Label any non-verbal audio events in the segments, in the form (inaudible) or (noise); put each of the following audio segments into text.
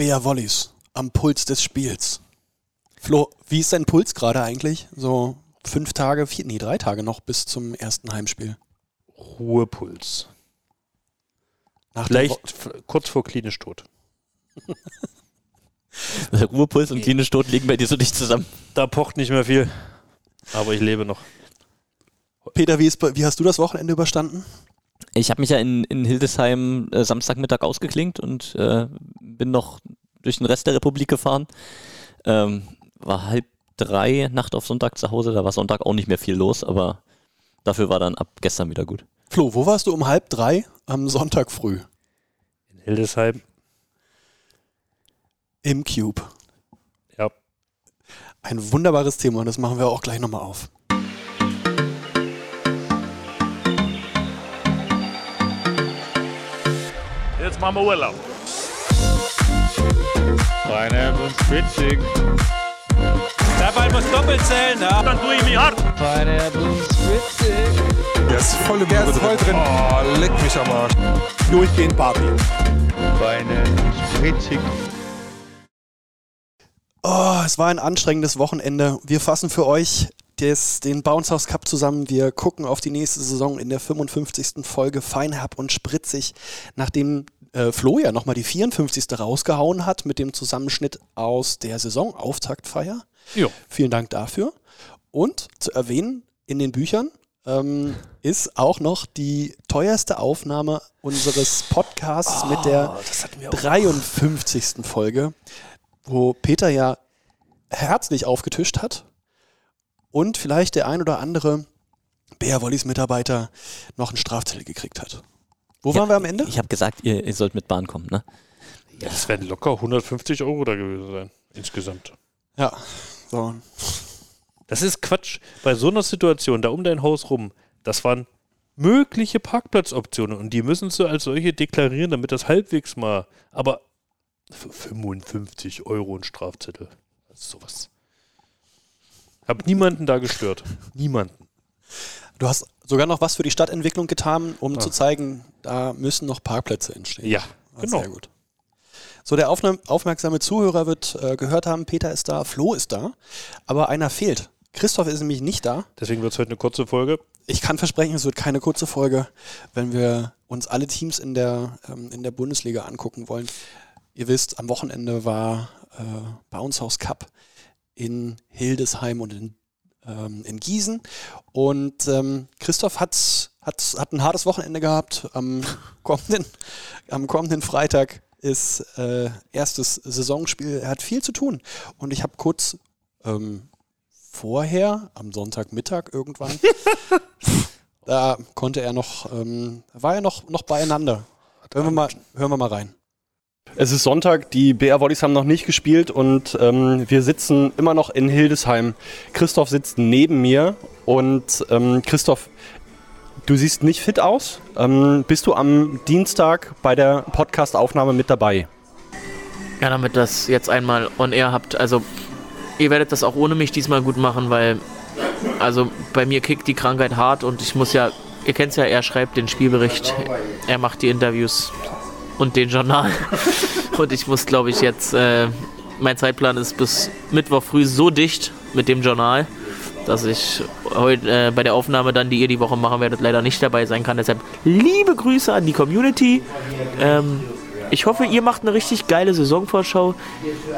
Bea Wollis am Puls des Spiels. Flo, wie ist dein Puls gerade eigentlich? So fünf Tage, vier, nee, drei Tage noch bis zum ersten Heimspiel. Ruhepuls. Nach Vielleicht kurz vor klinisch tot. (laughs) Ruhepuls und klinisch tot liegen bei dir so nicht zusammen. Da pocht nicht mehr viel. Aber ich lebe noch. Peter, wie, ist, wie hast du das Wochenende überstanden? Ich habe mich ja in, in Hildesheim äh, Samstagmittag ausgeklingt und äh, bin noch durch den Rest der Republik gefahren. Ähm, war halb drei Nacht auf Sonntag zu Hause, da war Sonntag auch nicht mehr viel los, aber dafür war dann ab gestern wieder gut. Flo, wo warst du um halb drei am Sonntag früh? In Hildesheim. Im Cube. Ja. Ein wunderbares Thema und das machen wir auch gleich nochmal auf. Wir Urlaub. Pineapple Spritzig. Der Ball muss doppelt zählen, ja. Dann tue ich mich hart. Pineapple Spritzig. Der ist voll, der ist voll drin. Oh, leck mich am Arsch. Durchgehend Party. Pineapple Spritzig. Oh, es war ein anstrengendes Wochenende. Wir fassen für euch des, den Bounce House Cup zusammen. Wir gucken auf die nächste Saison in der 55. Folge Feinherb und Spritzig, nachdem äh, Flo ja nochmal die 54. rausgehauen hat mit dem Zusammenschnitt aus der Saisonauftaktfeier. Jo. Vielen Dank dafür. Und zu erwähnen in den Büchern ähm, ist auch noch die teuerste Aufnahme unseres Podcasts oh, mit der 53. Folge wo Peter ja herzlich aufgetischt hat und vielleicht der ein oder andere Bea Wollis Mitarbeiter noch einen Strafzettel gekriegt hat. Wo ja, waren wir am Ende? Ich habe gesagt, ihr, ihr, sollt mit Bahn kommen, ne? Ja, das werden locker 150 Euro da gewesen sein, insgesamt. Ja, so. Das ist Quatsch. Bei so einer Situation, da um dein Haus rum, das waren mögliche Parkplatzoptionen und die müssen sie als solche deklarieren, damit das halbwegs mal. Aber für 55 Euro ein Strafzettel. Das ist sowas. Hab niemanden da gestört. Niemanden. Du hast sogar noch was für die Stadtentwicklung getan, um ah. zu zeigen, da müssen noch Parkplätze entstehen. Ja, ah, genau. Sehr gut. So, der aufmerksame Zuhörer wird äh, gehört haben, Peter ist da, Flo ist da, aber einer fehlt. Christoph ist nämlich nicht da. Deswegen wird es heute eine kurze Folge. Ich kann versprechen, es wird keine kurze Folge, wenn wir uns alle Teams in der, ähm, in der Bundesliga angucken wollen. Ihr wisst, am Wochenende war äh, Bounce House Cup in Hildesheim und in, ähm, in Gießen. Und ähm, Christoph hat, hat, hat ein hartes Wochenende gehabt. Am (laughs) kommenden, am kommenden Freitag ist äh, erstes Saisonspiel. Er hat viel zu tun. Und ich habe kurz ähm, vorher, am Sonntagmittag irgendwann, (laughs) da konnte er noch, ähm, war er noch, noch beieinander. Hören wir mal, hören wir mal rein. Es ist Sonntag, die BR Volleys haben noch nicht gespielt und ähm, wir sitzen immer noch in Hildesheim. Christoph sitzt neben mir und ähm, Christoph, du siehst nicht fit aus. Ähm, bist du am Dienstag bei der Podcast-Aufnahme mit dabei? Ja, damit das jetzt einmal on air habt. Also, ihr werdet das auch ohne mich diesmal gut machen, weil also bei mir kickt die Krankheit hart und ich muss ja, ihr kennt es ja, er schreibt den Spielbericht, er macht die Interviews und den Journal. (laughs) und ich muss, glaube ich, jetzt, äh, mein Zeitplan ist bis Mittwoch früh so dicht mit dem Journal, dass ich heute äh, bei der Aufnahme dann, die ihr die Woche machen werdet, leider nicht dabei sein kann. Deshalb liebe Grüße an die Community. Ähm, ich hoffe, ihr macht eine richtig geile Saisonvorschau.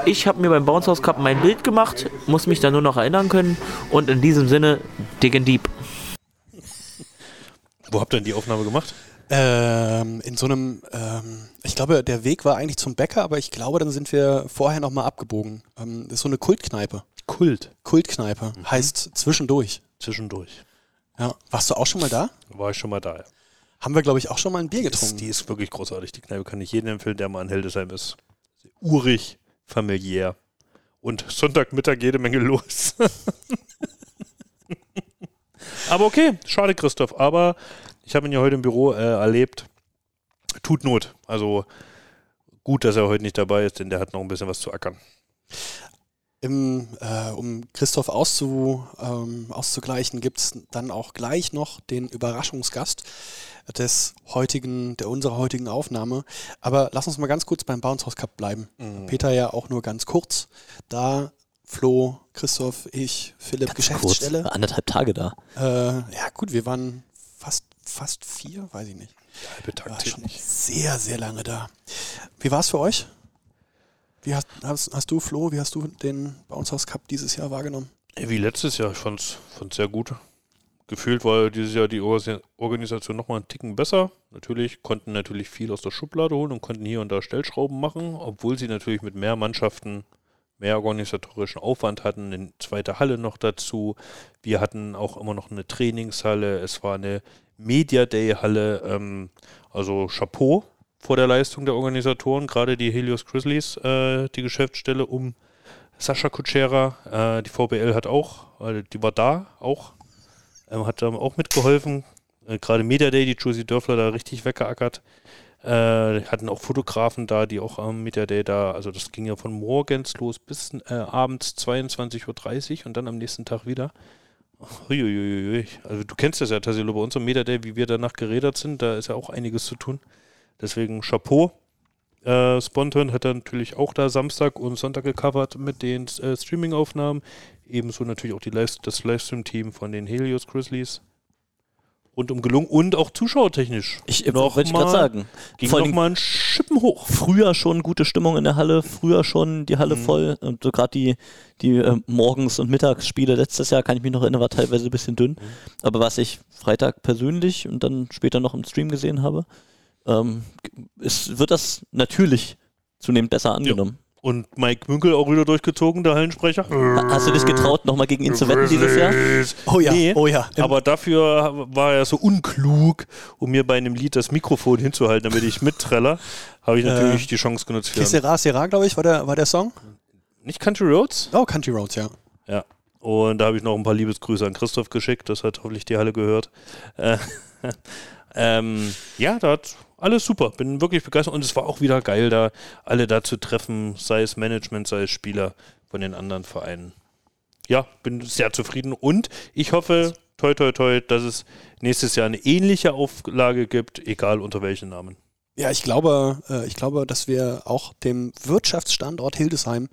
Ich habe mir beim Bounce House Cup mein Bild gemacht, muss mich da nur noch erinnern können. Und in diesem Sinne, digging deep. Wo habt ihr denn die Aufnahme gemacht? Ähm, in so einem, ähm, ich glaube, der Weg war eigentlich zum Bäcker, aber ich glaube, dann sind wir vorher nochmal abgebogen. Ähm, das ist so eine Kultkneipe. Kult. Kultkneipe. Mhm. Heißt zwischendurch. Zwischendurch. Ja. Warst du auch schon mal da? War ich schon mal da, ja. Haben wir, glaube ich, auch schon mal ein Bier getrunken. Ist, die ist wirklich großartig. Die Kneipe kann ich jedem empfehlen, der mal in Hildesheim ist. Urig, familiär. Und Sonntagmittag jede Menge los. (laughs) aber okay, schade, Christoph. Aber ich habe ihn ja heute im Büro äh, erlebt. Tut Not. Also gut, dass er heute nicht dabei ist, denn der hat noch ein bisschen was zu ackern. Im, äh, um Christoph auszu, ähm, auszugleichen, gibt es dann auch gleich noch den Überraschungsgast des heutigen, der unserer heutigen Aufnahme. Aber lass uns mal ganz kurz beim Bounce House Cup bleiben. Peter ja auch nur ganz kurz. Da Flo, Christoph, ich, Philipp, Ganz Geschäftsstelle. Kurz, anderthalb Tage da. Äh, ja gut, wir waren fast, fast vier, weiß ich nicht. Halbe War Tag schon nicht. sehr, sehr lange da. Wie war es für euch? Wie hast, hast, hast du, Flo, wie hast du den Bounce House Cup dieses Jahr wahrgenommen? Wie letztes Jahr, ich fand's, fand's sehr gut. Gefühlt war dieses Jahr die Orga- Organisation nochmal einen Ticken besser. Natürlich konnten natürlich viel aus der Schublade holen und konnten hier und da Stellschrauben machen, obwohl sie natürlich mit mehr Mannschaften mehr organisatorischen Aufwand hatten, eine zweite Halle noch dazu. Wir hatten auch immer noch eine Trainingshalle, es war eine Media Day Halle, ähm, also Chapeau vor der Leistung der Organisatoren, gerade die Helios Grizzlies, äh, die Geschäftsstelle um Sascha Kutschera, äh, die VBL hat auch, äh, die war da auch, ähm, hat ähm, auch mitgeholfen. Äh, Gerade Media Day, die Josie Dörfler da richtig weggeackert. Äh, hatten auch Fotografen da, die auch am Media Day da, also das ging ja von morgens los bis äh, abends 22.30 Uhr und dann am nächsten Tag wieder. Uiuiui. Also du kennst das ja, Tassilo, bei uns am Media Day, wie wir danach gerädert sind, da ist ja auch einiges zu tun. Deswegen Chapeau. Äh, Spontan hat dann natürlich auch da Samstag und Sonntag gecovert mit den äh, Streaming-Aufnahmen. Ebenso natürlich auch die Live das Livestream-Team von den Helios Grizzlies. Rundum gelungen und auch zuschauertechnisch. Ich äh, Noch wollte gerade mal- sagen. Ging Vor noch mal ein Schippen hoch. früher schon gute Stimmung in der Halle, früher schon die Halle Mhm. voll. Und so gerade die, die äh, Morgens- und Mittagsspiele letztes Jahr, kann ich mich noch erinnern, war teilweise ein bisschen dünn. Aber was ich Freitag persönlich und dann später noch im Stream gesehen habe, ähm, es wird das natürlich zunehmend besser angenommen. Und Mike Münkel auch wieder durchgezogen, der Hallensprecher. Ha- Hast du dich getraut, nochmal gegen ihn zu wetten dieses Jahr? Oh ja, Nee, oh ja. Aber dafür war er so unklug, um mir bei einem Lied das Mikrofon hinzuhalten, damit ich mittreller. Habe ich natürlich die Chance genutzt. Für sera, sera, glaube ich, war der, war der Song. nicht Country Roads? Oh, Country Roads, ja. Ja. Und da habe ich noch ein paar Liebesgrüße an Christoph geschickt. Das hat hoffentlich die Halle gehört. Äh, (laughs) ähm, ja, da hat alles super. Bin wirklich begeistert. Und es war auch wieder geil, da alle da zu treffen, sei es Management, sei es Spieler von den anderen Vereinen. Ja, bin sehr zufrieden. Und ich hoffe, toi, toi, toi, dass es nächstes Jahr eine ähnliche Auflage gibt, egal unter welchen Namen. Ja, ich glaube, äh, ich glaube, dass wir auch dem Wirtschaftsstandort Hildesheim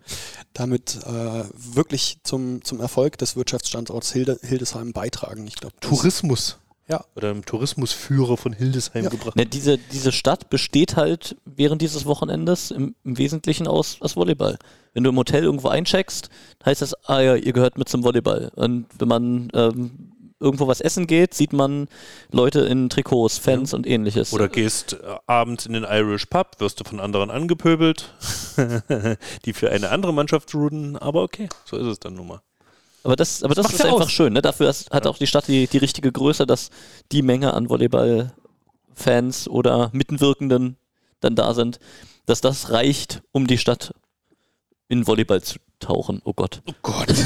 damit äh, wirklich zum, zum Erfolg des Wirtschaftsstandorts Hilde, Hildesheim beitragen. Ich glaube, Tourismus. Ja. Oder im Tourismusführer von Hildesheim Ja. gebracht. Ne, diese, diese Stadt besteht halt während dieses Wochenendes im, im Wesentlichen aus, aus Volleyball. Wenn du im Hotel irgendwo eincheckst, heißt das, ah ja, ihr gehört mit zum Volleyball. Und wenn man ähm, irgendwo was essen geht, sieht man Leute in Trikots, Fans und ähnliches. Oder gehst äh, abends in den Irish Pub, wirst du von anderen angepöbelt, (laughs) die für eine andere Mannschaft routen, aber okay, so ist es dann nun mal. Aber das, aber das, macht's ist ja einfach aus. schön. Ne? Dafür hat auch die Stadt die, die richtige Größe, dass die Menge an Volleyball-Fans oder Mittenwirkenden dann da sind, dass das reicht, um die Stadt in Volleyball zu tauchen. Oh Gott. Oh Gott. (laughs)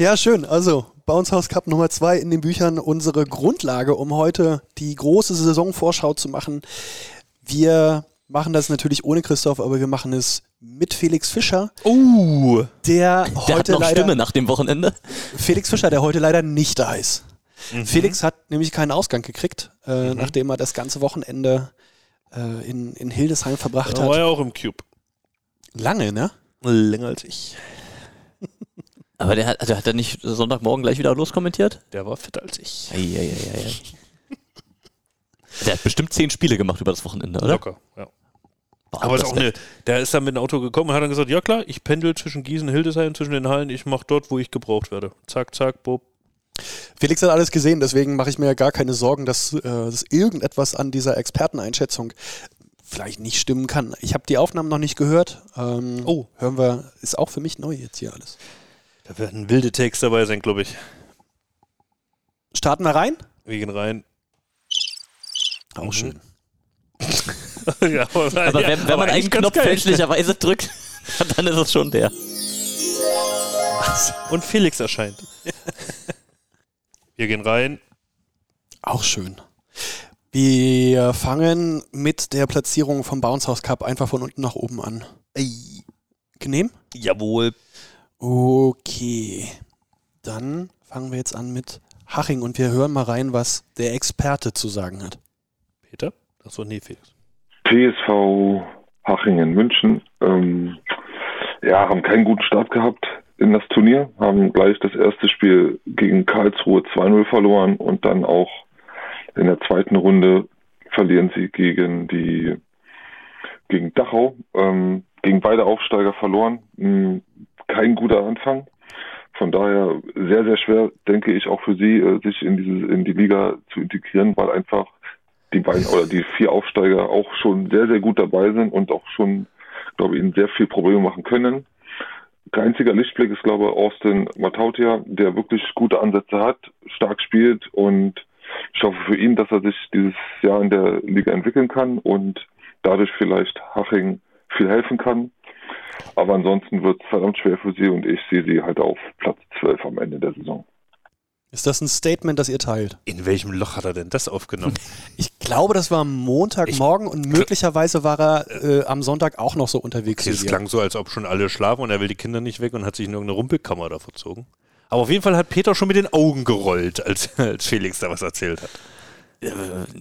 Ja, schön. Also, Bounce House Cup Nummer zwei in den Büchern, unsere Grundlage, um heute die große Saisonvorschau zu machen. Wir machen das natürlich ohne Christoph, aber wir machen es mit Felix Fischer, Uh, der, Der hat heute noch leider Stimme nach dem Wochenende. Felix Fischer, der heute leider nicht da ist. Mhm. Felix hat nämlich keinen Ausgang gekriegt, äh, nachdem er das ganze Wochenende äh, in, in Hildesheim verbracht da war hat. ja auch im Cube. Lange, ne? Länger als ich. (laughs) Aber der hat, also hat er nicht Sonntagmorgen gleich wieder loskommentiert? Der war fitter als ich. Eieieiei. (laughs) Der hat bestimmt zehn Spiele gemacht über das Wochenende, oder? Locker, ja. Boah, Aber ist auch eine, der ist dann mit dem Auto gekommen und hat dann gesagt, ja klar, ich pendel zwischen Gießen und Hildesheim, zwischen den Hallen, ich mache dort, wo ich gebraucht werde. Zack, zack, bob. Felix hat alles gesehen, deswegen mache ich mir ja gar keine Sorgen, dass, äh, dass irgendetwas an dieser Experteneinschätzung vielleicht nicht stimmen kann. Ich habe die Aufnahmen noch nicht gehört. Ähm, Oh. Hören wir, ist auch für mich neu jetzt hier alles. Da werden wilde Takes dabei sein, glaube ich. Starten wir rein? Wir gehen rein. Auch Mhm. schön. (laughs) (laughs) ja, aber Aber wenn, wenn man einen Knopf fälschlicherweise drückt, (laughs) dann ist es schon der. Und Felix erscheint. Wir gehen rein. Auch schön. Wir fangen mit der Platzierung vom Bounce House Cup einfach von unten nach oben an. Genehm? Jawohl. Okay. Dann fangen wir jetzt an mit Haching und wir hören mal rein, was der Experte zu sagen hat. Peter? Achso, nee, Felix. PSV Hachingen München ähm, ja, haben keinen guten Start gehabt in das Turnier, haben gleich das erste Spiel gegen Karlsruhe 2-0 verloren und dann auch in der zweiten Runde verlieren sie gegen die gegen Dachau, ähm, gegen beide Aufsteiger verloren. Hm, Kein guter Anfang. Von daher sehr, sehr schwer, denke ich, auch für sie, äh, sich in diese, in die Liga zu integrieren, weil einfach die beiden oder die vier Aufsteiger auch schon sehr, sehr gut dabei sind und auch schon, glaube ich, ihnen sehr viel Probleme machen können. Der einzige Lichtblick ist, glaube ich, Austin Matautia, der wirklich gute Ansätze hat, stark spielt und ich hoffe für ihn, dass er sich dieses Jahr in der Liga entwickeln kann und dadurch vielleicht Haching viel helfen kann. Aber ansonsten wird es verdammt schwer für sie und ich sehe sie halt auf Platz 12 am Ende der Saison. Ist das ein Statement, das ihr teilt? In welchem Loch hat er denn das aufgenommen? (laughs) Ich glaube, das war am Montagmorgen und möglicherweise war er äh, am Sonntag auch noch so unterwegs. Okay, es klang so, als ob schon alle schlafen und er will die Kinder nicht weg und hat sich in irgendeine Rumpelkammer da verzogen. Aber auf jeden Fall hat Peter schon mit den Augen gerollt, als, (laughs) als Felix da was erzählt hat.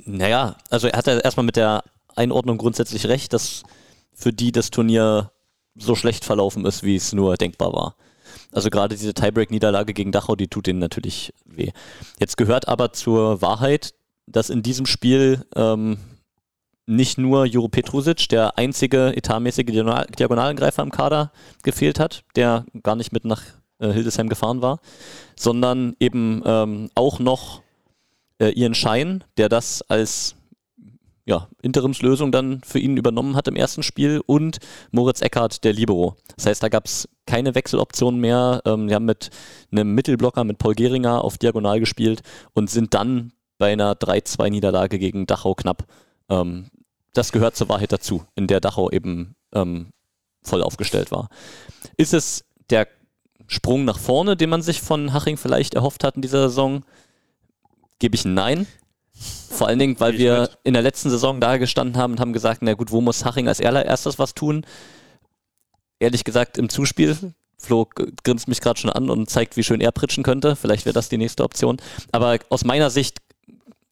Naja, also er hat ja erstmal mit der Einordnung grundsätzlich recht, dass für die das Turnier so schlecht verlaufen ist, wie es nur denkbar war. Also gerade diese Tiebreak-Niederlage gegen Dachau, die tut ihnen natürlich weh. Jetzt gehört aber zur Wahrheit, dass in diesem Spiel ähm, nicht nur Juro Petrusic, der einzige etatmäßige Diagonal Diagonalangreifer im Kader, gefehlt hat, der gar nicht mit nach äh, Hildesheim gefahren war, sondern eben ähm, auch noch äh, Ian Schein, der das als ja, Interimslösung dann für ihn übernommen hat im ersten Spiel und Moritz Eckhardt, der Libero. Das heißt, da gab es keine Wechseloptionen mehr. Ähm, wir haben mit einem Mittelblocker, mit Paul Geringer auf Diagonal gespielt und sind dann bei einer 3-2-Niederlage gegen Dachau knapp. Ähm, das gehört zur Wahrheit dazu, in der Dachau eben ähm, voll aufgestellt war. Ist es der Sprung nach vorne, den man sich von Haching vielleicht erhofft hat in dieser Saison? Gebe ich ein Nein. Vor allen Dingen, weil ich wir mit. in der letzten Saison da gestanden haben und haben gesagt, na gut, wo muss Haching als allererstes was tun? Ehrlich gesagt, im Zuspiel. Flo grinst mich gerade schon an und zeigt, wie schön er pritschen könnte. Vielleicht wäre das die nächste Option. Aber aus meiner Sicht,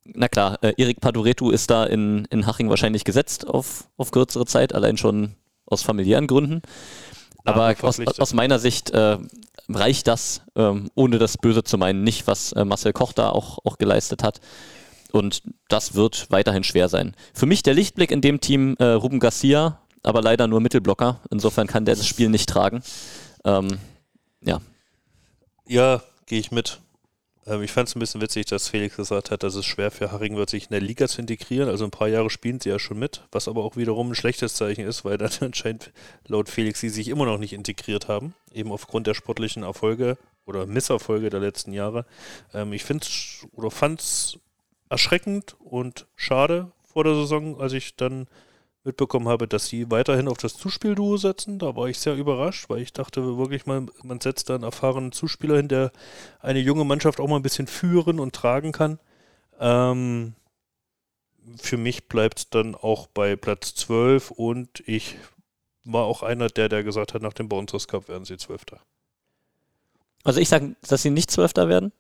na klar, äh, Erik Paduretu ist da in, in Haching wahrscheinlich gesetzt auf, auf kürzere Zeit, allein schon aus familiären Gründen. Aber aus, aus meiner Sicht äh, reicht das, ähm, ohne das Böse zu meinen, nicht, was äh, Marcel Koch da auch, auch geleistet hat. Und das wird weiterhin schwer sein. Für mich der Lichtblick in dem Team äh, Ruben Garcia, aber leider nur Mittelblocker. Insofern kann der das Spiel nicht tragen. Ähm, ja, Ja, gehe ich mit. Ähm, ich fand es ein bisschen witzig, dass Felix gesagt hat, dass es schwer für Haring wird, sich in der Liga zu integrieren. Also ein paar Jahre spielen sie ja schon mit, was aber auch wiederum ein schlechtes Zeichen ist, weil dann (laughs) anscheinend laut Felix sie sich immer noch nicht integriert haben, eben aufgrund der sportlichen Erfolge oder Misserfolge der letzten Jahre. Ähm, ich finde oder fand es erschreckend und schade vor der Saison, als ich dann mitbekommen habe, dass sie weiterhin auf das Zuspielduo setzen. Da war ich sehr überrascht, weil ich dachte wirklich mal, man setzt da einen erfahrenen Zuspieler hin, der eine junge Mannschaft auch mal ein bisschen führen und tragen kann. Ähm, für mich bleibt es dann auch bei Platz 12 und ich war auch einer der, der gesagt hat, nach dem Bouncers Cup werden sie Zwölfter. also ich sage, dass sie nicht Zwölfter werden.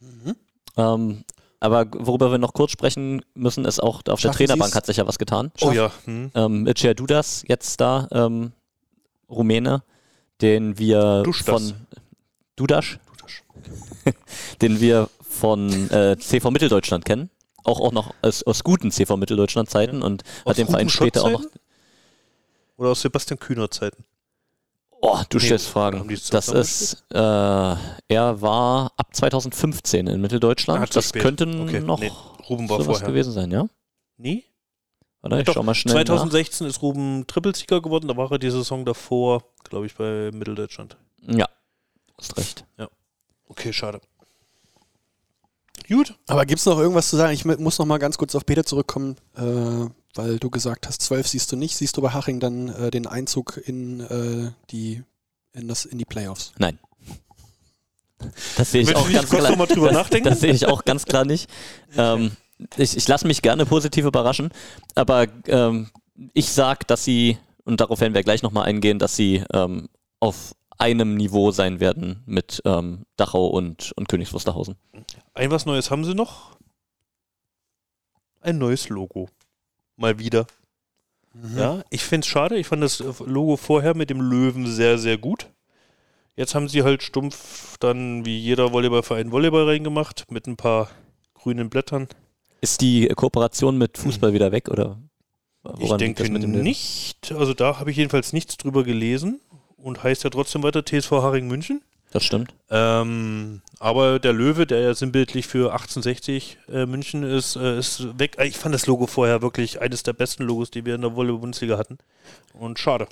Mhm. Ähm, aber worüber wir noch kurz sprechen müssen, ist auch, auf der Schaffen Trainerbank Sie's? hat sich ja was getan. Oh ja, hm. Ähm, Mircea Dudas, jetzt da, ähm, Rumäne, den wir Duschdas. von Dudas, Dudas. (laughs) den wir von äh, CV Mitteldeutschland kennen. Auch, auch noch aus, aus guten CV Mitteldeutschland-Zeiten und Aus hat den Verein später auch noch. Oder aus Sebastian Kühner Zeiten. Oh, du Nee, stellst haben Fragen. die Das ist, äh, er war ab 2015 in Mitteldeutschland. Ah, das spät. könnte Okay, noch nee, Ruben war sowas vorher. gewesen sein, ja? Nie? Warte, Ja, ich doch, schau mal schnell nach. 2016 ist Ruben Trippelsieger geworden, da war er die Saison davor, glaube ich, bei Mitteldeutschland. Ja, hast recht. Okay, schade. Gut. Aber gibt es noch irgendwas zu sagen? Ich mu- muss noch mal ganz kurz auf Peter zurückkommen, äh, weil du gesagt hast, 12 siehst du nicht. Siehst du bei Haching dann äh, den Einzug in, äh, die, in, das, in die Playoffs? Nein. Das sehe ich du auch ganz klar. das, das sehe ich auch ganz klar nicht. (laughs) Ähm, ich, ich lasse mich gerne positiv überraschen, aber ähm, ich sag, dass sie, und darauf werden wir gleich nochmal eingehen, dass sie ähm, auf einem Niveau sein werden mit ähm, Dachau und, und Königs Wusterhausen. Ein was Neues haben sie noch? Ein neues Logo. Mal wieder. Ja, ich finde es schade. Ich fand das Logo vorher mit dem Löwen sehr, sehr gut. Jetzt haben sie halt stumpf dann wie jeder Volleyballverein Volleyball reingemacht mit ein paar grünen Blättern. Ist die Kooperation mit Fußball wieder weg oder? ich woran liegt denke nicht. Also da habe ich jedenfalls nichts drüber gelesen und heißt ja trotzdem weiter TSV Haring München. Das stimmt. Ähm, aber der Löwe, der ja sinnbildlich für 1860 äh, München ist, äh, ist weg. Ich fand das Logo vorher wirklich eines der besten Logos, die wir in der Volleyball-Bundesliga hatten. Und schade.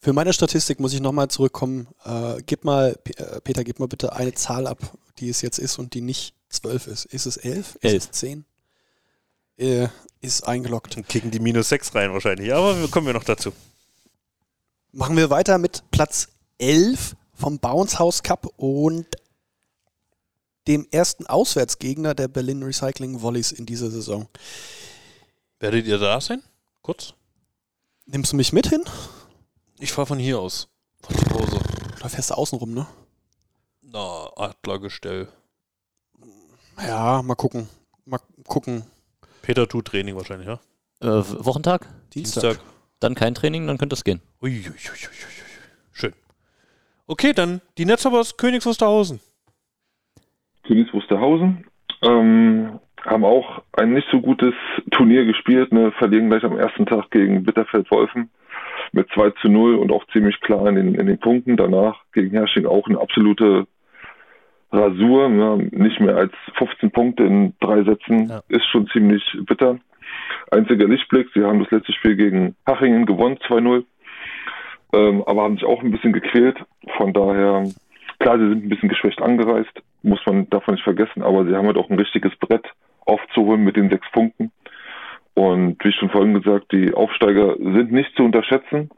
Für meine Statistik muss ich nochmal zurückkommen. Äh, gib mal, P- äh, Peter, gib mal bitte eine Zahl ab, die es jetzt ist und die nicht 12 ist. Ist es 11? Ist Elf. es 10? Äh, ist eingeloggt. Dann kicken die minus 6 rein wahrscheinlich. Aber wir kommen wir noch dazu. Machen wir weiter mit Platz 11 vom Bounce House Cup und dem ersten Auswärtsgegner der Berlin Recycling Volleys in dieser Saison. Werdet ihr da sein? Kurz? Nimmst du mich mit hin? Ich fahre von hier aus. Von zu Hause. Da fährst du außen rum, ne? Na, Adlergestell. Ja, mal gucken. Mal gucken. Peter tut Training wahrscheinlich, ja? Äh, Wochentag? Dienstag. Dann kein Training, dann könnte es gehen. Uiuiuiui. Schön. Okay, dann die Netzhabers Königs Wusterhausen. Königs Wusterhausen. Ähm, haben auch ein nicht so gutes Turnier gespielt, ne, verlieren gleich am ersten Tag gegen Bitterfeld-Wolfen mit 2 zu 0 und auch ziemlich klar in den, in den Punkten. Danach gegen Hersching auch eine absolute Rasur. Ja, nicht mehr als 15 Punkte in drei Sätzen Ja. ist schon ziemlich bitter. Einziger Lichtblick, sie haben das letzte Spiel gegen Hachingen gewonnen, 2-0, ähm, aber haben sich auch ein bisschen gequält. Von daher, klar, sie sind ein bisschen geschwächt angereist, muss man davon nicht vergessen, aber sie haben halt auch ein richtiges Brett aufzuholen mit den sechs Punkten. Und wie schon vorhin gesagt, die Aufsteiger sind nicht zu unterschätzen.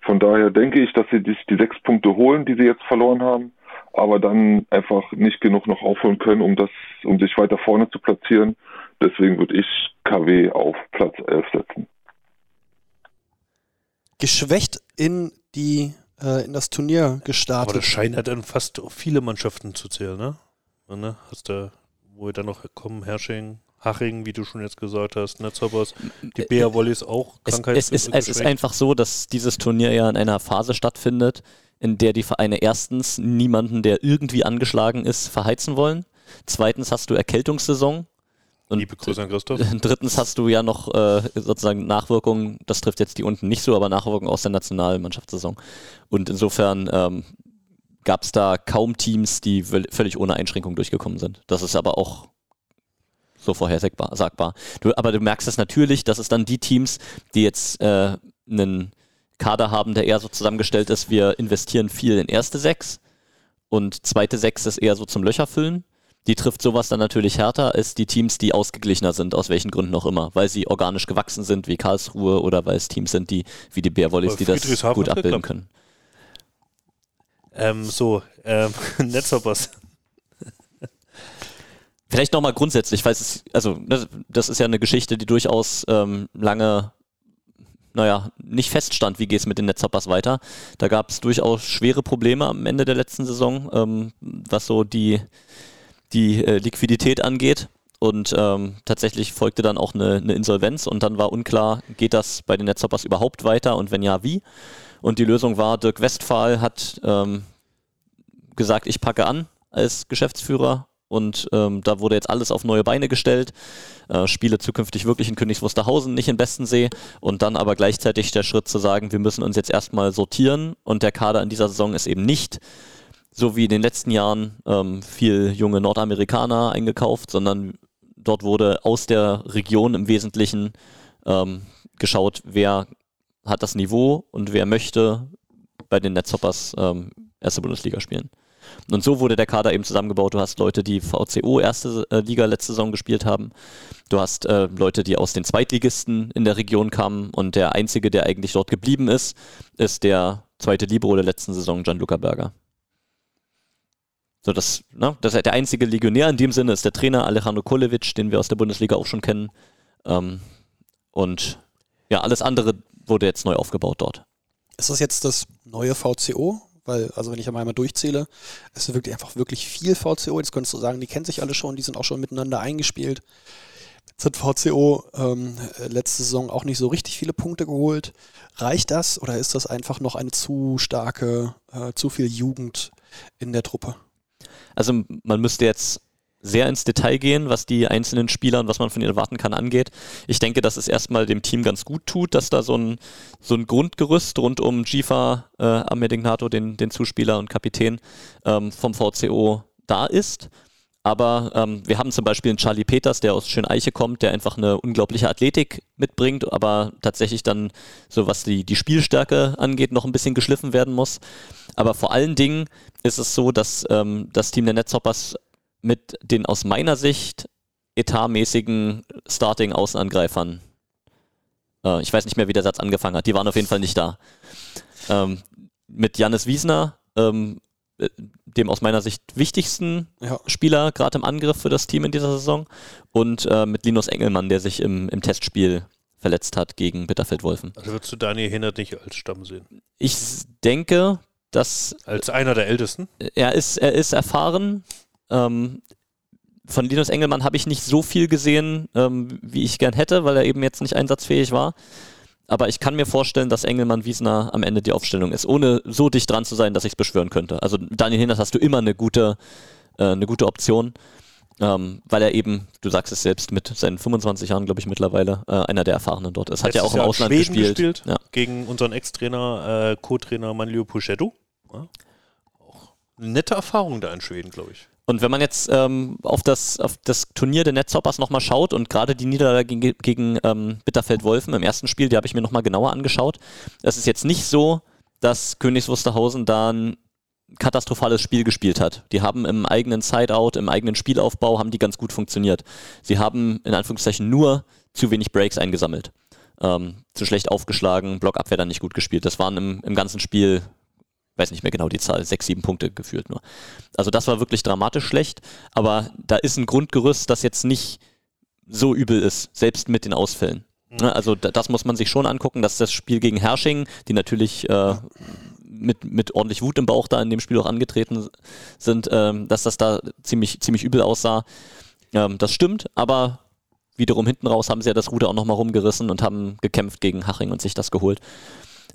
Von daher denke ich, dass sie sich die sechs Punkte holen, die sie jetzt verloren haben, aber dann einfach nicht genug noch aufholen können, um das, um sich weiter vorne zu platzieren. Deswegen würde ich KW auf Platz 11 setzen. Geschwächt in die äh, in das Turnier Aber gestartet. das scheint ja dann fast viele Mannschaften zu zählen, ne? Ja, ne? Hast du, wo wir dann noch kommen, Hersching, Haching, wie du schon jetzt gesagt hast, Netzhoppers, die Bea Volleys auch Es, Krankheit. es, ist, es ist einfach so, dass dieses Turnier ja in einer Phase stattfindet, in der die Vereine erstens niemanden, der irgendwie angeschlagen ist, verheizen wollen. Zweitens hast du Erkältungssaison. Und Liebe Grüße an Christoph. (laughs) drittens hast du ja noch äh, sozusagen Nachwirkungen, das trifft jetzt die unten nicht so, aber Nachwirkungen aus der Nationalmannschaftssaison. Und insofern ähm, gab es da kaum Teams, die völ- völlig ohne Einschränkung durchgekommen sind. Das ist aber auch so vorhersagbar. Sagbar. Du, aber du merkst es natürlich, dass es dann die Teams, die jetzt äh, einen Kader haben, der eher so zusammengestellt ist, wir investieren viel in erste Sechs und zweite Sechs ist eher so zum Löcherfüllen. Die trifft sowas dann natürlich härter als die Teams, die ausgeglichener sind, aus welchen Gründen auch immer. Weil sie organisch gewachsen sind, wie Karlsruhe, oder weil es Teams sind, die wie die Bärwollis, die das gut abbilden können. Ähm, so, ähm, (laughs) Netzhoppers. Vielleicht nochmal grundsätzlich, falls es, also das, das ist ja eine Geschichte, die durchaus ähm, lange, naja, nicht feststand, wie geht es mit den Netzhoppers weiter. Da gab es durchaus schwere Probleme am Ende der letzten Saison, ähm, was so die, die äh, Liquidität angeht. Und ähm, tatsächlich folgte dann auch eine, eine Insolvenz und dann war unklar, geht das bei den Netzhoppers überhaupt weiter und wenn ja, wie? Und die Lösung war, Dirk Westphal hat ähm, gesagt, ich packe an als Geschäftsführer und ähm, da wurde jetzt alles auf neue Beine gestellt. Äh, spiele zukünftig wirklich in Königs Wusterhausen, nicht in Bestensee und dann aber gleichzeitig der Schritt zu sagen, wir müssen uns jetzt erstmal sortieren und der Kader in dieser Saison ist eben nicht so wie in den letzten Jahren ähm, viel junge Nordamerikaner eingekauft, sondern dort wurde aus der Region im Wesentlichen ähm, geschaut, wer hat das Niveau und wer möchte bei den Netzhoppers ähm, erste Bundesliga spielen. Und so wurde der Kader eben zusammengebaut. Du hast Leute, die VCO erste äh, Liga letzte Saison gespielt haben. Du hast äh, Leute, die aus den Zweitligisten in der Region kamen. Und der einzige, der eigentlich dort geblieben ist, ist der zweite Libero der letzten Saison, Gianluca Berger. So, das, ne, das ist der einzige Legionär in dem Sinne ist der Trainer Alejandro Kolevic, den wir aus der Bundesliga auch schon kennen. Ähm, und ja, alles andere wurde jetzt neu aufgebaut dort. Ist das jetzt das neue VCO? Weil, also wenn ich einmal durchzähle, es ist wirklich einfach wirklich viel VCO. Jetzt könntest du sagen, die kennen sich alle schon, die sind auch schon miteinander eingespielt. Jetzt hat VCO ähm, letzte Saison auch nicht so richtig viele Punkte geholt. Reicht das oder ist das einfach noch eine zu starke, äh, zu viel Jugend in der Truppe? Also man müsste jetzt sehr ins Detail gehen, was die einzelnen Spieler und was man von ihnen erwarten kann angeht. Ich denke, dass es erstmal dem Team ganz gut tut, dass da so ein, so ein Grundgerüst rund um Jifa äh, Amedingnato, den, den Zuspieler und Kapitän ähm, vom VCO da ist. Aber ähm, wir haben zum Beispiel einen Charlie Peters, der aus Schöneiche kommt, der einfach eine unglaubliche Athletik mitbringt, aber tatsächlich dann, so was die, die Spielstärke angeht, noch ein bisschen geschliffen werden muss. Aber vor allen Dingen ist es so, dass ähm, das Team der Netzhoppers mit den aus meiner Sicht etatmäßigen Starting-Außenangreifern, äh, ich weiß nicht mehr, wie der Satz angefangen hat, die waren auf jeden Fall nicht da. Ähm, mit Jannis Wiesner, ähm, äh, dem aus meiner Sicht wichtigsten Ja. Spieler, gerade im Angriff für das Team in dieser Saison, und äh, mit Linus Engelmann, der sich im, im Testspiel verletzt hat gegen Bitterfeld-Wolfen. Also würdest du Daniel Hinnert nicht als Stamm sehen? Ich denke, dass Als einer der Ältesten? er ist, er ist erfahren. Ähm, von Linus Engelmann habe ich nicht so viel gesehen, ähm, wie ich gern hätte, weil er eben jetzt nicht einsatzfähig war. Aber ich kann mir vorstellen, dass Engelmann Wiesner am Ende die Aufstellung ist, ohne so dicht dran zu sein, dass ich es beschwören könnte. Also Daniel Hinders hast du immer eine gute, äh, eine gute Option, ähm, weil er eben, du sagst es selbst, mit seinen 25 Jahren, glaube ich, mittlerweile äh, einer der Erfahrenen dort ist. Hat ja Letztes auch im Jahr Ausland Schweden gespielt. Ja. Gegen unseren Ex-Trainer, äh, Co-Trainer Manlio Puchetto. Ja. Auch eine nette Erfahrung da in Schweden, glaube ich. Und wenn man jetzt ähm, auf, das, auf das Turnier der Netzhoppers nochmal schaut und gerade die Niederlage gegen, gegen ähm, Bitterfeld-Wolfen im ersten Spiel, die habe ich mir nochmal genauer angeschaut. Es ist jetzt nicht so, dass Königs Wusterhausen da ein katastrophales Spiel gespielt hat. Die haben im eigenen Sideout, im eigenen Spielaufbau, haben die ganz gut funktioniert. Sie haben in Anführungszeichen nur zu wenig Breaks eingesammelt. Ähm, zu schlecht aufgeschlagen, Blockabwehr dann nicht gut gespielt. Das waren im, im ganzen Spiel weiß nicht mehr genau die Zahl, sechs, sieben Punkte geführt nur. Also das war wirklich dramatisch schlecht, aber da ist ein Grundgerüst, das jetzt nicht so übel ist, selbst mit den Ausfällen. Ne, Also da- das muss man sich schon angucken, dass das Spiel gegen Hersching, die natürlich äh, mit, mit ordentlich Wut im Bauch da in dem Spiel auch angetreten sind, ähm, dass das da ziemlich, ziemlich übel aussah. Ähm, das stimmt, aber wiederum hinten raus haben sie ja das Ruder auch nochmal rumgerissen und haben gekämpft gegen Haching und sich das geholt.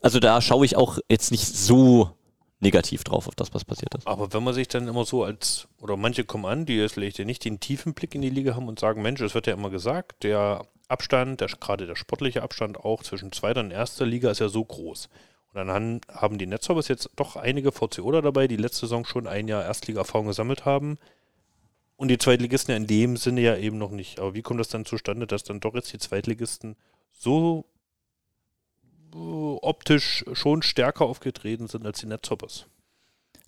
Also da schaue ich auch jetzt nicht so negativ drauf auf das, was passiert ist. Aber wenn man sich dann immer so als, oder manche kommen an, die jetzt vielleicht nicht den tiefen Blick in die Liga haben und sagen, Mensch, es wird ja immer gesagt, der Abstand, der, gerade der sportliche Abstand auch zwischen zweiter und erster Liga ist ja so groß. Und dann haben die Netzhoppers jetzt doch einige VCOler dabei, die letzte Saison schon ein Jahr Erstliga-Erfahrung gesammelt haben. Und die Zweitligisten ja in dem Sinne ja eben noch nicht. Aber wie kommt das dann zustande, dass dann doch jetzt die Zweitligisten so optisch schon stärker aufgetreten sind als die Netzhoppers?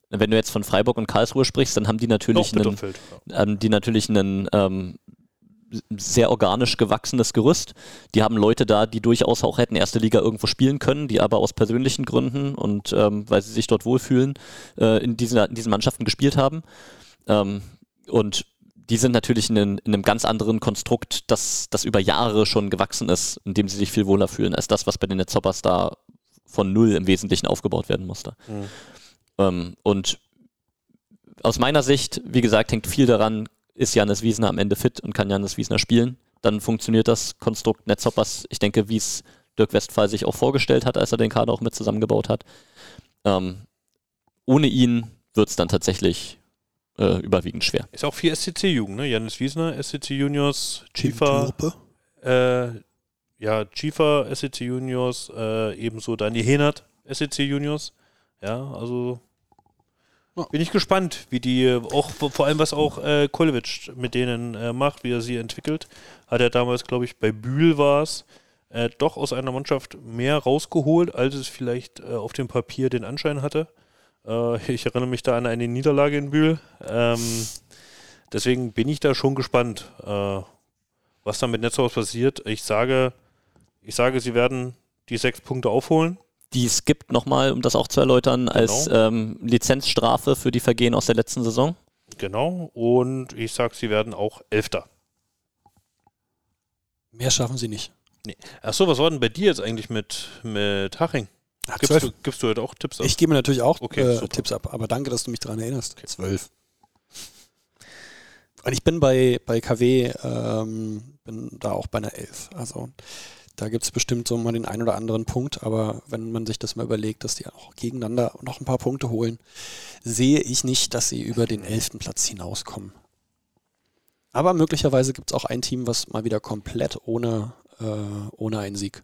Wenn du jetzt von Freiburg und Karlsruhe sprichst, dann haben die natürlich einen, Bitterfeld, ähm, die natürlich einen ähm, sehr organisch gewachsenes Gerüst. Die haben Leute da, die durchaus auch hätten erste Liga irgendwo spielen können, die aber aus persönlichen Gründen und ähm, weil sie sich dort wohlfühlen, äh, in, diesen, in diesen Mannschaften gespielt haben. Ähm, und die sind natürlich in, einem- in einem ganz anderen Konstrukt, das, das über Jahre schon gewachsen ist, in dem sie sich viel wohler fühlen, als das, was bei den Netzhoppers da von null im Wesentlichen aufgebaut werden musste. Mhm. Ähm, und aus meiner Sicht, wie gesagt, hängt viel daran, ist Janis Wiesner am Ende fit und kann Janis Wiesner spielen. Dann funktioniert das Konstrukt Netzhoppers, ich denke, wie es Dirk Westphal sich auch vorgestellt hat, als er den Kader auch mit zusammengebaut hat. Ähm, ohne ihn wird es dann tatsächlich äh, überwiegend schwer. Ist auch viel SCC-Jugend, ne? Janis Wiesner, SCC Juniors, Chifa, äh, ja, Chifa, SCC Juniors, äh, ebenso Dani Henert, SCC Juniors. Ja, also bin ich gespannt, wie die, äh, auch vor allem was auch äh, Kolevic mit denen äh, macht, wie er sie entwickelt. Hat er damals, glaube ich, bei Bühl war es, äh, doch aus einer Mannschaft mehr rausgeholt, als es vielleicht äh, auf dem Papier den Anschein hatte. Äh, ich erinnere mich da an eine Niederlage in Bühl. Ähm, deswegen bin ich da schon gespannt, äh, was da mit Netzhaus passiert. Ich sage, ich sage, sie werden die sechs Punkte aufholen. Die es gibt nochmal, um das auch zu erläutern, als Genau. ähm, Lizenzstrafe für die Vergehen aus der letzten Saison. Genau. Und ich sag, sie werden auch Elfter. Mehr schaffen sie nicht. Achso, was war denn bei dir jetzt eigentlich mit, mit Haching? Ach, Gibst zwölf. du, gibst du heute auch Tipps ab? Ich gebe natürlich auch Okay, äh. Tipps ab, aber danke, dass du mich daran erinnerst. Zwölf. Und ich bin bei, bei KW, ähm, bin da auch bei einer Elf. Also da gibt es bestimmt so mal den einen oder anderen Punkt, aber wenn man sich das mal überlegt, dass die auch gegeneinander noch ein paar Punkte holen, sehe ich nicht, dass sie über den elften Platz hinauskommen. Aber möglicherweise gibt es auch ein Team, was mal wieder komplett ohne, äh, ohne einen Sieg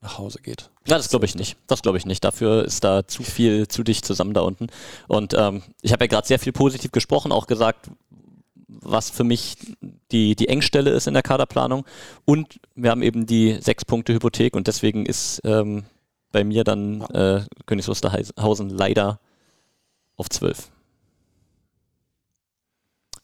nach Hause geht. Ja, das glaube ich nicht. Das glaube ich nicht. Dafür ist da zu viel, zu dicht zusammen da unten. Und ähm, ich habe ja gerade sehr viel positiv gesprochen, auch gesagt, was für mich die, die Engstelle ist in der Kaderplanung. Und wir haben eben die sechs Punkte Hypothek und deswegen ist ähm, bei mir dann äh, Königs Wusterhausen leider auf zwölf.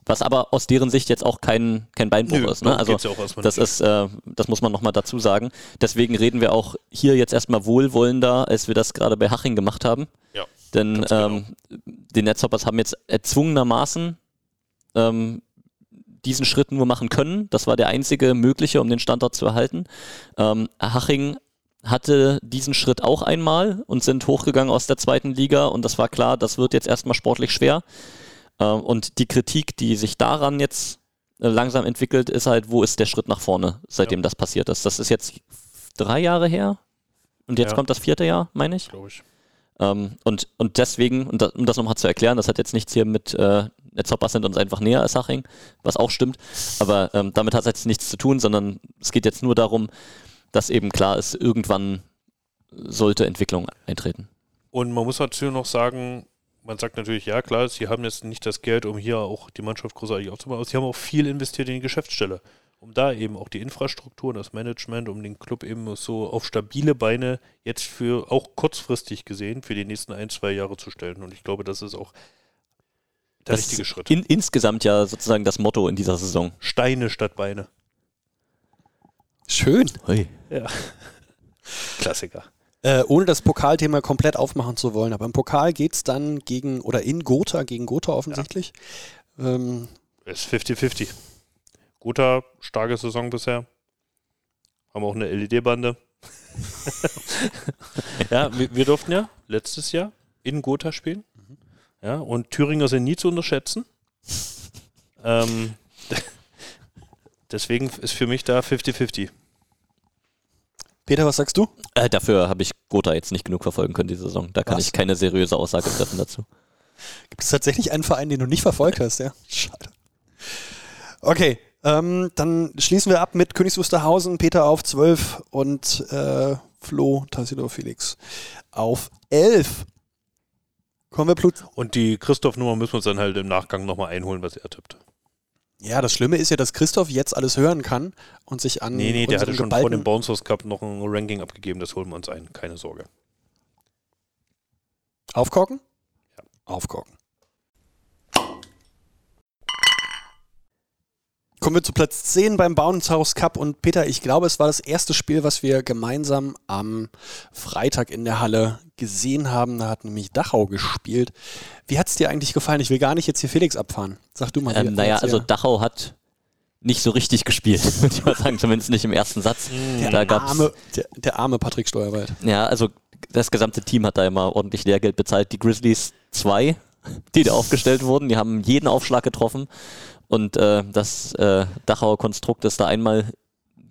Was aber aus deren Sicht jetzt auch kein, kein Beinbruch Nö, ist. Ne? Also ja das ist, äh, das muss man nochmal dazu sagen. Deswegen reden wir auch hier jetzt erstmal wohlwollender, als wir das gerade bei Haching gemacht haben. Ja, Denn genau. ähm, die Netzhoppers haben jetzt erzwungenermaßen ähm, diesen Schritt nur machen können. Das war der einzige mögliche, um den Standort zu erhalten. Ähm, Haching hatte diesen Schritt auch einmal und sind hochgegangen aus der zweiten Liga und das war klar, das wird jetzt erstmal sportlich schwer. Ähm, und die Kritik, die sich daran jetzt äh, langsam entwickelt, ist halt, wo ist der Schritt nach vorne, seitdem das passiert ist. Das ist jetzt drei Jahre her und jetzt Ja. kommt das vierte Jahr, meine ich. glaube ich. Ähm, und, und deswegen, und da, um das nochmal zu erklären, das hat jetzt nichts hier mit äh, Netzhoppers sind uns einfach näher als Haching, was auch stimmt, aber ähm, damit hat es jetzt nichts zu tun, sondern es geht jetzt nur darum, dass eben klar ist, irgendwann sollte Entwicklung eintreten. Und man muss dazu noch sagen, man sagt natürlich, ja klar, sie haben jetzt nicht das Geld, um hier auch die Mannschaft großartig aufzubauen, aber sie haben auch viel investiert in die Geschäftsstelle, um da eben auch die Infrastruktur und das Management, um den Club eben so auf stabile Beine jetzt für auch kurzfristig gesehen für die nächsten ein, zwei Jahre zu stellen. Und ich glaube, das ist auch der das richtige ist Schritt. In, insgesamt ja sozusagen das Motto in dieser Saison. Steine statt Beine. Schön. Hui. Ja. (laughs) Klassiker. Äh, ohne das Pokalthema komplett aufmachen zu wollen, aber im Pokal geht es dann gegen, oder in Gotha, gegen Gotha offensichtlich. Ähm, Ist 50-50. Guter, starke Saison bisher. Haben auch eine LED-Bande. (laughs) ja, wir, wir durften ja letztes Jahr in Gotha spielen. Ja, und Thüringer sind nie zu unterschätzen. ähm, (laughs) deswegen ist für mich da 50-50. Peter, was sagst du? Äh, dafür habe ich Gotha jetzt nicht genug verfolgen können diese Saison. Da kann Was? ich keine seriöse Aussage treffen dazu. Gibt es tatsächlich einen Verein, den du nicht verfolgt hast, ja? Schade. Okay, ähm, dann schließen wir ab mit Königs Wusterhausen, Peter auf 12 und äh, Flo Tassilo Felix auf 11. Kommen wir Blut. Und die Christoph-Nummer müssen wir uns dann halt im Nachgang nochmal einholen, was er tippt. Ja, das Schlimme ist ja, dass Christoph jetzt alles hören kann und sich an Nee, nee, der hatte schon vor dem Bounce House Cup noch ein Ranking abgegeben, das holen wir uns ein, keine Sorge. Aufkorken? Ja. Aufkorken. Kommen wir zu Platz 10 beim Bounce House Cup und Peter, ich glaube, es war das erste Spiel, was wir gemeinsam am Freitag in der Halle gesehen haben. Da hat nämlich Dachau gespielt. Wie hat es dir eigentlich gefallen? Ich will gar nicht jetzt hier Felix abfahren. Sag du mal. Ähm, naja, also Dachau hat nicht so richtig gespielt, (laughs) würde ich mal sagen, zumindest nicht im ersten Satz. der, da gab's, arme, der, der arme Patrick Steuerwald. Ja, also das gesamte Team hat da immer ordentlich Lehrgeld bezahlt. Die Grizzlies zwei, die da aufgestellt wurden, die haben jeden Aufschlag getroffen und äh, das äh, Dachauer Konstrukt ist da einmal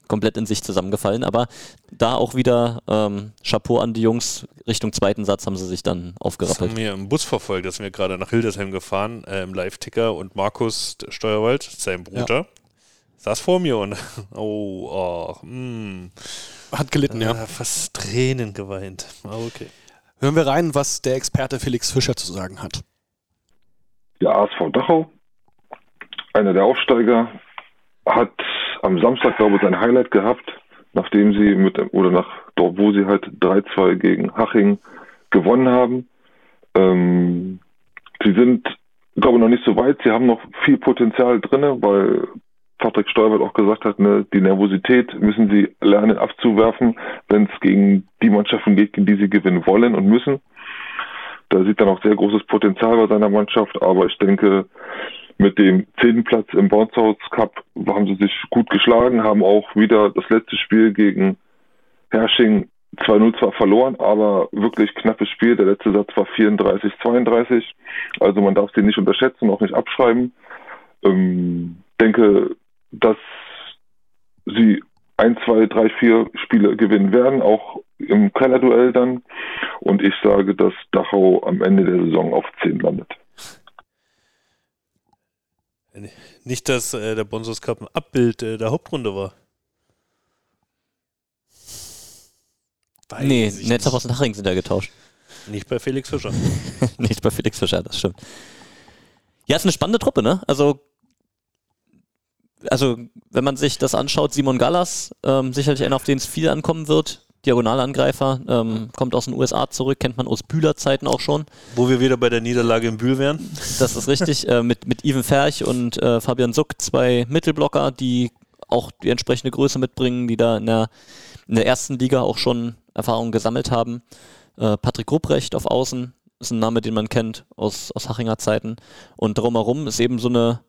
komplett in sich zusammengefallen. Aber da auch wieder ähm, Chapeau an die Jungs. Richtung zweiten Satz haben sie sich dann Das aufgerappelt. haben wir im Bus verfolgt, da sind wir gerade nach Hildesheim gefahren, äh, im Live-Ticker und Markus Steuerwald, sein Bruder, saß vor mir und (laughs) oh, ach, mm, Hat gelitten, ja. äh, fast Tränen geweint. Ah, okay. Hören wir rein, was der Experte Felix Fischer zu sagen hat. Der ASV Dachau, einer der Aufsteiger, hat am Samstag, glaube ich, sein Highlight gehabt, nachdem sie mit, oder nach dort, wo sie halt 3-2 gegen Haching gewonnen haben. Ähm, sie sind, glaube ich, noch nicht so weit. Sie haben noch viel Potenzial drinne, weil Patrick Steuerwald auch gesagt hat, ne, die Nervosität müssen sie lernen abzuwerfen, wenn es gegen die Mannschaften geht, gegen die sie gewinnen wollen und müssen. Da sieht dann auch sehr großes Potenzial bei seiner Mannschaft, aber ich denke, mit dem zehnten Platz im Bounce Cup haben sie sich gut geschlagen, haben auch wieder das letzte Spiel gegen Hersching 2-0 zwar verloren, aber wirklich knappes Spiel. Der letzte Satz war 34-32. Also man darf sie nicht unterschätzen, auch nicht abschreiben. Ähm, denke, dass sie ein, zwei, drei, vier Spiele gewinnen werden, auch im Kellerduell dann. Und ich sage, dass Dachau am Ende der Saison auf 10 landet. Nicht, dass äh, der Bonsos Cup ein Abbild äh, der Hauptrunde war. Weiß nee, Netzerhaus und Haching sind ja getauscht. Nicht bei Felix Fischer. (laughs) Nicht bei Felix Fischer, das stimmt. Ja, ist eine spannende Truppe, ne? Also, also wenn man sich das anschaut, Simon Gallas, ähm, sicherlich einer, auf den es viel ankommen wird. Diagonalangreifer, ähm, kommt aus den USA zurück, kennt man aus Bühler Zeiten auch schon. Wo wir wieder bei der Niederlage in Bühl wären. Das ist richtig. äh, mit, mit Ivan Ferch und äh, Fabian Suck, zwei Mittelblocker, die auch die entsprechende Größe mitbringen, die da in der, in der ersten Liga auch schon Erfahrungen gesammelt haben. Äh, Patrick Rupprecht auf Außen ist ein Name, den man kennt aus, aus Hachinger Zeiten. Und drumherum ist eben so eine,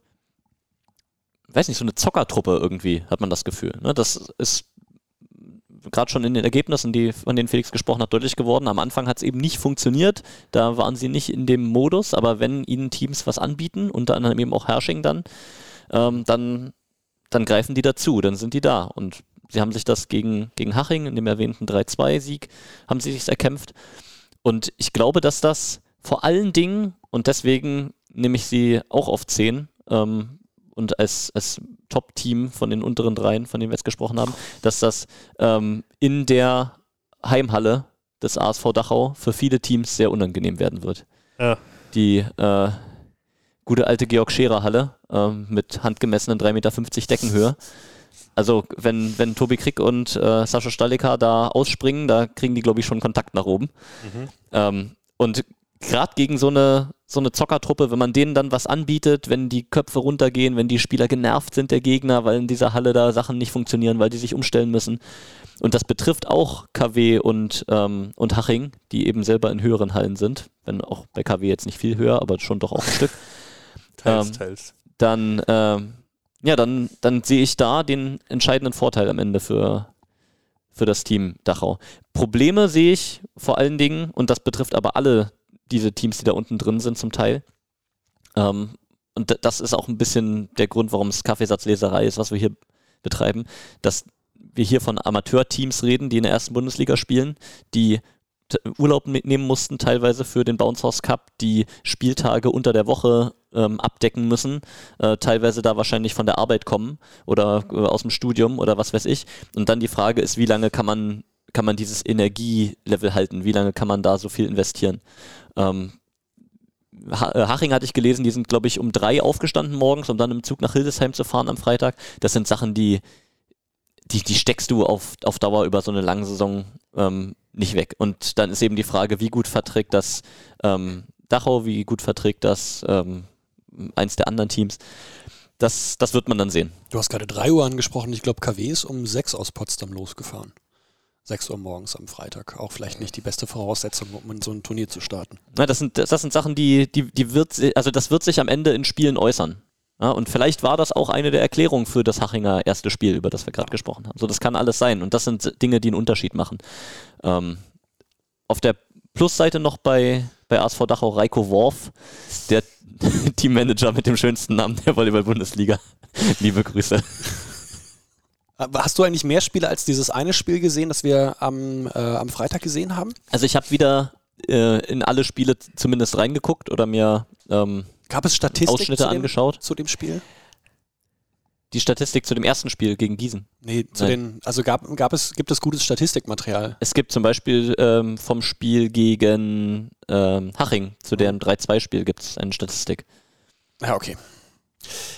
weiß nicht, so eine Zockertruppe irgendwie, hat man das Gefühl. Ne? Das ist gerade schon in den Ergebnissen, die, von denen Felix gesprochen hat, deutlich geworden. Am Anfang hat es eben nicht funktioniert. Da waren sie nicht in dem Modus, aber wenn ihnen Teams was anbieten, unter anderem eben auch Hersching dann, ähm, dann, dann greifen die dazu, dann sind die da. Und Sie haben sich das gegen, gegen Haching in dem erwähnten 3-2-Sieg, haben sie sich erkämpft. Und ich glaube, dass das vor allen Dingen, und deswegen nehme ich sie auch auf 10 ähm, und als, als Top-Team von den unteren dreien, von denen wir jetzt gesprochen haben, dass das ähm, in der Heimhalle des ASV Dachau für viele Teams sehr unangenehm werden wird. Ja. Die äh, gute alte Georg Scherer Halle äh, mit handgemessenen 3,50 Meter Deckenhöhe. Also wenn, wenn Tobi Krieg und äh, Sascha Stalika da ausspringen, da kriegen die, glaube ich, schon Kontakt nach oben. Mhm. Ähm, und gerade gegen so eine, so eine Zockertruppe, wenn man denen dann was anbietet, wenn die Köpfe runtergehen, wenn die Spieler genervt sind, der Gegner, weil in dieser Halle da Sachen nicht funktionieren, weil die sich umstellen müssen. Und das betrifft auch KW und, ähm, und Haching, die eben selber in höheren Hallen sind, wenn auch bei KW jetzt nicht viel höher, aber schon doch auch ein Stück. (laughs) Teils, ähm, teils. Dann ähm, ja, dann, dann sehe ich da den entscheidenden Vorteil am Ende für, für das Team Dachau. Probleme sehe ich vor allen Dingen, und das betrifft aber alle diese Teams, die da unten drin sind zum Teil. Ähm, und das ist auch ein bisschen der Grund, warum es Kaffeesatzleserei ist, was wir hier betreiben, dass wir hier von Amateurteams reden, die in der ersten Bundesliga spielen, die Urlaub mitnehmen mussten, teilweise für den Bounce House Cup, die Spieltage unter der Woche ähm, abdecken müssen, äh, teilweise da wahrscheinlich von der Arbeit kommen oder äh, aus dem Studium oder was weiß ich. Und dann die Frage ist, wie lange kann man, kann man dieses Energielevel halten? Wie lange kann man da so viel investieren? Ähm, äh, Haching hatte ich gelesen, die sind, glaube ich, um drei aufgestanden morgens, um dann im Zug nach Hildesheim zu fahren am Freitag. Das sind Sachen, die, die, die steckst du auf, auf Dauer über so eine lange Saison ähm, nicht weg. Und dann ist eben die Frage, wie gut verträgt das ähm, Dachau, wie gut verträgt das ähm, eins der anderen Teams. Das, das wird man dann sehen. Du hast gerade 3 Uhr angesprochen. Ich glaube, KW ist um 6 aus Potsdam losgefahren. 6 Uhr morgens am Freitag. Auch vielleicht nicht die beste Voraussetzung, um in so ein Turnier zu starten. Na, das sind, das, sind Sachen, die, die, die wird, also das wird sich am Ende in Spielen äußern. Ja, und vielleicht war das auch eine der Erklärungen für das Hachinger erste Spiel, über das wir gerade gesprochen haben. So, das kann alles sein. Und das sind Dinge, die einen Unterschied machen. Ähm, auf der Plusseite noch bei, bei ASV Dachau Reiko Worf, der (laughs) Teammanager mit dem schönsten Namen der Volleyball-Bundesliga. (laughs) Liebe Grüße. Hast du eigentlich mehr Spiele als dieses eine Spiel gesehen, das wir am, äh, am Freitag gesehen haben? Also ich habe wieder äh, in alle Spiele zumindest reingeguckt oder mir ähm, Gab es Statistik Ausschnitte zu dem, angeschaut. zu dem Spiel? Die Statistik zu dem ersten Spiel gegen Gießen. Nee, zu den, also gab, gab es, gibt es gutes Statistikmaterial? Es gibt zum Beispiel ähm, vom Spiel gegen ähm, Haching, zu deren 3-2-Spiel gibt es eine Statistik. Ja, okay.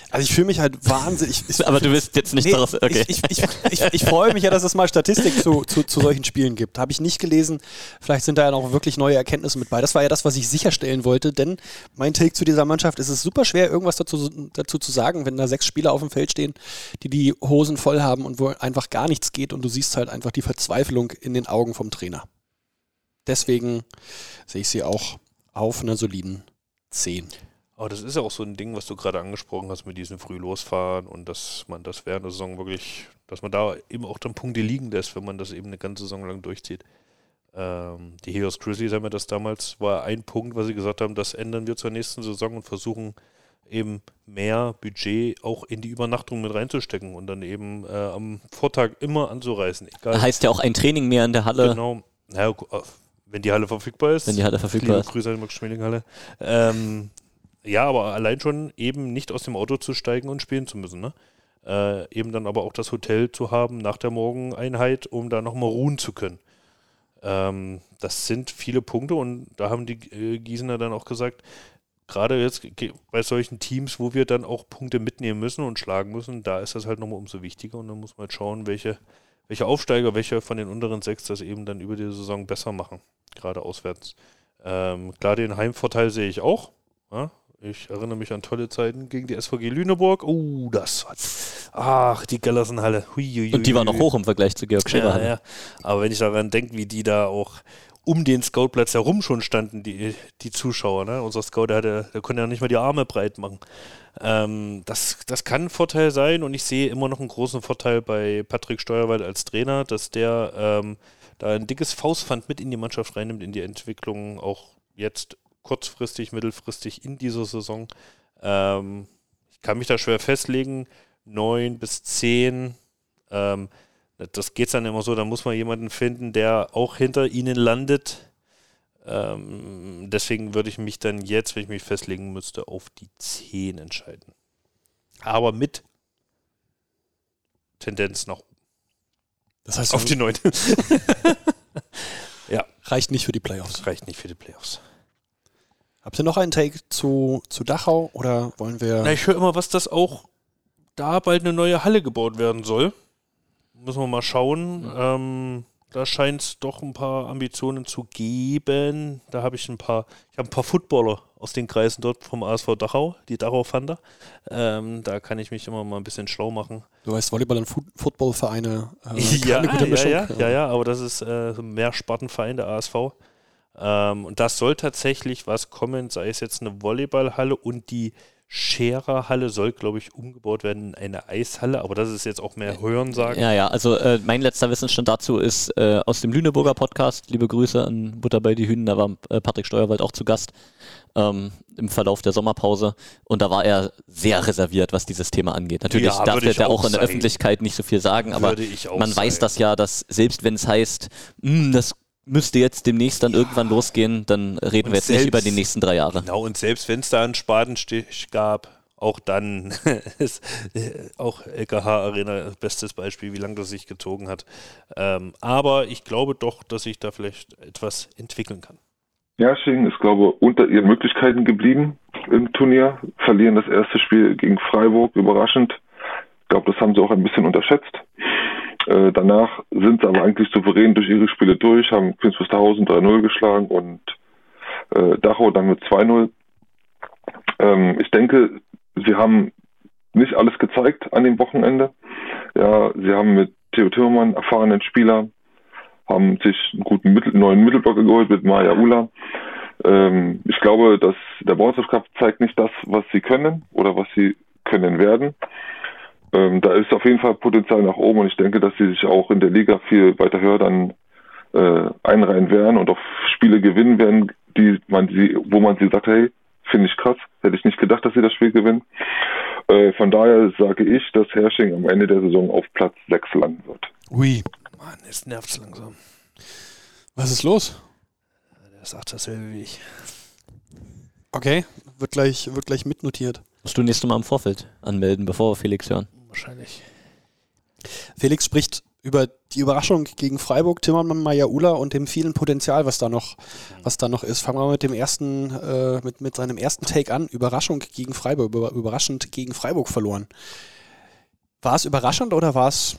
Also ich fühle mich halt wahnsinnig. Ich, (laughs) Aber du willst jetzt nicht nee, daraus. Okay. Ich, ich, ich, ich, freue mich ja, dass es mal Statistik zu, zu, zu solchen Spielen gibt. Habe ich nicht gelesen. Vielleicht sind da ja noch wirklich neue Erkenntnisse mit bei. Das war ja das, was ich sicherstellen wollte, denn mein Take zu dieser Mannschaft ist es super schwer, irgendwas dazu, dazu zu sagen, wenn da sechs Spieler auf dem Feld stehen, die die Hosen voll haben und wo einfach gar nichts geht und du siehst halt einfach die Verzweiflung in den Augen vom Trainer. Deswegen sehe ich sie auch auf einer soliden 10. Aber das ist ja auch so ein Ding, was du gerade angesprochen hast mit diesem früh losfahren und dass man das während der Saison wirklich, dass man da eben auch dann Punkte liegen lässt, wenn man das eben eine ganze Saison lang durchzieht. Ähm, die Heos Grizzlies haben ja das damals, war ein Punkt, was sie gesagt haben, das ändern wir zur nächsten Saison und versuchen eben mehr Budget auch in die Übernachtung mit reinzustecken und dann eben äh, am Vortag immer anzureißen. Egal. Heißt ja auch ein Training mehr in der Halle. Genau. Naja, wenn die Halle verfügbar ist. Wenn die Halle verfügbar Liebe ist. Grüße an die Max-Schmeling-Halle. Ähm, ja, aber allein schon eben nicht aus dem Auto zu steigen und spielen zu müssen. Ne? Äh, eben dann aber auch das Hotel zu haben nach der Morgeneinheit, um da nochmal ruhen zu können. Ähm, das sind viele Punkte und da haben die äh, Gießener dann auch gesagt, gerade jetzt bei solchen Teams, wo wir dann auch Punkte mitnehmen müssen und schlagen müssen, da ist das halt nochmal umso wichtiger und dann muss man halt schauen, welche, welche Aufsteiger, welche von den unteren sechs das eben dann über die Saison besser machen, gerade auswärts. Ähm, klar, den Heimvorteil sehe ich auch. Ja? Ich erinnere mich an tolle Zeiten gegen die SVG Lüneburg. Oh, das war. Ach, die Gellersenhalle. Hui, Und die war noch hoch im Vergleich zu Georg Scherer. ja, ja. Aber wenn ich daran denke, wie die da auch um den Scoutplatz herum schon standen, die, die Zuschauer, ne? Unser Scout, der, hatte, der konnte ja nicht mal die Arme breit machen. Ähm, das, das kann ein Vorteil sein und ich sehe immer noch einen großen Vorteil bei Patrick Steuerwald als Trainer, dass der ähm, da ein dickes Faustpfand mit in die Mannschaft reinnimmt, in die Entwicklung, auch jetzt kurzfristig, mittelfristig in dieser Saison. Ähm, ich kann mich da schwer festlegen, neun bis zehn. Ähm, das geht dann immer so, da muss man jemanden finden, der auch hinter ihnen landet. Ähm, deswegen würde ich mich dann jetzt, wenn ich mich festlegen müsste, auf die 10 entscheiden. Aber mit Tendenz nach oben. Das heißt, Auf die 9. (laughs) (laughs) ja. Reicht nicht für die Playoffs. Reicht nicht für die Playoffs. Habt ihr noch einen Take zu, zu Dachau oder wollen wir. Na, ich höre immer, was das auch da bald eine neue Halle gebaut werden soll. Müssen wir mal schauen. Ähm, da scheint es doch ein paar Ambitionen zu geben. Da habe ich ein paar, ich habe ein paar Footballer aus den Kreisen dort vom ASV Dachau, die Dachau Thunder. Ähm, da kann ich mich immer mal ein bisschen schlau machen. Du weißt, Volleyball- und Fu- Footballvereine. Äh, (laughs) ja, ja, Mischung. ja, ja, ja, aber das ist äh, so ein Mehrspartenverein, der ASV. Ähm, und das soll tatsächlich was kommen, sei es jetzt eine Volleyballhalle und die Schererhalle soll, glaube ich, umgebaut werden in eine Eishalle, aber das ist jetzt auch mehr Hörensagen. Ja, ja, also äh, mein letzter Wissensstand dazu ist äh, aus dem Lüneburger Podcast. Liebe Grüße an Butter bei die Hühnen, da war äh, Patrick Steuerwald auch zu Gast ähm, im Verlauf der Sommerpause und da war er sehr reserviert, was dieses Thema angeht. Natürlich Ja, darf er auch auch in der. Öffentlichkeit nicht so viel sagen, aber man weiß sein. das ja, dass selbst wenn es heißt, "Hm, das müsste jetzt demnächst dann irgendwann losgehen, dann reden Und wir jetzt nicht selbst- über die nächsten drei Jahre. Genau, und selbst wenn es da einen Spatenstich gab, auch dann (laughs) ist äh, auch LKH Arena bestes Beispiel, wie lange das sich gezogen hat. Ähm, aber ich glaube doch, dass sich da vielleicht etwas entwickeln kann. Hersching ist, glaube ich, unter ihren Möglichkeiten geblieben im Turnier. Verlieren das erste Spiel gegen Freiburg, überraschend. Ich glaube, das haben sie auch ein bisschen unterschätzt. Äh, danach sind sie aber eigentlich souverän durch ihre Spiele durch, haben Queens Wusterhausen 3-0 geschlagen und äh, Dachau dann mit 2-0. Ähm, ich denke, sie haben nicht alles gezeigt an dem Wochenende. Ja, sie haben mit Theo Thürmann erfahrenen Spieler, haben sich einen guten Mittel, neuen Mittelblocker geholt mit Maya Ula. Ähm, ich glaube, dass der Bronze Cup zeigt nicht das, was sie können oder was sie können werden. Ähm, da ist auf jeden Fall Potenzial nach oben und ich denke, dass sie sich auch in der Liga viel weiter höher dann äh, einreihen werden und auch Spiele gewinnen werden, die man sie, wo man sie sagt, hey, finde ich krass, hätte ich nicht gedacht, dass sie das Spiel gewinnen. Äh, von daher sage ich, dass Hersching am Ende der Saison auf Platz 6 landen wird. Ui, Mann, es nervt langsam. was ist los? Der sagt dasselbe wie ich. Okay, wird gleich, wird gleich mitnotiert. Musst du nächstes Mal im Vorfeld anmelden, bevor wir Felix hören. Wahrscheinlich. Felix spricht über die Überraschung gegen Freiburg, Timmermann, Mayaula und dem vielen Potenzial, was da noch, was da noch ist. Fangen wir mit dem ersten, äh, mit, mit seinem ersten Take an. Überraschung gegen Freiburg, über, überraschend gegen Freiburg verloren. War es überraschend oder war es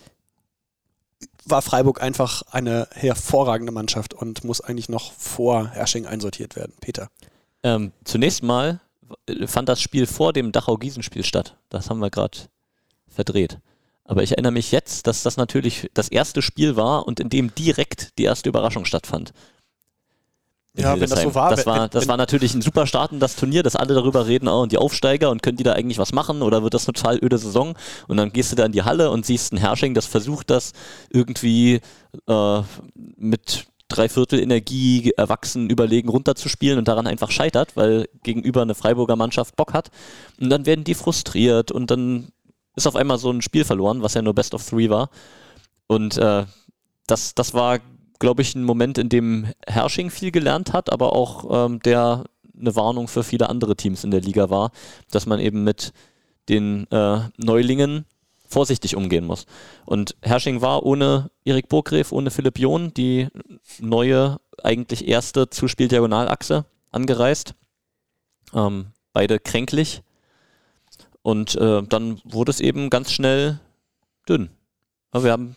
war Freiburg einfach eine hervorragende Mannschaft und muss eigentlich noch vor Hersching einsortiert werden? Peter. Ähm, zunächst mal fand das Spiel vor dem Dachau-Gießen-Spiel statt. Das haben wir gerade verdreht. Aber ich erinnere mich jetzt, dass das natürlich das erste Spiel war und in dem direkt die erste Überraschung stattfand. Ja, wenn das Hildesheim. so war, das, wenn- war, das wenn- war natürlich ein super Start in das Turnier, dass alle darüber reden, oh, und die Aufsteiger und können die da eigentlich was machen oder wird das eine total öde Saison? Und dann gehst du da in die Halle und siehst einen Herrsching, das versucht das irgendwie äh, mit Dreiviertel Energie erwachsen überlegen runterzuspielen und daran einfach scheitert, weil gegenüber eine Freiburger Mannschaft Bock hat. Und dann werden die frustriert und dann ist auf einmal so ein Spiel verloren, was ja nur Best of Three war. Und äh, das, das war, glaube ich, ein Moment, in dem Hersching viel gelernt hat, aber auch ähm, der eine Warnung für viele andere Teams in der Liga war, dass man eben mit den äh, Neulingen vorsichtig umgehen muss. Und Hersching war ohne Erik Burggref, ohne Philipp John, die neue, eigentlich erste Zuspieldiagonalachse angereist. Ähm, beide kränklich. Und äh, dann wurde es eben ganz schnell dünn. Aber wir haben.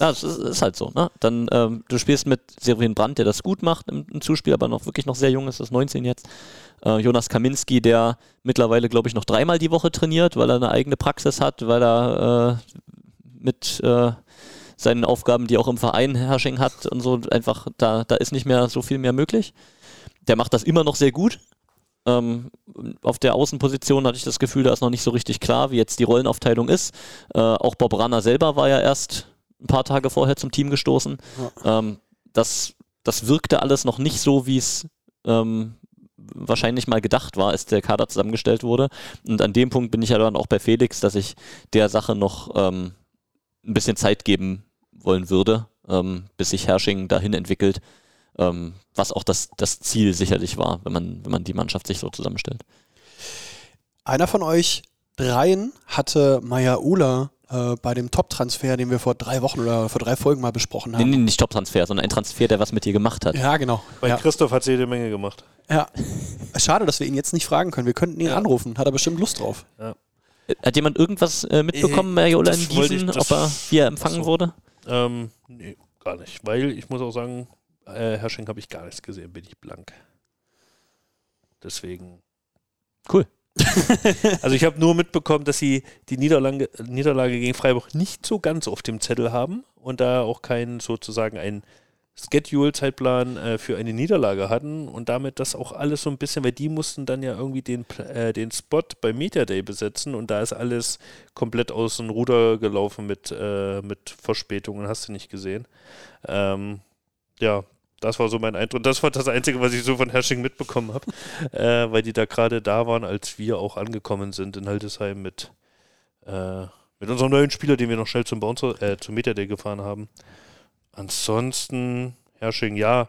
Ja, es ist, halt so, ne? Dann, ähm, du spielst mit Severin Brandt, der das gut macht im, im Zuspiel, aber noch wirklich noch sehr jung ist, ist 19 jetzt. Äh, Jonas Kaminski, der mittlerweile, glaube ich, noch dreimal die Woche trainiert, weil er eine eigene Praxis hat, weil er äh, mit äh, seinen Aufgaben, die auch im Verein Herrsching hat und so, einfach, da, da ist nicht mehr so viel mehr möglich. Der macht das immer noch sehr gut. Ähm, auf der Außenposition hatte ich das Gefühl, da ist noch nicht so richtig klar, wie jetzt die Rollenaufteilung ist. Äh, auch Bob Ranner selber war ja erst ein paar Tage vorher zum Team gestoßen. Ähm, das, das wirkte alles noch nicht so, wie es ähm, wahrscheinlich mal gedacht war, als der Kader zusammengestellt wurde. Und an dem Punkt bin ich ja dann auch bei Felix, dass ich der Sache noch ähm, ein bisschen Zeit geben wollen würde, ähm, bis sich Hersching dahin entwickelt, ähm, was auch das, das Ziel sicherlich war, wenn man, wenn man die Mannschaft sich so zusammenstellt. Einer von euch dreien hatte Maya Ula äh, bei dem Top-Transfer, den wir vor drei Wochen oder vor drei Folgen mal besprochen Nee, haben. nee, nicht Top-Transfer, sondern ein Transfer, der was mit dir gemacht hat. Ja, genau. Bei Ja. Christoph hat sie jede Menge gemacht. ja. Schade, dass wir ihn jetzt nicht fragen können. Wir könnten ihn anrufen. Hat er bestimmt Lust drauf. Hat jemand irgendwas äh, mitbekommen, Mariola in ich- Gießen, das- ob er, wie er empfangen so. wurde? Ähm, nee, gar nicht. Weil ich muss auch sagen, äh, Herr Schenk habe ich gar nichts gesehen, bin ich blank. Deswegen. Cool. (laughs) also ich habe nur mitbekommen, dass sie die Niederlage, Niederlage gegen Freiburg nicht so ganz auf dem Zettel haben und da auch keinen sozusagen einen Schedule-Zeitplan äh, für eine Niederlage hatten und damit das auch alles so ein bisschen, weil die mussten dann ja irgendwie den, äh, den Spot bei Media Day besetzen und da ist alles komplett aus dem Ruder gelaufen mit, äh, mit Verspätungen, hast du nicht gesehen. Ähm, ja, das war so mein Eindruck. Das war das Einzige, was ich so von Hersching mitbekommen habe, (laughs) äh, weil die da gerade da waren, als wir auch angekommen sind in Haldesheim mit, äh, mit unserem neuen Spieler, den wir noch schnell zum Bouncer, äh, zum Media Day gefahren haben. Ansonsten, Hersching, ja,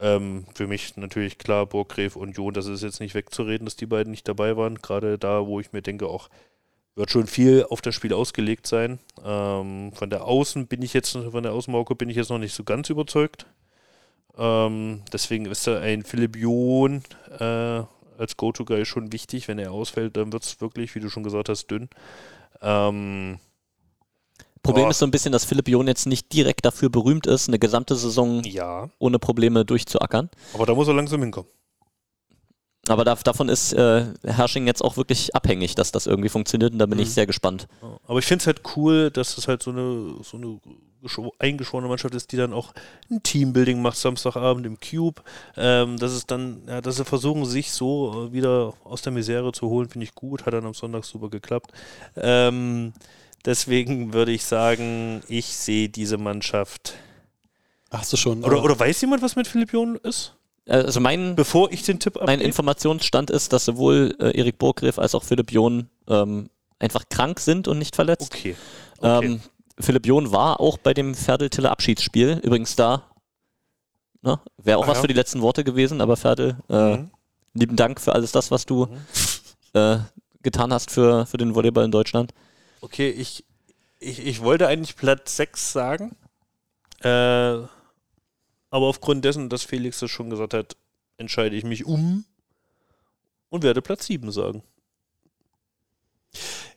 ähm, für mich natürlich klar, Burggräf und John, das ist jetzt nicht wegzureden, dass die beiden nicht dabei waren. Gerade da, wo ich mir denke, auch wird schon viel auf das Spiel ausgelegt sein. Ähm, von der Außen bin ich jetzt, von der Außenmauke bin ich jetzt noch nicht so ganz überzeugt. Ähm, deswegen ist da ein Philipp John äh, als Go-To-Guy schon wichtig. Wenn er ausfällt, dann wird es wirklich, wie du schon gesagt hast, dünn. Ähm, Problem Boah. ist so ein bisschen, dass Philipp John jetzt nicht direkt dafür berühmt ist, eine gesamte Saison ja, ohne Probleme durchzuackern. aber da muss er langsam hinkommen. Aber da, davon ist äh, Hersching jetzt auch wirklich abhängig, dass das irgendwie funktioniert und da bin ich Mhm. sehr gespannt. Aber ich finde es halt cool, dass es halt so eine, so eine eingeschworene Mannschaft ist, die dann auch ein Teambuilding macht Samstagabend im Cube. Ähm, dass es dann, ja, dass sie versuchen, sich so äh, wieder aus der Misere zu holen, finde ich gut. Hat dann am Sonntag super geklappt. Ähm, deswegen würde ich sagen, ich sehe diese Mannschaft. Hast du schon. Oder, aber- oder weiß jemand, was mit Philipp John ist? Also mein, Bevor ich den Tipp mein abgebe? Informationsstand ist, dass sowohl äh, Erik Burggriff als auch Philipp John ähm, einfach krank sind und nicht verletzt. Okay. okay. Ähm, Philipp John war auch bei dem Ferdel-Tiller Abschiedsspiel übrigens da. Ne? Wäre auch Ah, was ja. für die letzten Worte gewesen, aber Ferdel, äh, Mhm. lieben Dank für alles das, was du äh, getan hast für, für den Volleyball in Deutschland. Okay, ich, ich, ich wollte eigentlich Platz 6 sagen. Äh, aber aufgrund dessen, dass Felix das schon gesagt hat, entscheide ich mich um und werde Platz 7 sagen.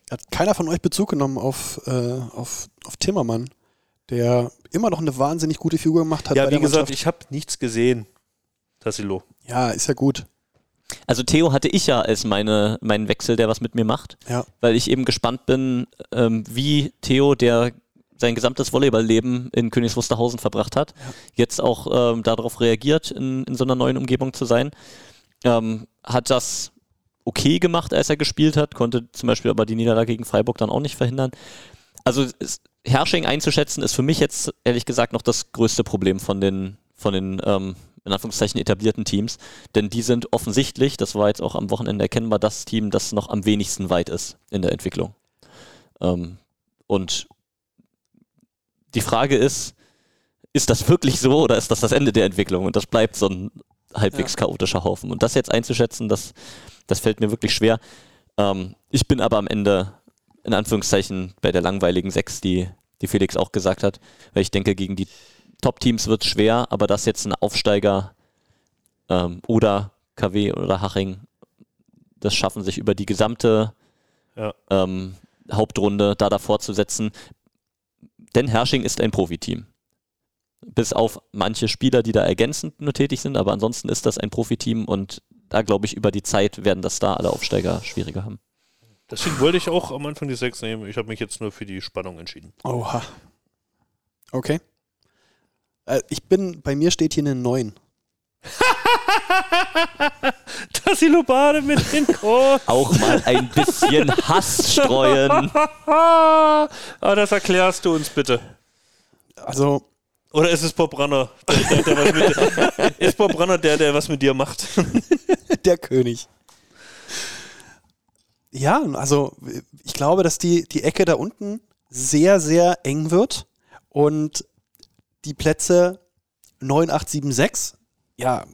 Hat keiner von euch Bezug genommen auf, äh, auf, auf Timmermann, der immer noch eine wahnsinnig gute Figur gemacht hat. ja, bei wie der gesagt, ich habe nichts gesehen. Tassilo. Ja, ist ja gut. Also Theo hatte ich ja als meine, meinen Wechsel, der was mit mir macht, Ja. weil ich eben gespannt bin, ähm, wie Theo, der sein gesamtes Volleyballleben in Königs Wusterhausen verbracht hat, jetzt auch ähm, darauf reagiert, in, in so einer neuen Umgebung zu sein. Ähm, hat das okay gemacht, als er gespielt hat, konnte zum Beispiel aber die Niederlage gegen Freiburg dann auch nicht verhindern. Also es, Herrsching einzuschätzen, ist für mich jetzt ehrlich gesagt noch das größte Problem von den, von den ähm, in Anführungszeichen etablierten Teams. Denn die sind offensichtlich, das war jetzt auch am Wochenende erkennbar, das Team, das noch am wenigsten weit ist in der Entwicklung. Ähm, und die Frage ist, ist das wirklich so oder ist das das Ende der Entwicklung? Und das bleibt so ein halbwegs Ja. chaotischer Haufen. Und das jetzt einzuschätzen, das, das fällt mir wirklich schwer. Ähm, ich bin aber am Ende, in Anführungszeichen, bei der langweiligen Sechs, die, die Felix auch gesagt hat, weil ich denke, gegen die Top-Teams wird es schwer, aber dass jetzt ein Aufsteiger ähm, oder KW oder Haching das schaffen, sich über die gesamte Ja. ähm, Hauptrunde da davor zu setzen. Denn Hersching ist ein Profiteam. Bis auf manche Spieler, die da ergänzend nur tätig sind, aber ansonsten ist das ein Profiteam und da glaube ich, über die Zeit werden das da alle Aufsteiger schwieriger haben. Deswegen wollte ich auch am Anfang die 6 nehmen. Ich habe mich jetzt nur für die Spannung entschieden. Oha. Okay. Äh, ich bin, bei mir steht hier eine 9. Tassilo Bade mit den (laughs) Chor. Auch mal ein bisschen Hass streuen. (laughs) ah, das erklärst du uns bitte. Also, Oder ist es Bob Runner? Der, der, der mit, ist Bob Runner der, der was mit dir macht? (laughs) der König. Ja, also ich glaube, dass die, die Ecke da unten sehr, sehr eng wird und die Plätze 9, 8, 7, 6, ja,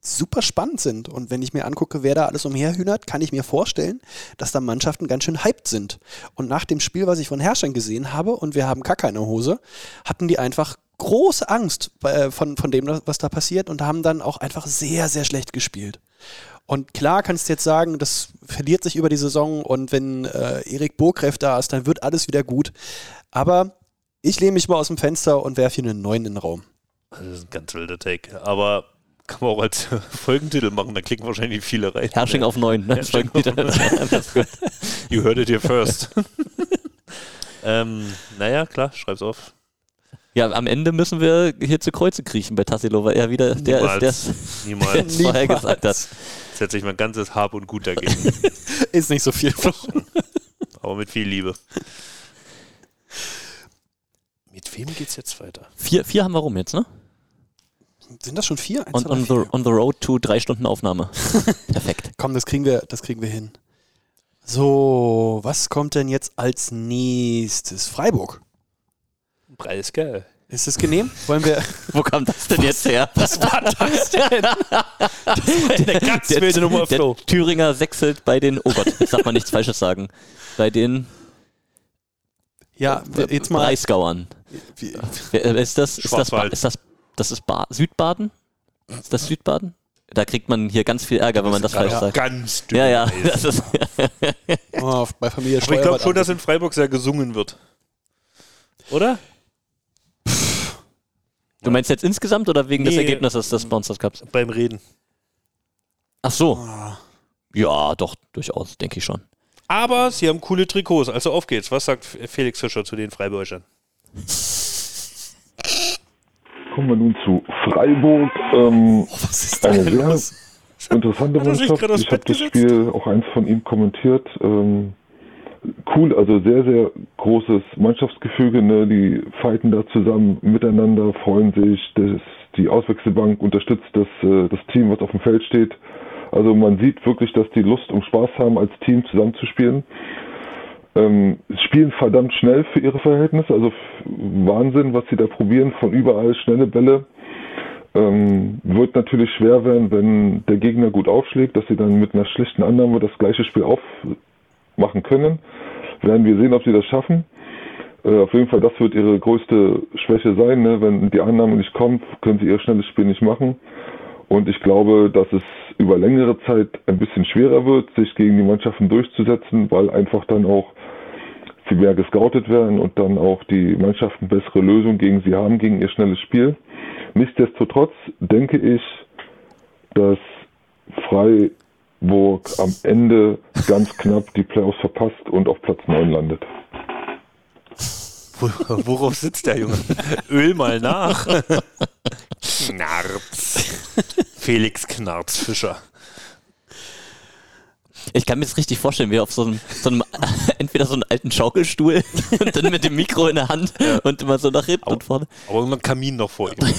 super spannend sind. Und wenn ich mir angucke, wer da alles umherhühnert, kann ich mir vorstellen, dass da Mannschaften ganz schön hyped sind. Und nach dem Spiel, was ich von Herrschern gesehen habe, und wir haben Kacke in der Hose, hatten die einfach große Angst äh, von, von dem, was da passiert und haben dann auch einfach sehr, sehr schlecht gespielt. Und klar kannst du jetzt sagen, das verliert sich über die Saison und wenn äh, Erik Burgreff da ist, dann wird alles wieder gut. Aber ich lehne mich mal aus dem Fenster und werfe hier einen neuen in den Raum. Das ist ein ganz wilder Take. Aber kann man auch als (laughs) Folgentitel machen, da klicken wahrscheinlich viele rein. Herrsching auf 9. Ne? Herrsching auf neun. (laughs) You heard it here first. (laughs) ähm, naja, klar, schreib's auf. Ja, am Ende müssen wir hier zu Kreuze kriechen bei Tassilo, weil er wieder der ist, der es Niemals. (laughs) vorher gesagt hat. Setze ich mein ganzes Hab und Gut dagegen. (laughs) Ist nicht so viel. (laughs) Aber mit viel Liebe. Mit wem geht's jetzt weiter? Vier, vier haben wir rum jetzt, ne? Sind das schon vier? Eins, On, on, drei, the, vier. on the road to drei Stunden Aufnahme. Perfekt. Komm, das kriegen wir, das kriegen wir hin. So, was kommt denn jetzt als nächstes? Freiburg. Preis geil. Ist das genehm? Wollen wir. Wo kam das denn jetzt her? Was war das denn? (laughs) Das war eine ganz Der, wilde Nummer, der Flo. Thüringer wechselt bei den, oh Gott, jetzt darf man nichts Falsches sagen, bei den Ja, jetzt mal. Breisgauern. Wer Ist das, ist das, ist das, das ist ba Südbaden? Ist das Südbaden? Da kriegt man hier ganz viel Ärger, wenn man das falsch Ja, sagt. ganz dünn. Ja, ja, das ist, Oh, bei Familie Aber ich glaube schon, dass in Freiburg sehr gesungen wird. Oder? Du meinst jetzt insgesamt oder wegen des Nee. Ergebnisses des Sponsors Cups? Beim Reden. Ach so, Ah, ja, doch, durchaus, denke ich schon. Aber sie haben coole Trikots. Also auf geht's. Was sagt Felix Fischer zu den Freiburgern? Kommen wir nun zu Freiburg. Ähm, was ist da eine sehr los? interessante er Mannschaft. Ich habe das? Spiel auch eins von ihm kommentiert. Ähm, cool, also sehr, sehr großes Mannschaftsgefüge. Ne? Die fighten da zusammen miteinander, freuen sich. Das, die Auswechselbank unterstützt das, äh, das Team, was auf dem Feld steht. Also man sieht wirklich, dass die Lust und Spaß haben, als Team zusammenzuspielen. Ähm, spielen verdammt schnell für ihre Verhältnisse, also Wahnsinn, was sie da probieren, von überall schnelle Bälle. Ähm, wird natürlich schwer werden, wenn der Gegner gut aufschlägt, dass sie dann mit einer schlichten Annahme das gleiche Spiel aufmachen können. Werden wir sehen, ob sie das schaffen. Äh, auf jeden Fall, das wird ihre größte Schwäche sein. Ne? Wenn die Annahme nicht kommt, können sie ihr schnelles Spiel nicht machen. Und ich glaube, dass es über längere Zeit ein bisschen schwerer wird, sich gegen die Mannschaften durchzusetzen, weil einfach dann auch sie mehr gescoutet werden und dann auch die Mannschaften bessere Lösungen gegen sie haben, gegen ihr schnelles Spiel. Nichtsdestotrotz denke ich, dass Freiburg am Ende ganz knapp die Playoffs verpasst und auf Platz 9 landet. Wo- Worauf sitzt der Junge? Öl mal nach. Knarz. Felix Knarzfischer. Ich kann mir das richtig vorstellen, wie er auf so einem, so einem (laughs) entweder so einen alten Schaukelstuhl (laughs) und dann mit dem Mikro in der Hand und immer so nach hinten und vorne. Aber immer ein Kamin noch vor ihm. (laughs)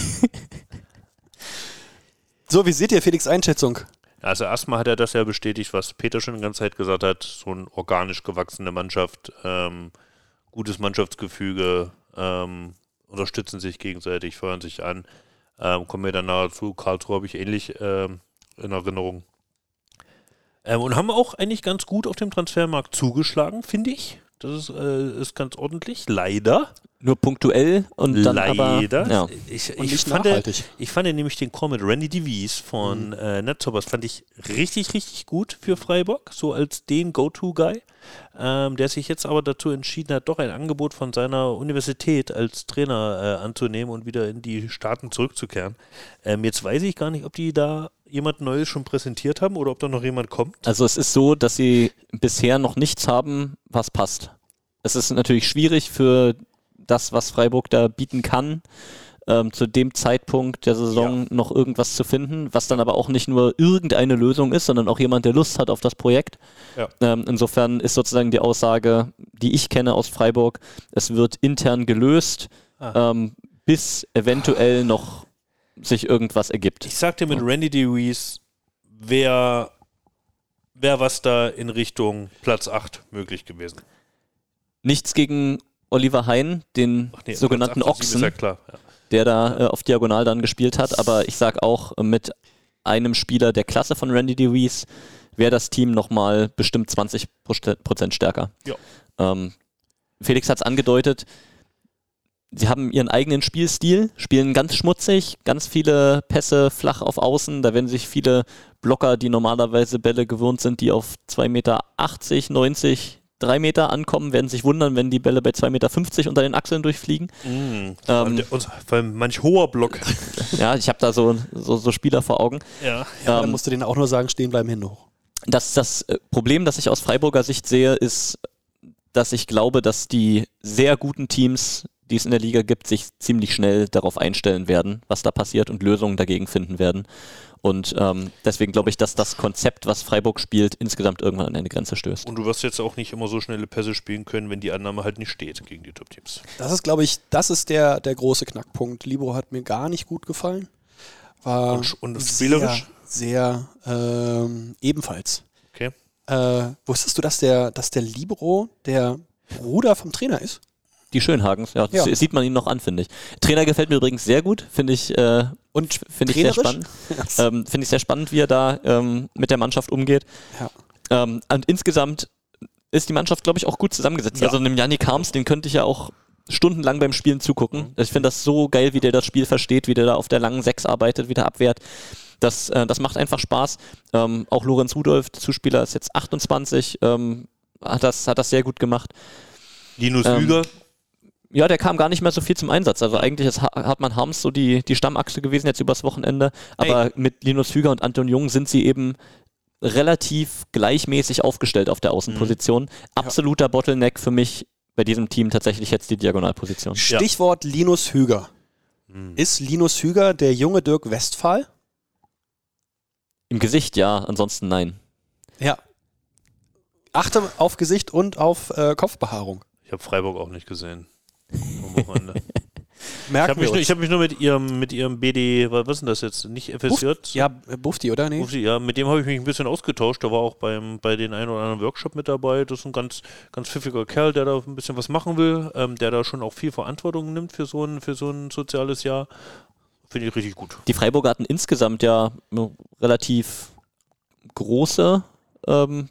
So, wie seht ihr Felix Einschätzung? Also erstmal hat er das ja bestätigt, was Peter schon die ganze Zeit gesagt hat. So eine organisch gewachsene Mannschaft, ähm, gutes Mannschaftsgefüge, ähm, unterstützen sich gegenseitig, feuern sich an. Ähm, kommen wir dann nahe zu. Karlsruhe habe ich ähnlich ähm, in Erinnerung. Ähm, und haben auch eigentlich ganz gut auf dem Transfermarkt zugeschlagen, finde ich. Das ist, äh, ist ganz ordentlich. Leider. Nur punktuell und dann Leider. aber. Ja. Ich, Und ich, nicht fand, nachhaltig. ich fand nämlich den Call mit Randy DeVries von äh, Netzhoppers fand ich richtig, richtig gut für Freiburg, so als den Go-To-Guy, ähm, der sich jetzt aber dazu entschieden hat, doch ein Angebot von seiner Universität als Trainer äh, anzunehmen und wieder in die Staaten zurückzukehren. Ähm, jetzt weiß ich gar nicht, ob die da jemand Neues schon präsentiert haben oder ob da noch jemand kommt. Also es ist so, dass sie bisher noch nichts haben, was passt. Es ist natürlich schwierig für das, was Freiburg da bieten kann, ähm, zu dem Zeitpunkt der Saison noch irgendwas zu finden, was dann aber auch nicht nur irgendeine Lösung ist, sondern auch jemand, der Lust hat auf das Projekt. Ja. Ähm, insofern ist sozusagen die Aussage, die ich kenne aus Freiburg, es wird intern gelöst, Ah. ähm, bis eventuell noch sich irgendwas ergibt. Ich sagte mit Randy DeVries wäre wär was da in Richtung Platz 8 möglich gewesen. Nichts gegen Oliver Hein, den nee, sogenannten Platz 8 ist Ochsen, ja. Ja. der da äh, auf Diagonal dann gespielt hat. Aber ich sag auch, äh, mit einem Spieler der Klasse von Randy DeWeese wäre das Team nochmal bestimmt 20 Prozent stärker. Ja. Ähm, Felix hat es angedeutet, sie haben ihren eigenen Spielstil, spielen ganz schmutzig, ganz viele Pässe flach auf Außen. Da werden sich viele Blocker, die normalerweise Bälle gewohnt sind, die auf 2,80 Meter, 90, 3 Meter ankommen, werden sich wundern, wenn die Bälle bei 2,50 Meter unter den Achseln durchfliegen. Vor allem Ähm, vor allem manch hoher Block. (laughs) ja, ich habe da so, so, so Spieler vor Augen. ja. Ja, dann Ähm, musst du denen auch nur sagen, stehen bleiben, Hände hoch. Das, das äh, Problem, das ich aus Freiburger Sicht sehe, ist, dass ich glaube, dass die sehr guten Teams, die es in der Liga gibt, sich ziemlich schnell darauf einstellen werden, was da passiert und Lösungen dagegen finden werden. Und ähm, deswegen glaube ich, dass das Konzept, was Freiburg spielt, insgesamt irgendwann an eine Grenze stößt. Und du wirst jetzt auch nicht immer so schnelle Pässe spielen können, wenn die Annahme halt nicht steht gegen die Top-Teams. Das ist, glaube ich, das ist der, der große Knackpunkt. Libro hat mir gar nicht gut gefallen. War Und und spielerisch? Sehr, sehr ähm, ebenfalls. Okay. Äh, wusstest du, dass der, dass der Libro der Bruder vom Trainer ist? Die Schönhagens, ja, das Ja. sieht man ihn noch an, finde ich. Trainer gefällt mir übrigens sehr gut, finde ich, äh, Und finde ich sehr spannend. (laughs) Ähm, finde ich sehr spannend, wie er da ähm, mit der Mannschaft umgeht. Ja. Ähm, und insgesamt ist die Mannschaft, glaube ich, auch gut zusammengesetzt. Ja. Also einem Yannick Harms, den könnte ich ja auch stundenlang beim Spielen zugucken. Ich finde das so geil, wie der das Spiel versteht, wie der da auf der langen Sechs arbeitet, wie der abwehrt. Das, äh, das macht einfach Spaß. Ähm, auch Lorenz Rudolf, der Zuspieler, ist jetzt 28, ähm, hat, das, hat das sehr gut gemacht. Linus Ähm, Lüger, Ja, der kam gar nicht mehr so viel zum Einsatz. Also eigentlich ist Ha- Hartmann Harms so die, die Stammachse gewesen jetzt übers Wochenende. Aber mit Linus Hüger und Anton Jung sind sie eben relativ gleichmäßig aufgestellt auf der Außenposition. Absoluter Bottleneck für mich bei diesem Team tatsächlich jetzt die Diagonalposition. Stichwort Linus Hüger. Ist Linus Hüger der junge Dirk Westphal? Im Gesicht ja, ansonsten nein. Ja. Achte auf Gesicht und auf äh, Kopfbehaarung. ich habe Freiburg auch nicht gesehen. Am Wochenende. (laughs) Ich Merken habe mich, nur- ich hab mich nur mit ihrem, mit ihrem BD, was ist denn das jetzt? Nicht FSJ? ja, äh, Bufti, oder? Nee. Ufti, ja, mit dem habe ich mich ein bisschen ausgetauscht. Der war auch beim, bei den einen oder anderen Workshop mit dabei. Das ist ein ganz, ganz pfiffiger Kerl, der da ein bisschen was machen will, ähm, der da schon auch viel Verantwortung nimmt für so ein, für so ein soziales Jahr. Finde ich richtig gut. Die Freiburger hatten insgesamt ja eine relativ große ähm,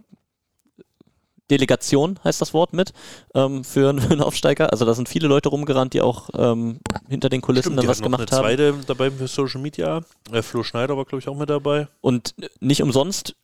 Delegation, heißt das Wort mit, ähm, für, einen- (laughs) für einen Aufsteiger. Also da sind viele Leute rumgerannt, die auch ähm, hinter den Kulissen Stimmt, dann was gemacht haben. zweite dabei für Social Media. Äh, Flo Schneider war, glaube ich, auch mit dabei. Und nicht umsonst,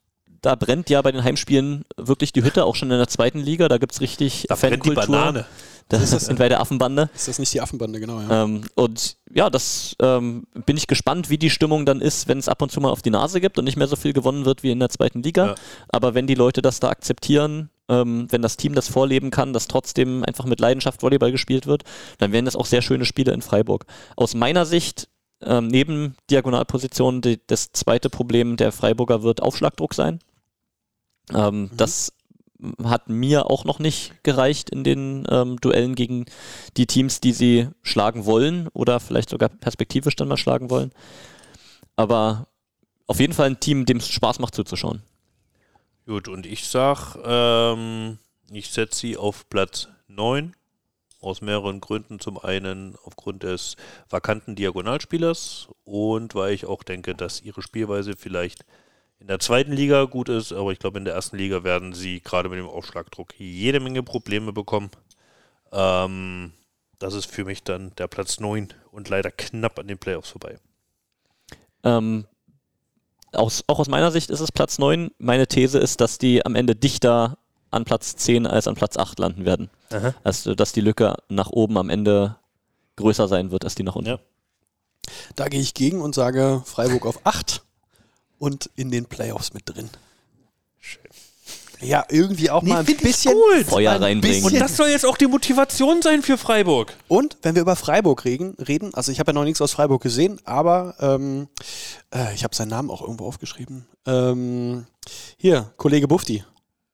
da brennt ja bei den Heimspielen wirklich die Hütte, auch schon in der zweiten Liga. Da gibt es richtig Da brennt die Fankultur. Banane. (laughs) Das ist bei der Affenbande. Ist das nicht die Affenbande, genau, ja. Ähm, und ja, das ähm, bin ich gespannt, wie die Stimmung dann ist, wenn es ab und zu mal auf die Nase gibt und nicht mehr so viel gewonnen wird wie in der zweiten Liga. Ja. Aber wenn die Leute das da akzeptieren, ähm, wenn das Team das vorleben kann, dass trotzdem einfach mit Leidenschaft Volleyball gespielt wird, dann wären das auch sehr schöne Spiele in Freiburg. Aus meiner Sicht, ähm, neben Diagonalpositionen, die, das zweite Problem der Freiburger wird Aufschlagdruck sein. Ähm, Das hat mir auch noch nicht gereicht in den ähm, Duellen gegen die Teams, die sie schlagen wollen oder vielleicht sogar perspektivisch dann mal schlagen wollen. Aber auf jeden Fall ein Team, dem es Spaß macht zuzuschauen. Gut, und ich sag, ähm, ich setze sie auf Platz 9. Aus mehreren Gründen. Zum einen aufgrund des vakanten Diagonalspielers und weil ich auch denke, dass ihre Spielweise vielleicht in der zweiten Liga gut ist, aber ich glaube, in der ersten Liga werden sie gerade mit dem Aufschlagdruck jede Menge Probleme bekommen. Ähm, das ist für mich dann der Platz 9 und leider knapp an den Playoffs vorbei. Ähm, aus, auch aus meiner Sicht ist es Platz 9. Meine These ist, dass die am Ende dichter an Platz 10 als an Platz 8 landen werden. Aha. Also, dass die Lücke nach oben am Ende größer sein wird als die nach unten. Ja. Da gehe ich gegen und sage Freiburg auf 8 und in den Playoffs mit drin. Ja, irgendwie auch Nee, mal ein bisschen. gut. Feuer ein reinbringen. Und das soll jetzt auch die Motivation sein für Freiburg. Und wenn wir über Freiburg reden, reden also ich habe ja noch nichts aus Freiburg gesehen, aber ähm, äh, ich habe seinen Namen auch irgendwo aufgeschrieben. Ähm, hier, Kollege Bufti.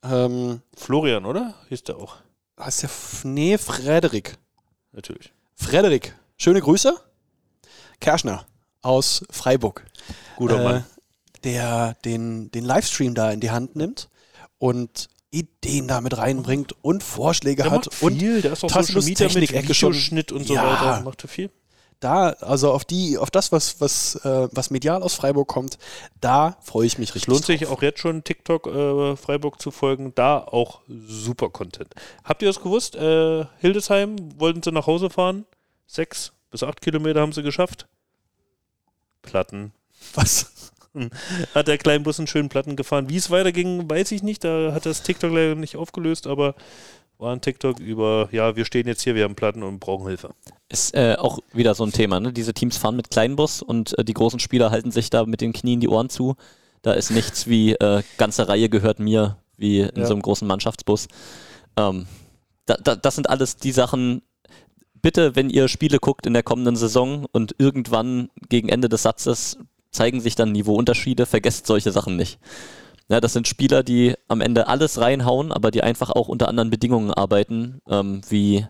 Ähm, Florian, oder? Hieß der auch. heißt der F nee, Frederik. Natürlich. Frederik, schöne Grüße. Kerschner aus Freiburg. Guter äh, Mann. Der den, den Livestream da in die Hand nimmt und Ideen da mit reinbringt und Vorschläge Der hat und der ist auch Social Media mit. Videoschnitt und so Ja. weiter. Macht er viel. da, also auf die, auf das, was, was, äh, was medial aus Freiburg kommt, da freue ich mich Es richtig. lohnt sich drauf. auch jetzt schon TikTok äh, Freiburg zu folgen. Da auch super Content. Habt ihr das gewusst? Äh, Hildesheim wollten sie nach Hause fahren. Sechs bis acht Kilometer haben sie geschafft. Platten. Was? Hat der Kleinbus einen schönen Platten gefahren. Wie es weiterging, weiß ich nicht. Da hat das TikTok leider nicht aufgelöst, aber war ein TikTok über, ja, wir stehen jetzt hier, wir haben Platten und brauchen Hilfe. Ist äh, auch wieder so ein Thema. Ne? Diese Teams fahren mit Kleinbus und äh, die großen Spieler halten sich da mit den Knien die Ohren zu. Da ist nichts wie äh, ganze Reihe gehört mir, wie in Ja. so einem großen Mannschaftsbus. Ähm, da, da, das sind alles die Sachen. Bitte, wenn ihr Spiele guckt in der kommenden Saison und irgendwann gegen Ende des Satzes zeigen sich dann Niveauunterschiede, vergesst solche Sachen nicht. Ja, das sind Spieler, die am Ende alles reinhauen, aber die einfach auch unter anderen Bedingungen arbeiten, ähm, wie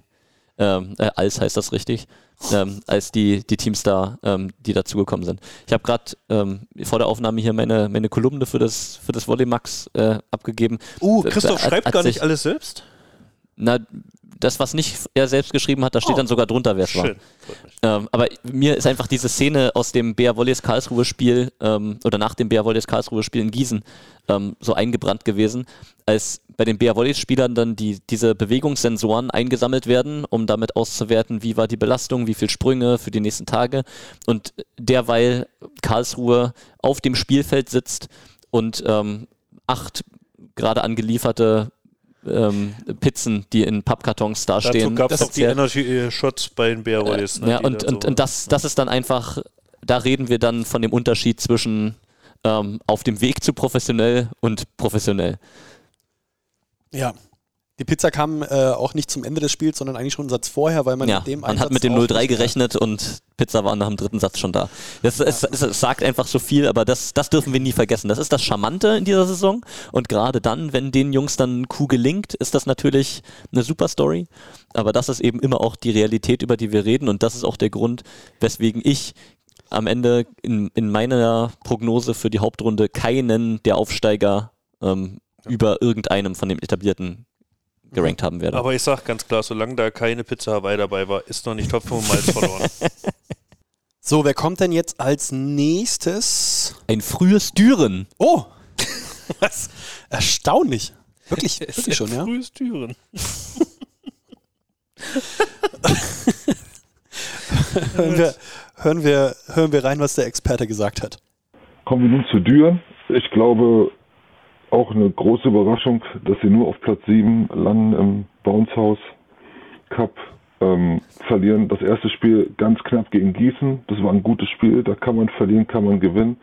ähm, äh, als heißt das richtig, ähm, als die, die Teams da, ähm, die dazugekommen sind. Ich habe gerade ähm, vor der Aufnahme hier meine, meine Kolumne für das, für das Volleymax äh, abgegeben. Uh, Äh, Christoph hat- schreibt gar nicht alles selbst. Na, das, was nicht er selbst geschrieben hat, da steht Oh. dann sogar drunter, wer es war. Ähm, aber mir ist einfach diese Szene aus dem Bär Wollies Karlsruhe Spiel ähm, oder nach dem Bär Wollies Karlsruhe Spiel in Gießen ähm, so eingebrannt gewesen, als bei den Bär Wollies Spielern dann die, diese Bewegungssensoren eingesammelt werden, um damit auszuwerten, wie war die Belastung, wie viel Sprünge für die nächsten Tage und derweil Karlsruhe auf dem Spielfeld sitzt und ähm, acht gerade angelieferte ähm, Pizzen, die in Pappkartons Dazu dastehen. gab es auch die zählt. Energy-Shots bei den Bear Wallis. ne, Ja, und, und, so- und das, das ist dann einfach, da reden wir dann von dem Unterschied zwischen ähm, auf dem Weg zu professionell und professionell. Ja. Die Pizza kam äh, auch nicht zum Ende des Spiels, sondern eigentlich schon einen Satz vorher, weil man ja, mit dem man Einsatz hat mit dem auch 0-3 nicht mehr- gerechnet und Pizza war nach dem dritten Satz schon da. Das, es, es, es sagt einfach so viel, aber das, das dürfen wir nie vergessen. Das ist das Charmante in dieser Saison und gerade dann, wenn den Jungs dann ein Coup gelingt, ist das natürlich eine super Story. Aber das ist eben immer auch die Realität, über die wir reden und das ist auch der Grund, weswegen ich am Ende in, in meiner Prognose für die Hauptrunde keinen der Aufsteiger ähm, über irgendeinem von dem etablierten gerankt haben werde. Aber ich sag ganz klar, solange da keine Pizza Hawaii dabei war, ist noch nicht Top 5 Malz (laughs) verloren. So, wer kommt denn jetzt als nächstes? Ein frühes Düren. Oh! (laughs) Was? Erstaunlich. Wirklich, (laughs) wirklich schon, ja? Frühes Türen. Hören wir, hören, wir, hören wir rein, was der Experte gesagt hat. Kommen wir nun zu Düren. Ich glaube, auch eine große Überraschung, dass sie nur auf Platz 7 landen im Bounce House Cup. Ähm, verlieren das erste Spiel ganz knapp gegen Gießen. Das war ein gutes Spiel. Da kann man verlieren, kann man gewinnen.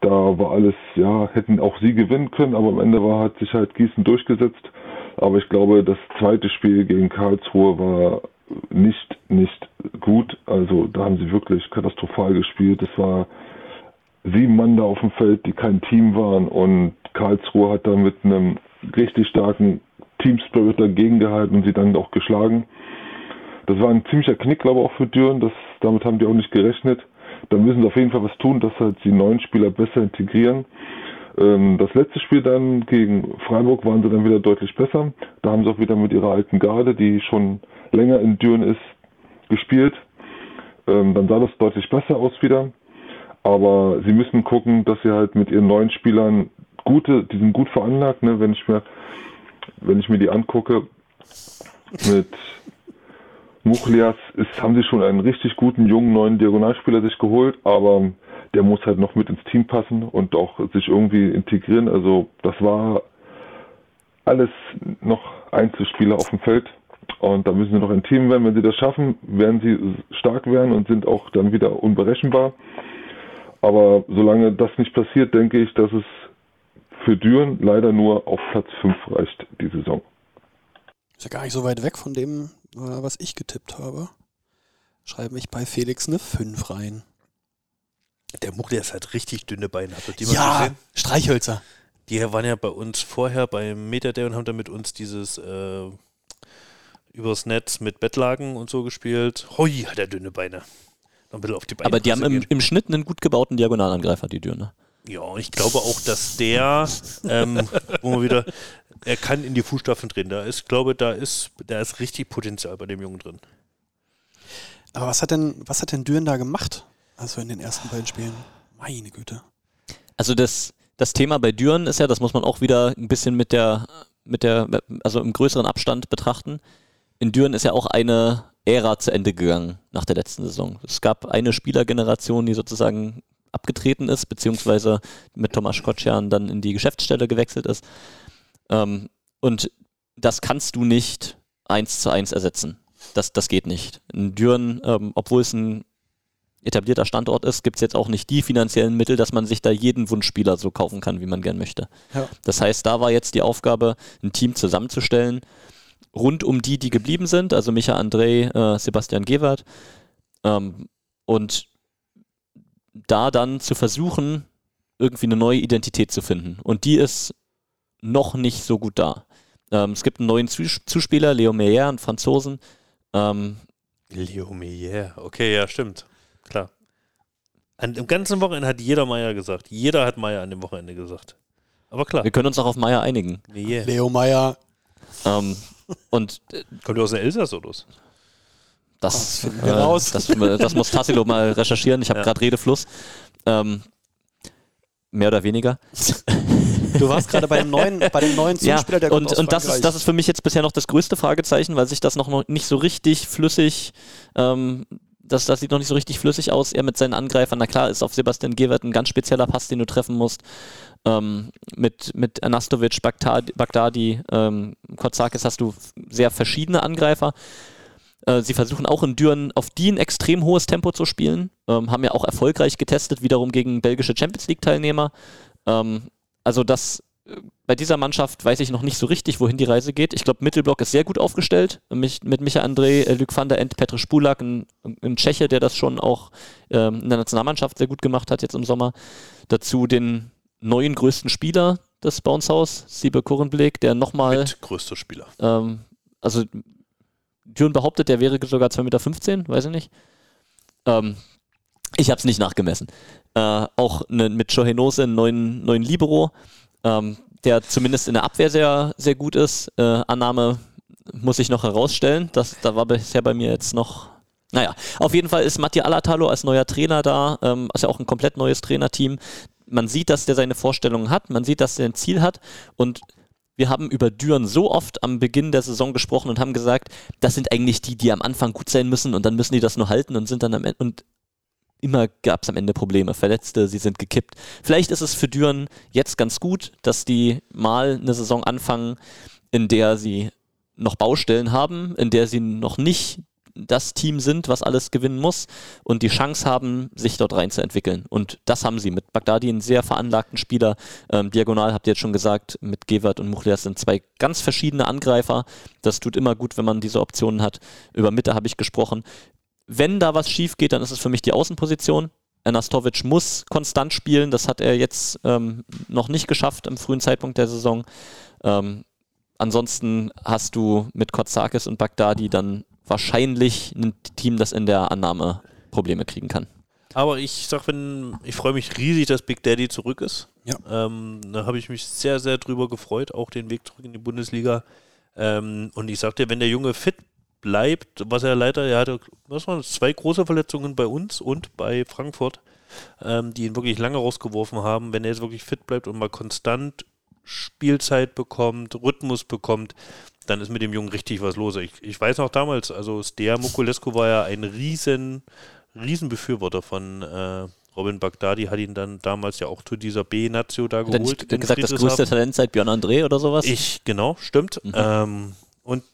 Da war alles, ja, hätten auch sie gewinnen können, aber am Ende war, hat sich halt Gießen durchgesetzt. Aber ich glaube, das zweite Spiel gegen Karlsruhe war nicht, nicht gut. Also da haben sie wirklich katastrophal gespielt. Es war sieben Mann da auf dem Feld, die kein Team waren und Karlsruhe hat da mit einem richtig starken Team Spirit dagegen gehalten und sie dann auch geschlagen. Das war ein ziemlicher Knick, glaube ich, auch für Düren. Das, damit haben die auch nicht gerechnet. Da müssen sie auf jeden Fall was tun, dass halt die neuen Spieler besser integrieren. Ähm, das letzte Spiel dann gegen Freiburg waren sie dann wieder deutlich besser. Da haben sie auch wieder mit ihrer alten Garde, die schon länger in Düren ist, gespielt. Ähm, dann sah das deutlich besser aus wieder. Aber sie müssen gucken, dass sie halt mit ihren neuen Spielern gute, die sind gut veranlagt, ne? wenn ich mir, wenn ich mir die angucke, mit Muchlias ist, haben sie schon einen richtig guten jungen neuen Diagonalspieler sich geholt, aber der muss halt noch mit ins Team passen und auch sich irgendwie integrieren. Also das war alles noch Einzelspieler auf dem Feld. Und da müssen sie noch ein Team werden. Wenn sie das schaffen, werden sie stark werden und sind auch dann wieder unberechenbar. Aber solange das nicht passiert, denke ich, dass es für Düren leider nur auf Platz 5 reicht, die Saison. Ist ja gar nicht so weit weg von dem, äh, was ich getippt habe. Schreibe ich bei Felix eine 5 rein. Der Muchli ist halt richtig dünne Beine. Habt ihr die Ja, gesehen? Streichhölzer. Die waren ja bei uns vorher beim Meta Day und haben da mit uns dieses äh, übers Netz mit Bettlagen und so gespielt. Hui, hat er dünne Beine. Noch ein bisschen auf die Beine Aber die haben im, im Schnitt einen gut gebauten Diagonalangreifer, die Dürner. Ja, ich glaube auch, dass der, ähm, (laughs) wo man wieder, er kann in die Fußstapfen drehen. Da ist, glaube da ist, da ist richtig Potenzial bei dem Jungen drin. Aber was hat denn, was hat denn Düren da gemacht? Also in den ersten beiden Spielen. Meine Güte. Also das, das Thema bei Düren ist ja, das muss man auch wieder ein bisschen mit der, mit der, also im größeren Abstand betrachten. In Düren ist ja auch eine Ära zu Ende gegangen nach der letzten Saison. Es gab eine Spielergeneration, die sozusagen abgetreten ist, beziehungsweise mit Tomasz Kotschan dann in die Geschäftsstelle gewechselt ist. Ähm, und das kannst du nicht eins zu eins ersetzen. Das, das geht nicht. In Düren, ähm, obwohl es ein etablierter Standort ist, gibt es jetzt auch nicht die finanziellen Mittel, dass man sich da jeden Wunschspieler so kaufen kann, wie man gern möchte. Ja. Das heißt, da war jetzt die Aufgabe, ein Team zusammenzustellen, rund um die, die geblieben sind, also Micha André, äh, Sebastian Gewert, ähm, und da dann zu versuchen, irgendwie eine neue Identität zu finden. Und die ist noch nicht so gut da. Ähm, es gibt einen neuen Zus Zuspieler, Leo Meyer, einen Franzosen. Ähm, Leo Meyer, okay, ja, stimmt. Klar. An dem ganzen Wochenende hat jeder Meier gesagt. Jeder hat Meier an dem Wochenende gesagt. Aber klar. wir können uns auch auf Meyer einigen. Meyer. Leo Meyer, Ähm, und äh, Kommt ja aus der Elsass oder was? Das, Das finden wir äh, raus. das, das muss Tassilo mal (laughs) recherchieren. Ich habe Ja. gerade Redefluss. Ähm, mehr oder weniger. du warst gerade bei dem neuen, (laughs) bei dem neuen Ja, Zuspieler, der kommt und, aus und das, ist, das ist für mich jetzt bisher noch das größte Fragezeichen, weil sich das noch nicht so richtig flüssig, ähm, das, das sieht noch nicht so richtig flüssig aus. Er mit seinen Angreifern, na klar, ist auf Sebastian Gewert ein ganz spezieller Pass, den du treffen musst. Ähm, mit, mit Anastovic, Bagdadi, Bagdadi ähm, Kotsakis hast du sehr verschiedene Angreifer. Äh, sie versuchen auch in Düren auf die ein extrem hohes Tempo zu spielen. Ähm, haben ja auch erfolgreich getestet, wiederum gegen belgische Champions League-Teilnehmer. Ähm, also das äh, bei dieser Mannschaft weiß ich noch nicht so richtig, wohin die Reise geht. Ich glaube, Mittelblock ist sehr gut aufgestellt. Mich, mit Micha André, äh, Luc van der End, Petr Spulak, ein, ein Tscheche, der das schon auch ähm, in der Nationalmannschaft sehr gut gemacht hat jetzt im Sommer. Dazu den neuen größten Spieler des Bouncehaus, Siebe Kurrenblick, der nochmal Mit größter Spieler. ähm, also Düren behauptet, der wäre sogar 2,15 Meter, weiß ich nicht. Ähm, ich habe es nicht nachgemessen. Äh, auch ne, mit Johenose, einen neuen, neuen Libero, ähm, der zumindest in der Abwehr sehr, sehr gut ist. Äh, Annahme muss ich noch herausstellen. Das, da war bisher bei mir jetzt noch. Naja, auf jeden Fall ist Mattia Alatalo als neuer Trainer da. Ähm, ist ja auch ein komplett neues Trainerteam. Man sieht, dass der seine Vorstellungen hat. Man sieht, dass er ein Ziel hat. Und wir haben über Düren so oft am Beginn der Saison gesprochen und haben gesagt, das sind eigentlich die, die am Anfang gut sein müssen und dann müssen die das nur halten und sind dann am Ende und immer gab es am Ende Probleme, Verletzte, sie sind gekippt. Vielleicht ist es für Düren jetzt ganz gut, dass die mal eine Saison anfangen, in der sie noch Baustellen haben, in der sie noch nicht das Team sind, was alles gewinnen muss und die Chance haben, sich dort reinzuentwickeln. Und das haben sie mit Bagdadi, einen sehr veranlagten Spieler. Ähm, Diagonal habt ihr jetzt schon gesagt, mit Gewert und Muchlias sind zwei ganz verschiedene Angreifer. Das tut immer gut, wenn man diese Optionen hat. Über Mitte habe ich gesprochen. Wenn da was schief geht, dann ist es für mich die Außenposition. Anastovic muss konstant spielen. Das hat er jetzt ähm, noch nicht geschafft im frühen Zeitpunkt der Saison. Ähm, ansonsten hast du mit Kotsakis und Bagdadi dann wahrscheinlich ein Team, das in der Annahme Probleme kriegen kann. Aber ich sag, wenn, ich freue mich riesig, dass Big Daddy zurück ist. Ja. Ähm, da habe ich mich sehr, sehr drüber gefreut, auch den Weg zurück in die Bundesliga. Ähm, und ich sagte, wenn der Junge fit bleibt, was er leider, er hatte, was waren das, zwei große Verletzungen bei uns und bei Frankfurt, ähm, die ihn wirklich lange rausgeworfen haben. Wenn er jetzt wirklich fit bleibt und mal konstant Spielzeit bekommt, Rhythmus bekommt, dann ist mit dem Jungen richtig was los. Ich, ich weiß noch damals, also Stea Mukulescu war ja ein riesen, riesen Befürworter von äh, Robin Bagdadi, hat ihn dann damals ja auch zu dieser B-Nazio da Hat geholt. nicht in gesagt, das größte Talent seit Björn André oder sowas? Ich, genau, stimmt. Mhm. Ähm, und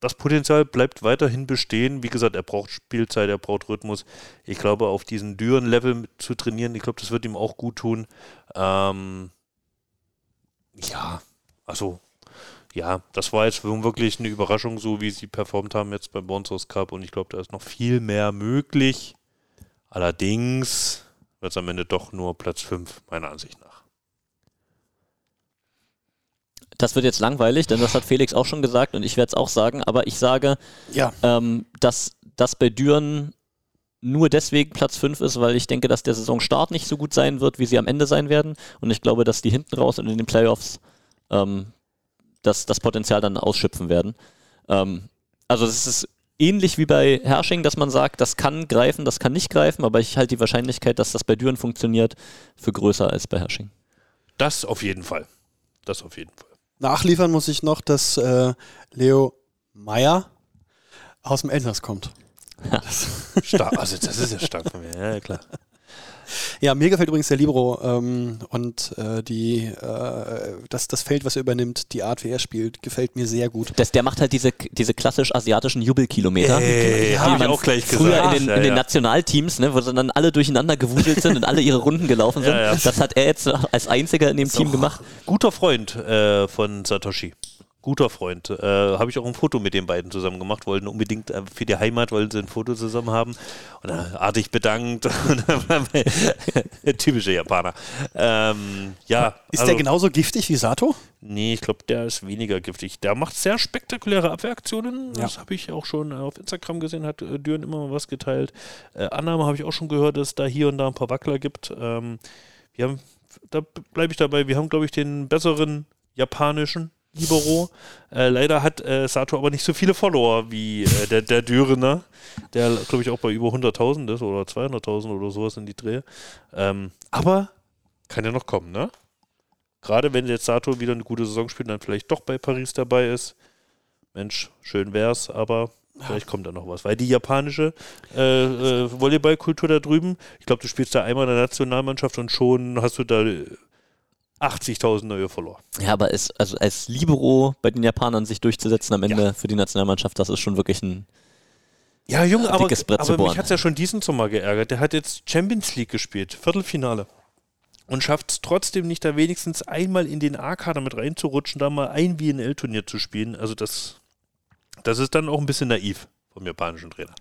das Potenzial bleibt weiterhin bestehen. Wie gesagt, er braucht Spielzeit, er braucht Rhythmus. Ich glaube, auf diesen Düren-Level zu trainieren, ich glaube, das wird ihm auch gut tun. Ähm, ja, also, ja, das war jetzt wirklich eine Überraschung, so wie sie performt haben jetzt beim Bonsors Cup. Und ich glaube, da ist noch viel mehr möglich. Allerdings wird es am Ende doch nur Platz 5, meiner Ansicht nach. Das wird jetzt langweilig, denn das hat Felix auch schon gesagt und ich werde es auch sagen, aber ich sage, Ja. ähm, dass das bei Düren nur deswegen Platz 5 ist, weil ich denke, dass der Saisonstart nicht so gut sein wird, wie sie am Ende sein werden. Und ich glaube, dass die hinten raus und in den Playoffs ähm, das, das Potenzial dann ausschöpfen werden. Ähm, also es ist ähnlich wie bei Hersching, dass man sagt, das kann greifen, das kann nicht greifen, aber ich halte die Wahrscheinlichkeit, dass das bei Düren funktioniert, für größer als bei Hersching. Das auf jeden Fall. Das auf jeden Fall. Nachliefern muss ich noch, dass äh, Leo Meyer aus dem Elsass kommt. (laughs) Stark, also das ist ja stark von mir, ja klar. Ja, mir gefällt übrigens der Libero ähm, und äh, die, äh, das, das Feld, was er übernimmt, die Art, wie er spielt, gefällt mir sehr gut. Das, der macht halt diese, diese klassisch asiatischen Jubelkilometer. Ey, die hab ich man auch gleich früher gesagt. in den, Ja, in den ja. Nationalteams, ne, wo sie dann alle durcheinander gewuselt sind und alle ihre Runden gelaufen sind. Ja, ja. Das hat er jetzt als einziger in dem Team gemacht. Guter Freund äh, von Satoshi. Guter Freund. Äh, Habe ich auch ein Foto mit den beiden zusammen gemacht. Wollten unbedingt äh, für die Heimat, wollten sie ein Foto zusammen haben. Und dann artig bedankt. (laughs) (laughs) Typische Japaner. Ähm, ja. Ist also- der genauso giftig wie Sato? Nee, ich glaube, der ist weniger giftig. Der macht sehr spektakuläre Abwehraktionen. Ja. Das habe ich auch schon äh, auf Instagram gesehen, hat äh, Düren immer mal was geteilt. Äh, Annahme habe ich auch schon gehört, dass es da hier und da ein paar Wackler gibt. Ähm, wir haben, da bleibe ich dabei, wir haben, glaube ich, den besseren japanischen Libero. Äh, leider hat äh, Sato aber nicht so viele Follower wie äh, der, der Dürener, der, glaube ich, auch bei über 100.000 ist oder 200.000 oder sowas in die Dreh. Ähm, aber kann ja noch kommen, ne? Gerade wenn jetzt Sato wieder eine gute Saison spielt und dann vielleicht doch bei Paris dabei ist. Mensch, schön wär's, aber vielleicht kommt da noch was. Weil die japanische äh, äh, Volleyballkultur da drüben, ich glaube, du spielst da einmal in der Nationalmannschaft und schon hast du da 80.000 neue Follower. Ja, aber es, also als Libero bei den Japanern sich durchzusetzen am Ende für die Nationalmannschaft, das ist schon wirklich ein. Ja, Junge, aber, Dickes Brett aber mich hat es ja schon diesen Sommer geärgert. Der hat jetzt Champions League gespielt, Viertelfinale. Und schafft es trotzdem nicht, da wenigstens einmal in den A-Kader mit reinzurutschen, da mal ein WNL-Turnier zu spielen. Also das, das ist dann auch ein bisschen naiv vom japanischen Trainer.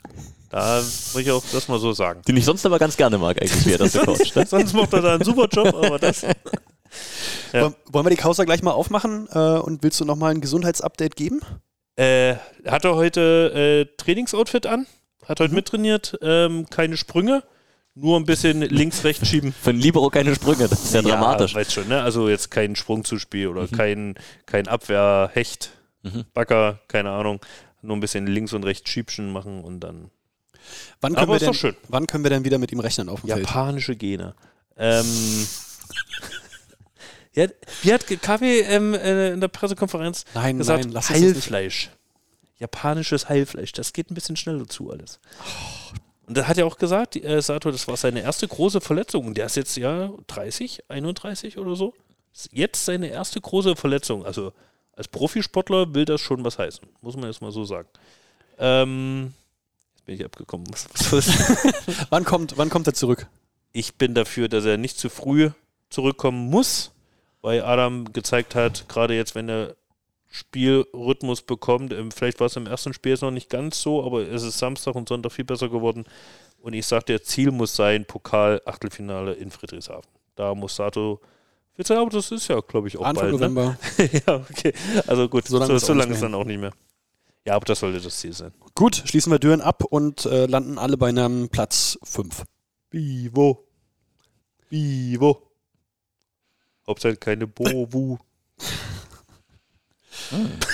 Da muss ich auch das mal so sagen. Den ich sonst aber ganz gerne mag, eigentlich, wie er das (laughs) so coacht. Ne? Sonst macht er da einen super Job, aber das. (laughs) Ja. Wollen- Wollen wir die Causa gleich mal aufmachen äh, und willst du nochmal ein Gesundheitsupdate geben? Äh, hat er heute äh, Trainingsoutfit an? Hat heute mittrainiert? Ähm, keine Sprünge? Nur ein bisschen links, rechts schieben. Für einen Libero keine Sprünge, das ist ja, dramatisch. Ja, weißt schon, ne? Also jetzt kein Sprungzuspiel oder Mhm. kein, kein Abwehrhecht, Mhm. Backer, keine Ahnung. Nur ein bisschen links und rechts Schiebchen machen und dann. Wann können, Aber wir ist denn, doch schön. wann können wir denn wieder mit ihm rechnen auf dem Feld? Japanische Gene. Ähm, (laughs) ja, wie hat Kaffee ähm, äh, in der Pressekonferenz Nein, gesagt? nein, lass das. Heilfleisch. Japanisches Heilfleisch. Das geht ein bisschen schneller zu alles. Und da hat er auch gesagt, äh, Sato, das war seine erste große Verletzung. Und der ist jetzt ja 30, 31 oder so. Jetzt seine erste große Verletzung. Also als Profisportler will das schon was heißen. Muss man jetzt mal so sagen. Ähm, bin ich abgekommen. (laughs) Wann kommt, wann kommt er zurück? ich bin dafür, dass er nicht zu früh zurückkommen muss, weil Adam gezeigt hat, gerade jetzt, wenn er Spielrhythmus bekommt, ähm, vielleicht war es im ersten Spiel jetzt noch nicht ganz so, aber es ist Samstag und Sonntag viel besser geworden. Und ich sage, der Ziel muss sein, Pokal-Achtelfinale in Friedrichshafen. Da muss Sato fit sein, aber das ist ja, glaube ich, auch Anfang bald. Ne? November. (laughs) ja, okay. Also gut, So so lange so, lange nicht ist dann auch nicht mehr. Ja, aber das sollte das Ziel sein. Gut, schließen wir Düren ab und äh, landen alle bei einem Platz 5. Vivo. Vivo. Hauptsache keine Bowu. (laughs)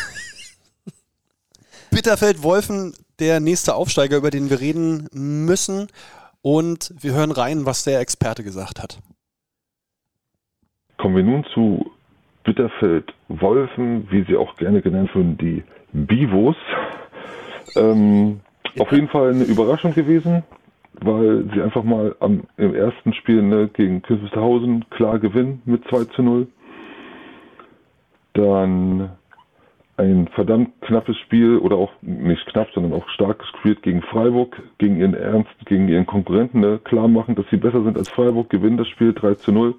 Bitterfeld-Wolfen, der nächste Aufsteiger, über den wir reden müssen. Und wir hören rein, was der Experte gesagt hat. Kommen wir nun zu Bitterfeld Wolfen, wie sie auch gerne genannt werden, die Bivos. Ähm, auf jeden Fall eine Überraschung gewesen, weil sie einfach mal am, im ersten Spiel ne, gegen Künfelshausen klar gewinnen mit 2 zu 0. Dann ein verdammt knappes Spiel oder auch nicht knapp, sondern auch stark gespielt gegen Freiburg, gegen ihren Ernst, gegen ihren Konkurrenten ne, klar machen, dass sie besser sind als Freiburg, gewinnen das Spiel 3 zu 0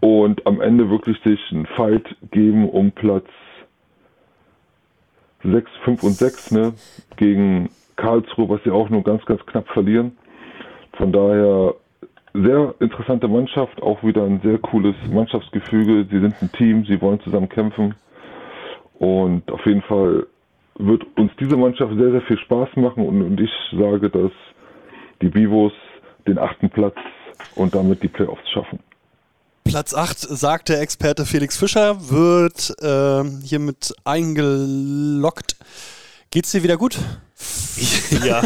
und am Ende wirklich sich einen Fight geben um Platz 6, 5 und 6 ne, gegen Karlsruhe, was sie auch nur ganz, ganz knapp verlieren. Von daher sehr interessante Mannschaft, auch wieder ein sehr cooles Mannschaftsgefüge. Sie sind ein Team, sie wollen zusammen kämpfen. Und auf jeden Fall wird uns diese Mannschaft sehr, sehr viel Spaß machen. Und, und ich sage, dass die Bivos den achten Platz und damit die Playoffs schaffen. Platz 8, sagt der Experte Felix Fischer, wird ähm, hiermit eingeloggt. Geht's dir wieder gut? (laughs) ja,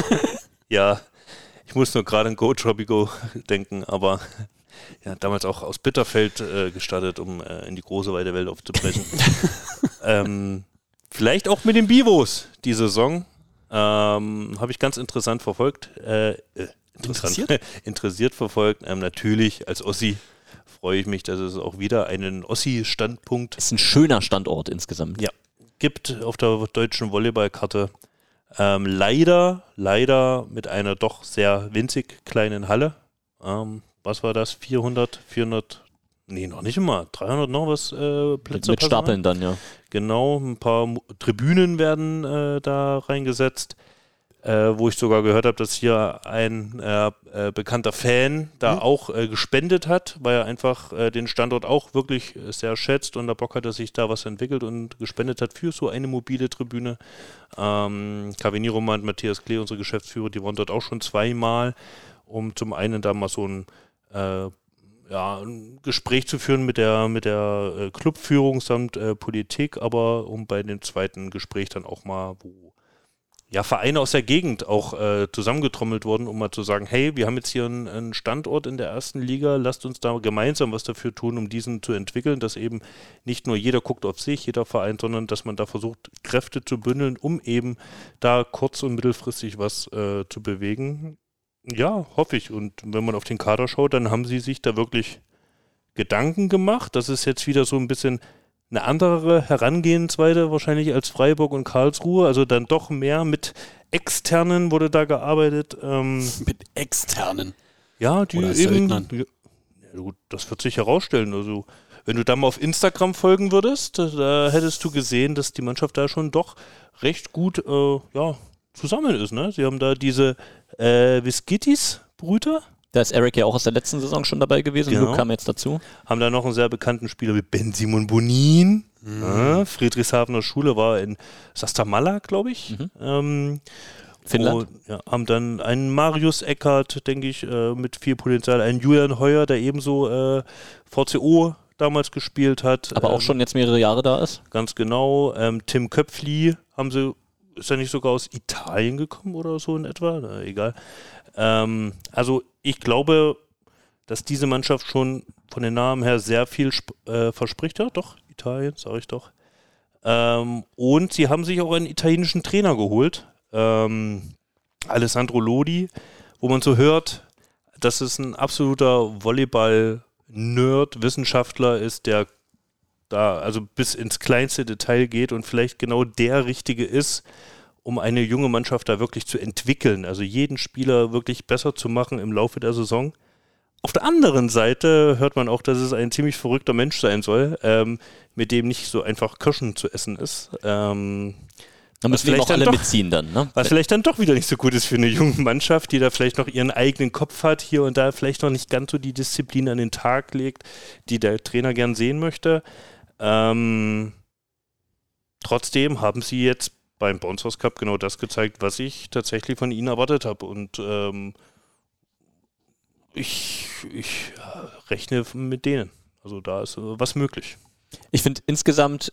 ja. Ich muss nur gerade an Go Tropico denken, aber ja, damals auch aus Bitterfeld äh, gestartet, um äh, in die große weite Welt aufzubrechen. (laughs) ähm, vielleicht auch mit den Bivos die Saison. Ähm, Habe ich ganz interessant verfolgt. Äh, äh, interessant, Interessiert? (laughs) interessiert verfolgt. Ähm, natürlich als Ossi freue ich mich, dass es auch wieder einen Ossi-Standpunkt Ist ein schöner Standort insgesamt. Ja. gibt auf der deutschen Volleyballkarte. Ähm, leider, leider mit einer doch sehr winzig kleinen Halle. Ähm, was war das? 400, 400, nee, noch nicht immer. 300 noch was äh, Mit, Plätze. mit Personal? Stapeln dann, ja. Genau, ein paar Tribünen werden äh, da reingesetzt, äh, wo ich sogar gehört habe, dass hier ein äh, äh, bekannter Fan da auch äh, gespendet hat, weil er einfach äh, den Standort auch wirklich sehr schätzt und der Bock hat, dass sich da was entwickelt und gespendet hat für so eine mobile Tribüne. Ähm, Kavini Roman und Matthias Klee, unsere Geschäftsführer, die waren dort auch schon zweimal, um zum einen da mal so ein äh, ja, ein Gespräch zu führen mit der, mit der Clubführung samt äh, Politik, aber um bei dem zweiten Gespräch dann auch mal, wo ja, Vereine aus der Gegend auch äh, zusammengetrommelt wurden, um mal zu sagen, hey, wir haben jetzt hier einen, einen Standort in der ersten Liga, lasst uns da gemeinsam was dafür tun, um diesen zu entwickeln, dass eben nicht nur jeder guckt auf sich, jeder Verein, sondern dass man da versucht, Kräfte zu bündeln, um eben da kurz- und mittelfristig was äh, zu bewegen. Ja, hoffe ich. Und wenn man auf den Kader schaut, dann haben sie sich da wirklich Gedanken gemacht. Das ist jetzt wieder so ein bisschen eine andere Herangehensweise wahrscheinlich als Freiburg und Karlsruhe. Also dann doch mehr mit externen wurde da gearbeitet. Ähm, (laughs) Mit externen. ja, die Oder eben. Ja, gut, das wird sich herausstellen. Also, wenn du da mal auf Instagram folgen würdest, da, da hättest du gesehen, dass die Mannschaft da schon doch recht gut äh, ja, zusammen ist. Ne? Sie haben da diese äh, Viskitis-Brüter, Da ist Eric ja auch aus der letzten Saison schon dabei gewesen. Genau. Luke kam jetzt dazu. haben da noch einen sehr bekannten Spieler wie Ben Simon Bonin. Mhm. Ja, Friedrichshafener Schule war in Sastamala, glaube ich. Mhm. Ähm, Finnland. Und, ja, haben dann einen Marius Eckert, denke ich, äh, mit viel Potenzial, einen Julian Heuer, der ebenso äh, VCO damals gespielt hat. aber auch ähm, schon jetzt mehrere Jahre da ist. Ganz genau. Ähm, Tim Köpfli haben sie, ist er nicht sogar aus Italien gekommen oder so in etwa? Na, egal. Ähm, also ich glaube, dass diese Mannschaft schon von den Namen her sehr viel äh, verspricht. Ja, doch, Italien, sage ich doch. Ähm, und sie haben sich auch einen italienischen Trainer geholt, ähm, Alessandro Lodi, wo man so hört, dass es ein absoluter Volleyball-Nerd, Wissenschaftler ist, der da also bis ins kleinste Detail geht und vielleicht genau der Richtige ist, um eine junge Mannschaft da wirklich zu entwickeln, also jeden Spieler wirklich besser zu machen im Laufe der Saison. Auf der anderen Seite hört man auch, dass es ein ziemlich verrückter Mensch sein soll, ähm, mit dem nicht so einfach Kirschen zu essen ist. Ähm, Da müssen wir auch alle mitziehen dann. Ne? was vielleicht dann doch wieder nicht so gut ist für eine junge Mannschaft, die da vielleicht noch ihren eigenen Kopf hat, hier und da vielleicht noch nicht ganz so die Disziplin an den Tag legt, die der Trainer gern sehen möchte. Ähm, trotzdem haben sie jetzt beim Bounce House Cup genau das gezeigt, was ich tatsächlich von ihnen erwartet habe. Und ähm, ich, ich rechne mit denen. Also da ist äh, was möglich. Ich finde insgesamt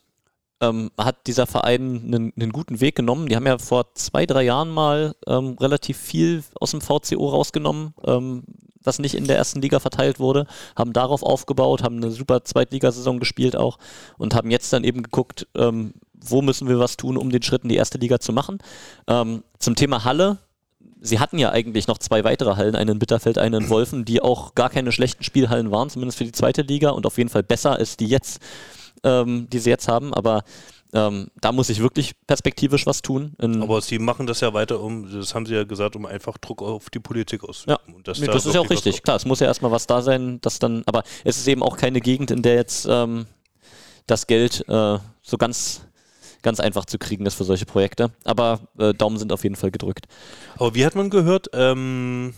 ähm, hat dieser Verein einen, einen guten Weg genommen. Die haben ja vor zwei, drei Jahren mal ähm, relativ viel aus dem VCO rausgenommen, ähm, was nicht in der ersten Liga verteilt wurde, haben darauf aufgebaut, haben eine super Zweitligasaison gespielt auch und haben jetzt dann eben geguckt, ähm, wo müssen wir was tun, um den Schritt in die erste Liga zu machen. Ähm, zum Thema Halle, sie hatten ja eigentlich noch zwei weitere Hallen, einen in Bitterfeld, einen in Wolfen, die auch gar keine schlechten Spielhallen waren, zumindest für die zweite Liga und auf jeden Fall besser als die jetzt, ähm, die sie jetzt haben. Aber ähm, da muss ich wirklich perspektivisch was tun. Aber sie machen das ja weiter, um, das haben sie ja gesagt, um einfach Druck auf die Politik auszuüben. Ja, dass nee, da das ist ja auch richtig. Klar, es muss ja erstmal was da sein, das dann, aber es ist eben auch keine Gegend, in der jetzt ähm, das Geld äh, so ganz, ganz einfach zu kriegen ist für solche Projekte. Aber äh, Daumen sind auf jeden Fall gedrückt. Aber wie hat man gehört, ähm,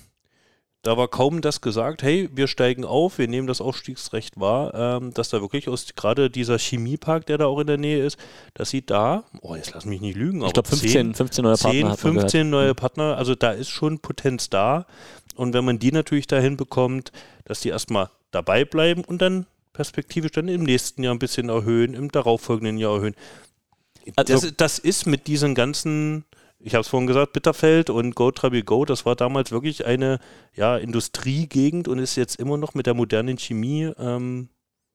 da war kaum das gesagt, hey, wir steigen auf, wir nehmen das Aufstiegsrecht wahr, ähm, dass da wirklich aus gerade dieser Chemiepark, der da auch in der Nähe ist, dass sie da, oh, jetzt lass mich nicht lügen, Ich glaube 15, 15 neue Partner 10, hat man 15 gehört. neue Partner, also da ist schon Potenz da. Und wenn man die natürlich dahin bekommt, dass die erstmal dabei bleiben und dann perspektivisch dann im nächsten Jahr ein bisschen erhöhen, im darauffolgenden Jahr erhöhen. Also- das, das ist mit diesen ganzen, ich habe es vorhin gesagt, Bitterfeld und Go Trabi Go, das war damals wirklich eine ja, Industriegegend und ist jetzt immer noch mit der modernen Chemie, ähm,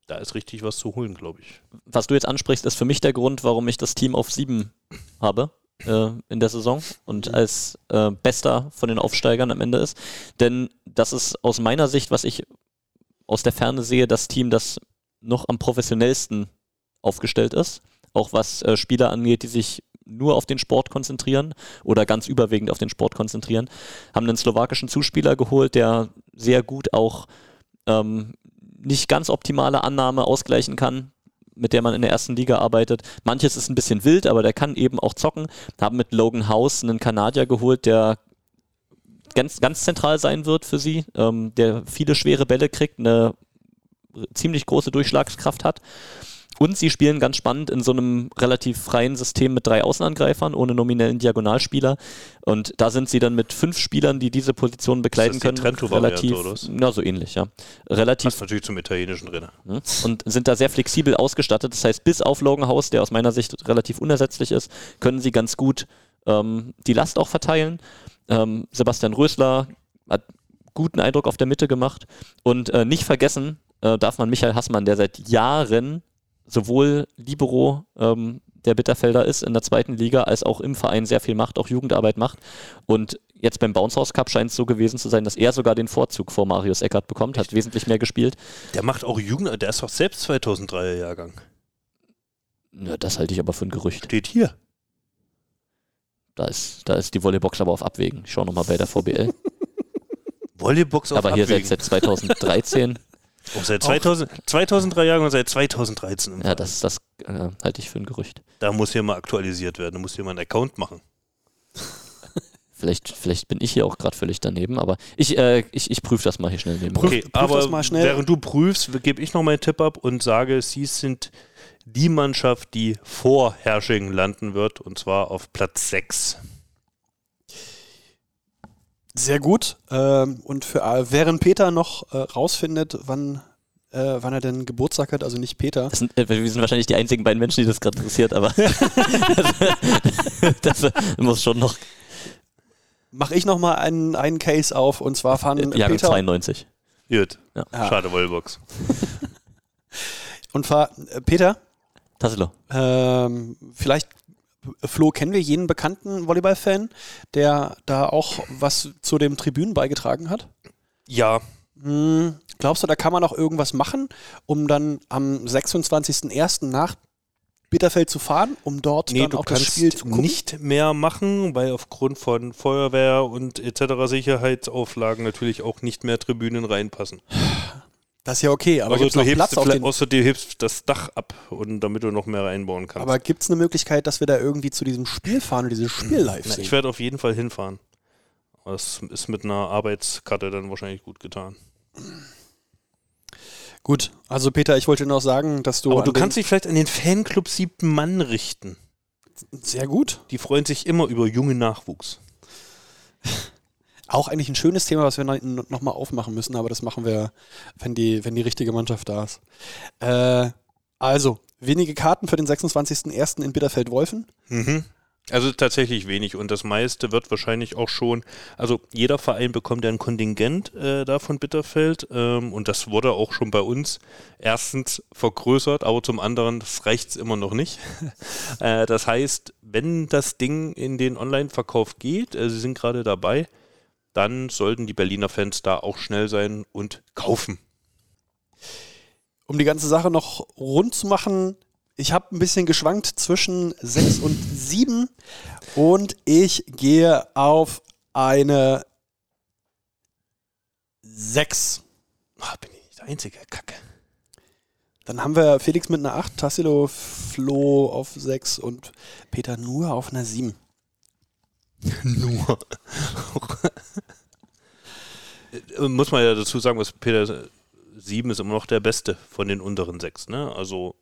da ist richtig was zu holen, glaube ich. Was du jetzt ansprichst, ist für mich der Grund, warum ich das Team auf sieben habe äh, in der Saison und als äh, bester von den Aufsteigern am Ende ist. Denn das ist aus meiner Sicht, was ich aus der Ferne sehe, das Team, das noch am professionellsten aufgestellt ist. Auch was äh, Spieler angeht, die sich nur auf den Sport konzentrieren oder ganz überwiegend auf den Sport konzentrieren. Haben einen slowakischen Zuspieler geholt, der sehr gut auch ähm, nicht ganz optimale Annahme ausgleichen kann, mit der man in der ersten Liga arbeitet. Manches ist ein bisschen wild, aber der kann eben auch zocken. Haben mit Logan House einen Kanadier geholt, der ganz, ganz zentral sein wird für sie, ähm, der viele schwere Bälle kriegt, eine ziemlich große Durchschlagskraft hat. Und sie spielen ganz spannend in so einem relativ freien System mit drei Außenangreifern, ohne nominellen Diagonalspieler. Und da sind sie dann mit fünf Spielern, die diese Position die können, relativ, na so ähnlich, ja, relativ Passt natürlich zum italienischen drin. ne? und sind da sehr flexibel ausgestattet. Das heißt, bis auf Logan House, der aus meiner Sicht relativ unersetzlich ist, können sie ganz gut ähm, die Last auch verteilen. Ähm, Sebastian Rösler hat guten Eindruck auf der Mitte gemacht. Und äh, nicht vergessen äh, darf man Michael Hassmann, der seit Jahren sowohl Libero ähm, der Bitterfelder ist in der zweiten Liga, als auch im Verein sehr viel macht, auch Jugendarbeit macht. Und jetzt beim Bounce House Cup scheint es so gewesen zu sein, dass er sogar den Vorzug vor Marius Eckert bekommt, hat wesentlich mehr gespielt. Der macht auch Jugend, der ist doch selbst 2003er Jahrgang. Ja, das halte ich aber für ein Gerücht. Steht hier. Da ist, da ist die Volleybox aber auf Abwägen. Ich schaue nochmal bei der VBL. (laughs) Volleybox auf aber hier seit, Abwägen. seit 2013. (laughs) Oh, seit 2000, 2003 Jahren und seit 2013. im ja, das, das äh, halte ich für ein Gerücht. Da muss hier mal aktualisiert werden. Da muss hier mal einen Account machen. (laughs) Vielleicht, vielleicht bin ich hier auch gerade völlig daneben, aber ich, äh, ich, ich prüfe das mal hier schnell nebenbei. Okay, prüf aber das mal schnell. während du prüfst, gebe ich noch meinen Tipp ab und sage, sie sind die Mannschaft, die vor Hersching landen wird und zwar auf Platz 6. Sehr gut. Ähm, und für, äh, während Peter noch äh, rausfindet, wann, äh, wann er denn Geburtstag hat, also nicht Peter. Sind, äh, wir sind wahrscheinlich die einzigen beiden Menschen, die das gerade interessiert, aber (laughs) das, das muss schon noch Mache ich noch mal einen, einen Case auf und zwar fahren Jahrgang Peter 92. Gut. Ja. Ja. Schade, Wallbox. und fahr, äh, Peter, Tassilo. ähm, vielleicht Flo, kennen wir jenen bekannten Volleyball-Fan, der da auch was zu dem Tribünen beigetragen hat? Ja, Hm, glaubst du, da kann man noch irgendwas machen, um dann am 26.01. nach Bitterfeld zu fahren, um dort Nee, dann auch das Spiel zu gucken? nicht mehr machen, weil aufgrund von Feuerwehr und etc. Sicherheitsauflagen natürlich auch nicht mehr Tribünen reinpassen. (sighs) Das ist ja okay, aber also du noch hebst, Platz auf den... außer du hebst das Dach ab, und damit du noch mehr reinbauen kannst. Aber gibt es eine Möglichkeit, dass wir da irgendwie zu diesem Spiel fahren und dieses Spiel live Na, sehen? ich werde auf jeden Fall hinfahren. Das ist mit einer Arbeitskarte dann wahrscheinlich gut getan. Gut, also Peter, ich wollte noch sagen, dass du... Aber du kannst dich vielleicht an den Fanclub siebten Mann richten. Sehr gut. Die freuen sich immer über jungen Nachwuchs. (laughs) Auch eigentlich ein schönes Thema, was wir noch, noch mal aufmachen müssen, aber das machen wir, wenn die, wenn die richtige Mannschaft da ist. Äh, also, wenige Karten für den 26.01. in Bitterfeld-Wolfen. Mhm. Also tatsächlich wenig und das meiste wird wahrscheinlich auch schon, also jeder Verein bekommt ja ein Kontingent äh, da von Bitterfeld ähm, und das wurde auch schon bei uns erstens vergrößert, aber zum anderen, das reicht immer noch nicht. (laughs) äh, das heißt, wenn das Ding in den Online-Verkauf geht, äh, sie sind gerade dabei, dann sollten die Berliner Fans da auch schnell sein und kaufen. Um die ganze Sache noch rund zu machen, ich habe ein bisschen geschwankt zwischen 6 und 7 und ich gehe auf eine 6. Ah, bin ich nicht der Einzige, Kacke. Dann haben wir Felix mit einer 8, Tassilo, Flo auf 6 und Peter nur auf einer 7. Nur. Äh, Muss man ja dazu sagen, was Peter 7 ist immer noch der beste von den unteren sechs, ne? Also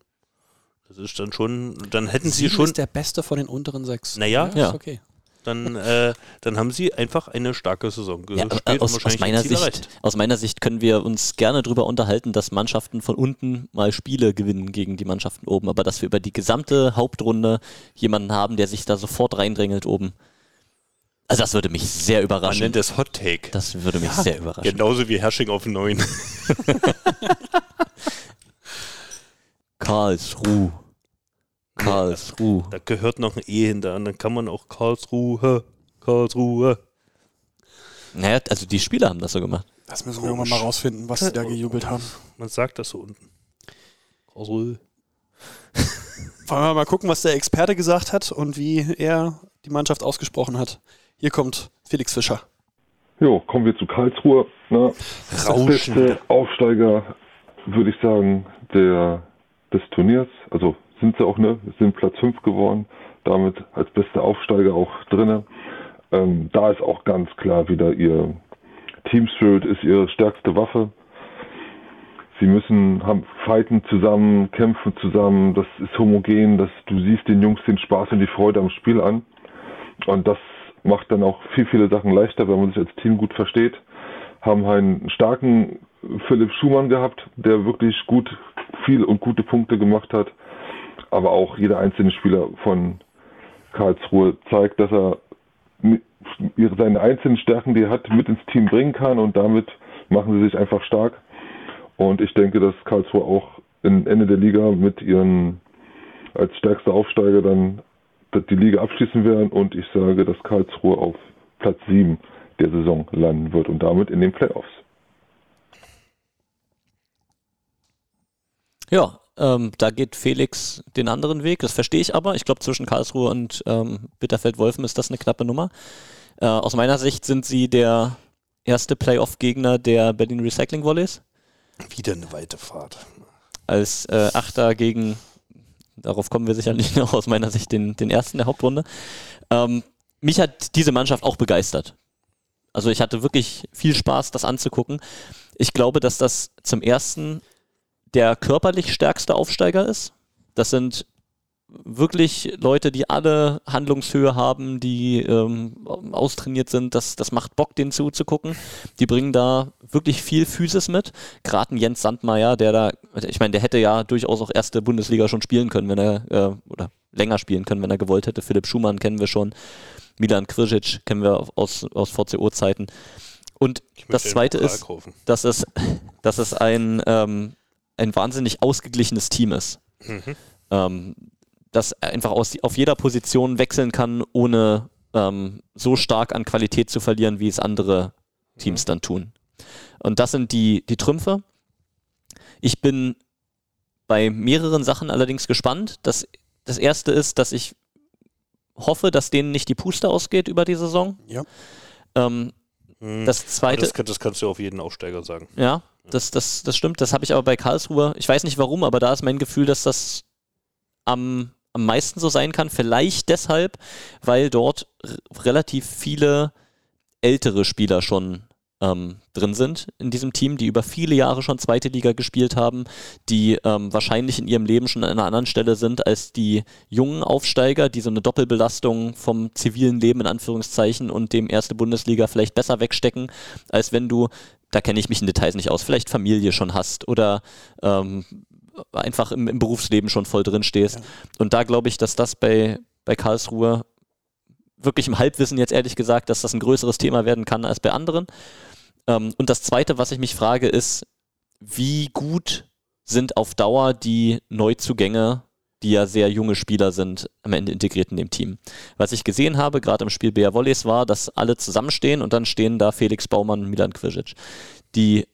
das ist dann schon, dann hätten sie schon, ist der beste von den unteren 6. Naja. ist Ja. okay. dann, äh, dann haben sie einfach eine starke Saison Ja, gespielt äh, und aus, aus, meiner Sicht, erreicht. aus meiner Sicht können wir uns gerne darüber unterhalten, dass Mannschaften von unten mal Spiele gewinnen gegen die Mannschaften oben, aber dass wir über die gesamte Hauptrunde jemanden haben, der sich da sofort reindrängelt oben. Also das würde mich sehr Man überraschen. nennt es Hot Take. Das würde mich sehr überraschen. Genauso wie Hersching auf 9. (laughs) Karlsruhe. Karlsruhe. Da gehört noch ein E hinter und dann kann man auch Karlsruhe, Karlsruhe. Naja, also die Spieler haben das so gemacht. Das müssen wir irgendwann mal rausfinden, was sie da gejubelt haben. Man sagt das so unten. Karlsruhe. Wollen wir mal gucken, was der Experte gesagt hat und wie er die Mannschaft ausgesprochen hat. Hier kommt Felix Fischer. Jo, kommen wir zu Karlsruhe. Ne? Rauschen. Beste Aufsteiger, würde ich sagen, der, des Turniers. Also sind sie auch, ne? Sind Platz 5 geworden. Damit als bester Aufsteiger auch drinne. Ähm, da ist auch ganz klar wieder ihr Team Spirit ist ihre stärkste Waffe. Sie müssen haben fighten zusammen, kämpfen zusammen. Das ist homogen. Das, du siehst den Jungs den Spaß und die Freude am Spiel an. Und das macht dann auch viel, viele Sachen leichter, wenn man sich als Team gut versteht. Haben einen starken Philipp Schumann gehabt, der wirklich gut viel und gute Punkte gemacht hat. Aber auch jeder einzelne Spieler von Karlsruhe zeigt, dass er seine einzelnen Stärken, die er hat, mit ins Team bringen kann und damit machen sie sich einfach stark. Und ich denke, dass Karlsruhe auch im Ende der Liga mit ihren als stärkster Aufsteiger dann die Liga abschließen werden und ich sage, dass Karlsruhe auf Platz 7 der Saison landen wird und damit in den Playoffs. Ja, ähm, da geht Felix den anderen Weg, das verstehe ich aber. Ich glaube, zwischen Karlsruhe und ähm, Bitterfeld-Wolfen ist das eine knappe Nummer. Äh, aus meiner Sicht sind sie der erste Playoff-Gegner der Berlin Recycling Volleys. Wieder eine weite Fahrt. Als äh, Achter gegen, darauf kommen wir sicherlich (laughs) noch aus meiner Sicht, den, den ersten der Hauptrunde. Ähm, mich hat diese Mannschaft auch begeistert. Also ich hatte wirklich viel Spaß, das anzugucken. Ich glaube, dass das zum ersten der körperlich stärkste Aufsteiger ist. Das sind wirklich Leute, die alle Handlungshöhe haben, die ähm, austrainiert sind. Das, das macht Bock, denen zuzugucken. Die bringen da wirklich viel Physis mit. Gerade ein Jens Sandmeier, der da, ich meine, der hätte ja durchaus auch erste Bundesliga schon spielen können, wenn er, äh, oder länger spielen können, wenn er gewollt hätte. Philipp Schumann kennen wir schon. Milan Kržić kennen wir aus, aus VCO-Zeiten. Und das zweite ist, kaufen. dass es, dass es ein, ähm, ein wahnsinnig ausgeglichenes Team ist. Mhm. Ähm, das einfach aus, auf jeder Position wechseln kann, ohne ähm, so stark an Qualität zu verlieren, wie es andere Teams dann tun. Und das sind die, die Trümpfe. Ich bin bei mehreren Sachen allerdings gespannt. Das das erste ist, dass ich hoffe, dass denen nicht die Puste ausgeht über die Saison. Ja. Ähm, Hm. das zweite, das, das kannst du auf jeden Aufsteiger sagen. ja, das, das, das stimmt. Das habe ich aber bei Karlsruhe. Ich weiß nicht warum, aber da ist mein Gefühl, dass das am, am meisten so sein kann. Vielleicht deshalb, weil dort relativ viele ältere Spieler schon ähm, drin sind in diesem Team, die über viele Jahre schon zweite Liga gespielt haben, die ähm, wahrscheinlich in ihrem Leben schon an einer anderen Stelle sind als die jungen Aufsteiger, die so eine Doppelbelastung vom zivilen Leben in Anführungszeichen und dem erste Bundesliga vielleicht besser wegstecken, als wenn du, da kenne ich mich in Details nicht aus, vielleicht Familie schon hast oder ähm, einfach im, im Berufsleben schon voll drin stehst. Und da glaube ich, dass das bei, bei Karlsruhe wirklich im Halbwissen jetzt ehrlich gesagt, dass das ein größeres Thema werden kann als bei anderen. Ähm, und das Zweite, was ich mich frage, ist, wie gut sind auf Dauer die Neuzugänge, die ja sehr junge Spieler sind, am Ende integriert in dem Team. Was ich gesehen habe, gerade im Spiel Bea Volleys, war, dass alle zusammenstehen und dann stehen da Felix Baumann und Milan Kvisic, die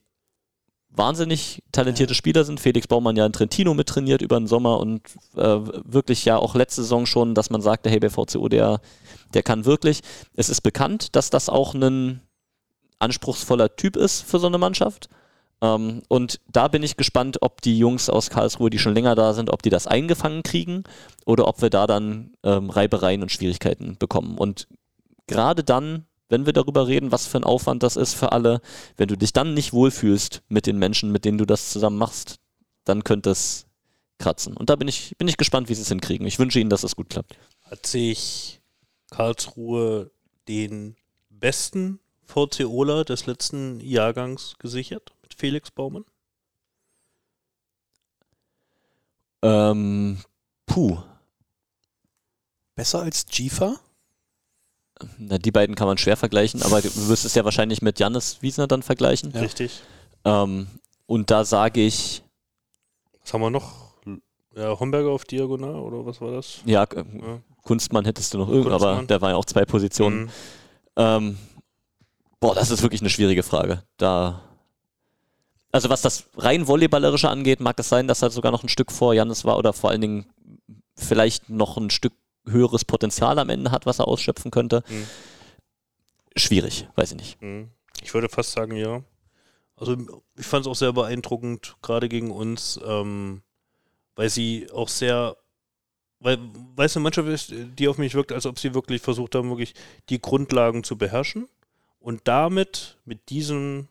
wahnsinnig talentierte Spieler sind. Felix Baumann ja in Trentino mittrainiert über den Sommer und äh, wirklich ja auch letzte Saison schon, dass man sagte, hey, bei VCO, der, der kann wirklich. Es ist bekannt, dass das auch ein anspruchsvoller Typ ist für so eine Mannschaft. Ähm, und da bin ich gespannt, ob die Jungs aus Karlsruhe, die schon länger da sind, ob die das eingefangen kriegen oder ob wir da dann ähm, Reibereien und Schwierigkeiten bekommen. Und gerade dann, wenn wir darüber reden, was für ein Aufwand das ist für alle, wenn du dich dann nicht wohlfühlst mit den Menschen, mit denen du das zusammen machst, dann könnte es kratzen. Und da bin ich, bin ich gespannt, wie sie es hinkriegen. Ich wünsche ihnen, dass es gut klappt. Hat sich Karlsruhe den besten VCOler des letzten Jahrgangs gesichert mit Felix Baumann? Ähm, puh. Besser als Jifa? Na, die beiden kann man schwer vergleichen, aber du wirst es ja wahrscheinlich mit Jannis Wiesner dann vergleichen. Richtig. Ähm, und da sage ich, Was haben wir noch? Ja, Homberger auf Diagonal oder was war das? ja, äh, Ja. Kunstmann hättest du noch irgend, aber der war ja auch zwei Positionen. Mhm. Ähm, boah, das ist wirklich eine schwierige Frage. Da. Also was das rein Volleyballerische angeht, mag es sein, dass er sogar noch ein Stück vor Jannis war oder vor allen Dingen vielleicht noch ein Stück höheres Potenzial am Ende hat, was er ausschöpfen könnte. Mhm. Schwierig, weiß ich nicht. Mhm. Ich würde fast sagen, ja. Also ich fand es auch sehr beeindruckend, gerade gegen uns, ähm, weil sie auch sehr, weil, weißt du, eine Mannschaft ist, die auf mich wirkt, als ob sie wirklich versucht haben, wirklich die Grundlagen zu beherrschen und damit mit diesem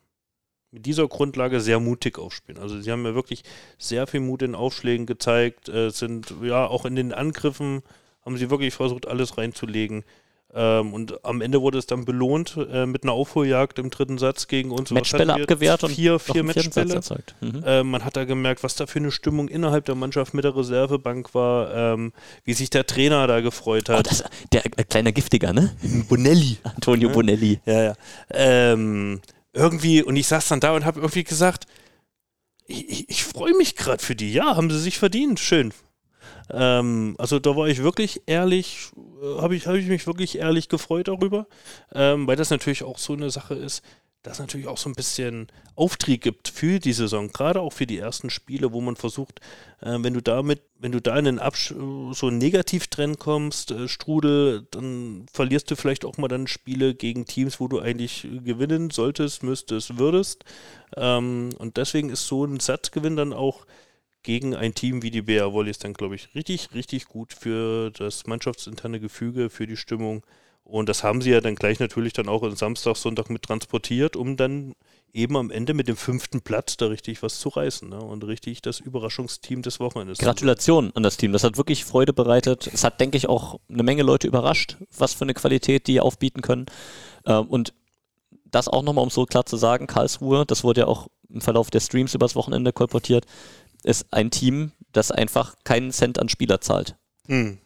mit dieser Grundlage sehr mutig aufspielen. Also sie haben ja wirklich sehr viel Mut in Aufschlägen gezeigt, äh, sind ja auch in den Angriffen haben sie wirklich versucht, alles reinzulegen. Ähm, und am Ende wurde es dann belohnt äh, mit einer Aufholjagd im dritten Satz gegen uns. Matchbälle hatten wir? abgewehrt und vier, vier Matchbälle. erzeugt. Mhm. Äh, man hat da gemerkt, was da für eine Stimmung innerhalb der Mannschaft mit der Reservebank war, ähm, wie sich der Trainer da gefreut Oh, hat. das, der äh, kleine Giftiger, ne? Bonelli. Antonio Ja. Bonelli. Ja, ja. Ähm, irgendwie, und ich saß dann da und habe irgendwie gesagt, ich, ich, ich freue mich gerade für die. Ja, haben sie sich verdient. Schön. Ähm, also da war ich wirklich ehrlich, äh, habe ich, hab ich mich wirklich ehrlich gefreut darüber, ähm, weil das natürlich auch so eine Sache ist, dass natürlich auch so ein bisschen Auftrieb gibt für die Saison, gerade auch für die ersten Spiele, wo man versucht, äh, wenn du damit, wenn du da in einen Absch so einen Negativtrend kommst, äh, Strudel, dann verlierst du vielleicht auch mal dann Spiele gegen Teams, wo du eigentlich gewinnen solltest, müsstest, würdest. Ähm, und deswegen ist so ein Satzgewinn dann auch gegen ein Team wie die BR Volleys dann, glaube ich, richtig, richtig gut für das mannschaftsinterne Gefüge, für die Stimmung. Und das haben sie ja dann gleich natürlich dann auch am Samstag, Sonntag mit transportiert, um dann eben am Ende mit dem fünften Platz da richtig was zu reißen ne? und richtig das Überraschungsteam des Wochenendes. Gratulation an das Team. Das hat wirklich Freude bereitet. Es hat, denke ich, auch eine Menge Leute überrascht, was für eine Qualität die aufbieten können. Ähm, und das auch nochmal, um so klar zu sagen, Karlsruhe, das wurde ja auch im Verlauf der Streams übers Wochenende kolportiert, ist ein Team, das einfach keinen Cent an Spieler zahlt. Hm.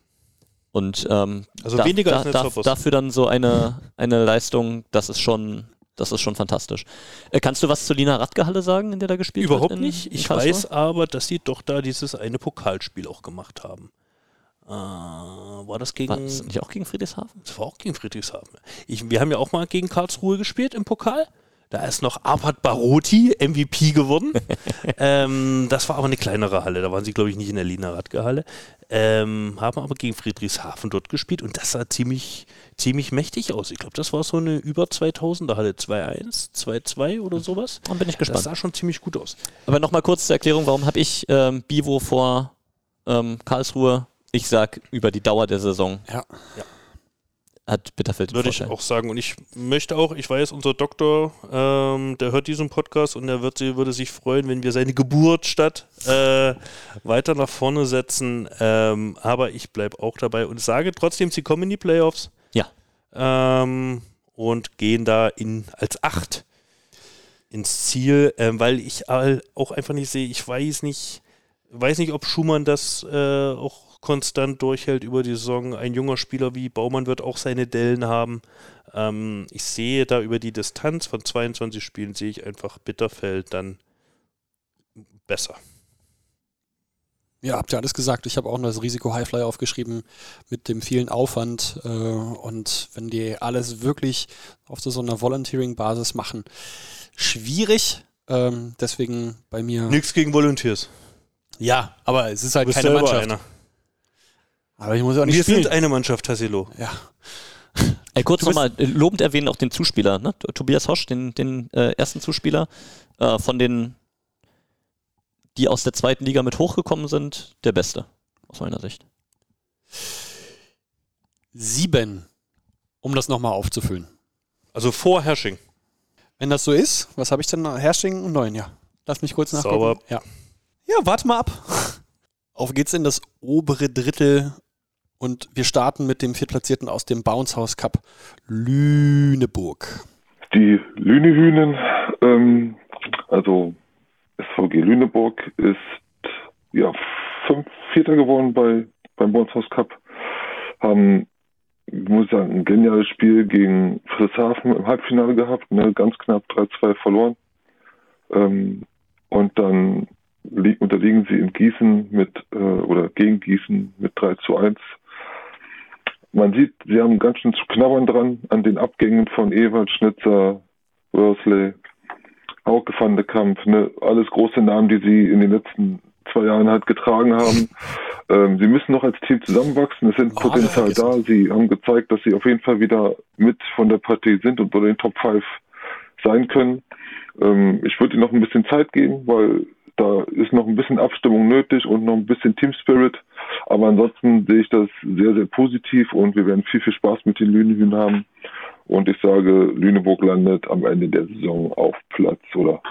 Und ähm, Also weniger als eine da, Zoppers. dafür dann so eine, eine Leistung, das ist schon, das ist schon fantastisch. Äh, kannst du was zu Lina Radkehalle sagen, in der da gespielt Überhaupt wird? in- nicht. Ich weiß aber, dass sie doch da dieses eine Pokalspiel auch gemacht haben. Äh, war das gegen. War das nicht auch gegen Friedrichshafen? Das war auch gegen Friedrichshafen. Ich, wir haben ja auch mal gegen Karlsruhe gespielt im Pokal. Da ist noch Arpad Barotti MVP geworden. (laughs) ähm, das war aber eine kleinere Halle. Da waren sie, glaube ich, nicht in der Lina Radke-Halle. Ähm, haben aber gegen Friedrichshafen dort gespielt und das sah ziemlich, ziemlich mächtig aus. Ich glaube, das war so eine über 2000er Halle. 2-1, 2-2 oder sowas. Dann bin ich gespannt. Das sah schon ziemlich gut aus. Aber nochmal kurz zur Erklärung, warum habe ich ähm, Bivo vor ähm, Karlsruhe? Ich sag über die Dauer der Saison Ja. Hat Bitterfeld Würde ich auch sagen. Und ich möchte auch, ich weiß, unser Doktor, ähm, der hört diesen Podcast und er wird, würde sich freuen, wenn wir seine Geburtsstadt äh, weiter nach vorne setzen. Ähm, aber ich bleibe auch dabei und sage trotzdem, sie kommen in die Playoffs. Ja. Ähm, und gehen da in, als Acht ins Ziel, ähm, weil ich all- auch einfach nicht sehe, ich weiß nicht, weiß nicht, ob Schumann das äh, auch konstant durchhält über die Saison. Ein junger Spieler wie Baumann wird auch seine Dellen haben. Ähm, ich sehe da über die Distanz von 22 Spielen, sehe ich einfach Bitterfeld dann besser. Ja, habt ihr alles gesagt. Ich habe auch noch das Risiko Highfly aufgeschrieben mit dem vielen Aufwand. Äh, und wenn die alles wirklich auf so einer Volunteering-Basis machen, schwierig. Ähm, deswegen bei mir. Nichts gegen Volunteers. Ja, aber es ist halt keine Mannschaft. einer. Aber ich muss auch nicht Wir spielen. sind eine Mannschaft, Tassilo. ja. Ey, kurz nochmal, lobend erwähnen auch den Zuspieler, ne? Tobias Hosch, den, den äh, ersten Zuspieler äh, von den, die aus der zweiten Liga mit hochgekommen sind, der Beste, aus meiner Sicht. Sieben, um das nochmal aufzufüllen. Also vor Hersching. Wenn das so ist, was habe ich denn? Herrsching und neun, ja. Lass mich kurz nachgucken. Sauber. Ja. ja, warte mal ab. Auf geht's in das obere Drittel und wir starten mit dem Viertplatzierten aus dem Bounce House Cup Lüneburg. Die Lünehühnen, ähm, also SVG Lüneburg, ist ja fünf Vierter geworden bei, beim Bonshaus Cup. Haben, ich muss sagen, ein geniales Spiel gegen Friedrichshafen im Halbfinale gehabt, ne, ganz knapp 3-2 verloren. Ähm, und dann li unterliegen sie in Gießen mit, äh, oder gegen Gießen mit 3 zu 1 man sieht, sie haben ganz schön zu knabbern dran an den Abgängen von Ewald, Schnitzer, Worsley, Hauke van de Kamp, ne, alles große Namen, die sie in den letzten zwei Jahren halt getragen haben. (laughs) Ähm, sie müssen noch als Team zusammenwachsen, es sind Oh, Potenzial da. Sie haben gezeigt, dass sie auf jeden Fall wieder mit von der Partie sind und unter den Top 5 sein können. Ähm, ich würde ihnen noch ein bisschen Zeit geben, weil da ist noch ein bisschen Abstimmung nötig und noch ein bisschen Team Spirit. Aber ansonsten sehe ich das sehr, sehr positiv und wir werden viel, viel Spaß mit den Lünehühn haben. Und ich sage, Lüneburg landet am Ende der Saison auf Platz oder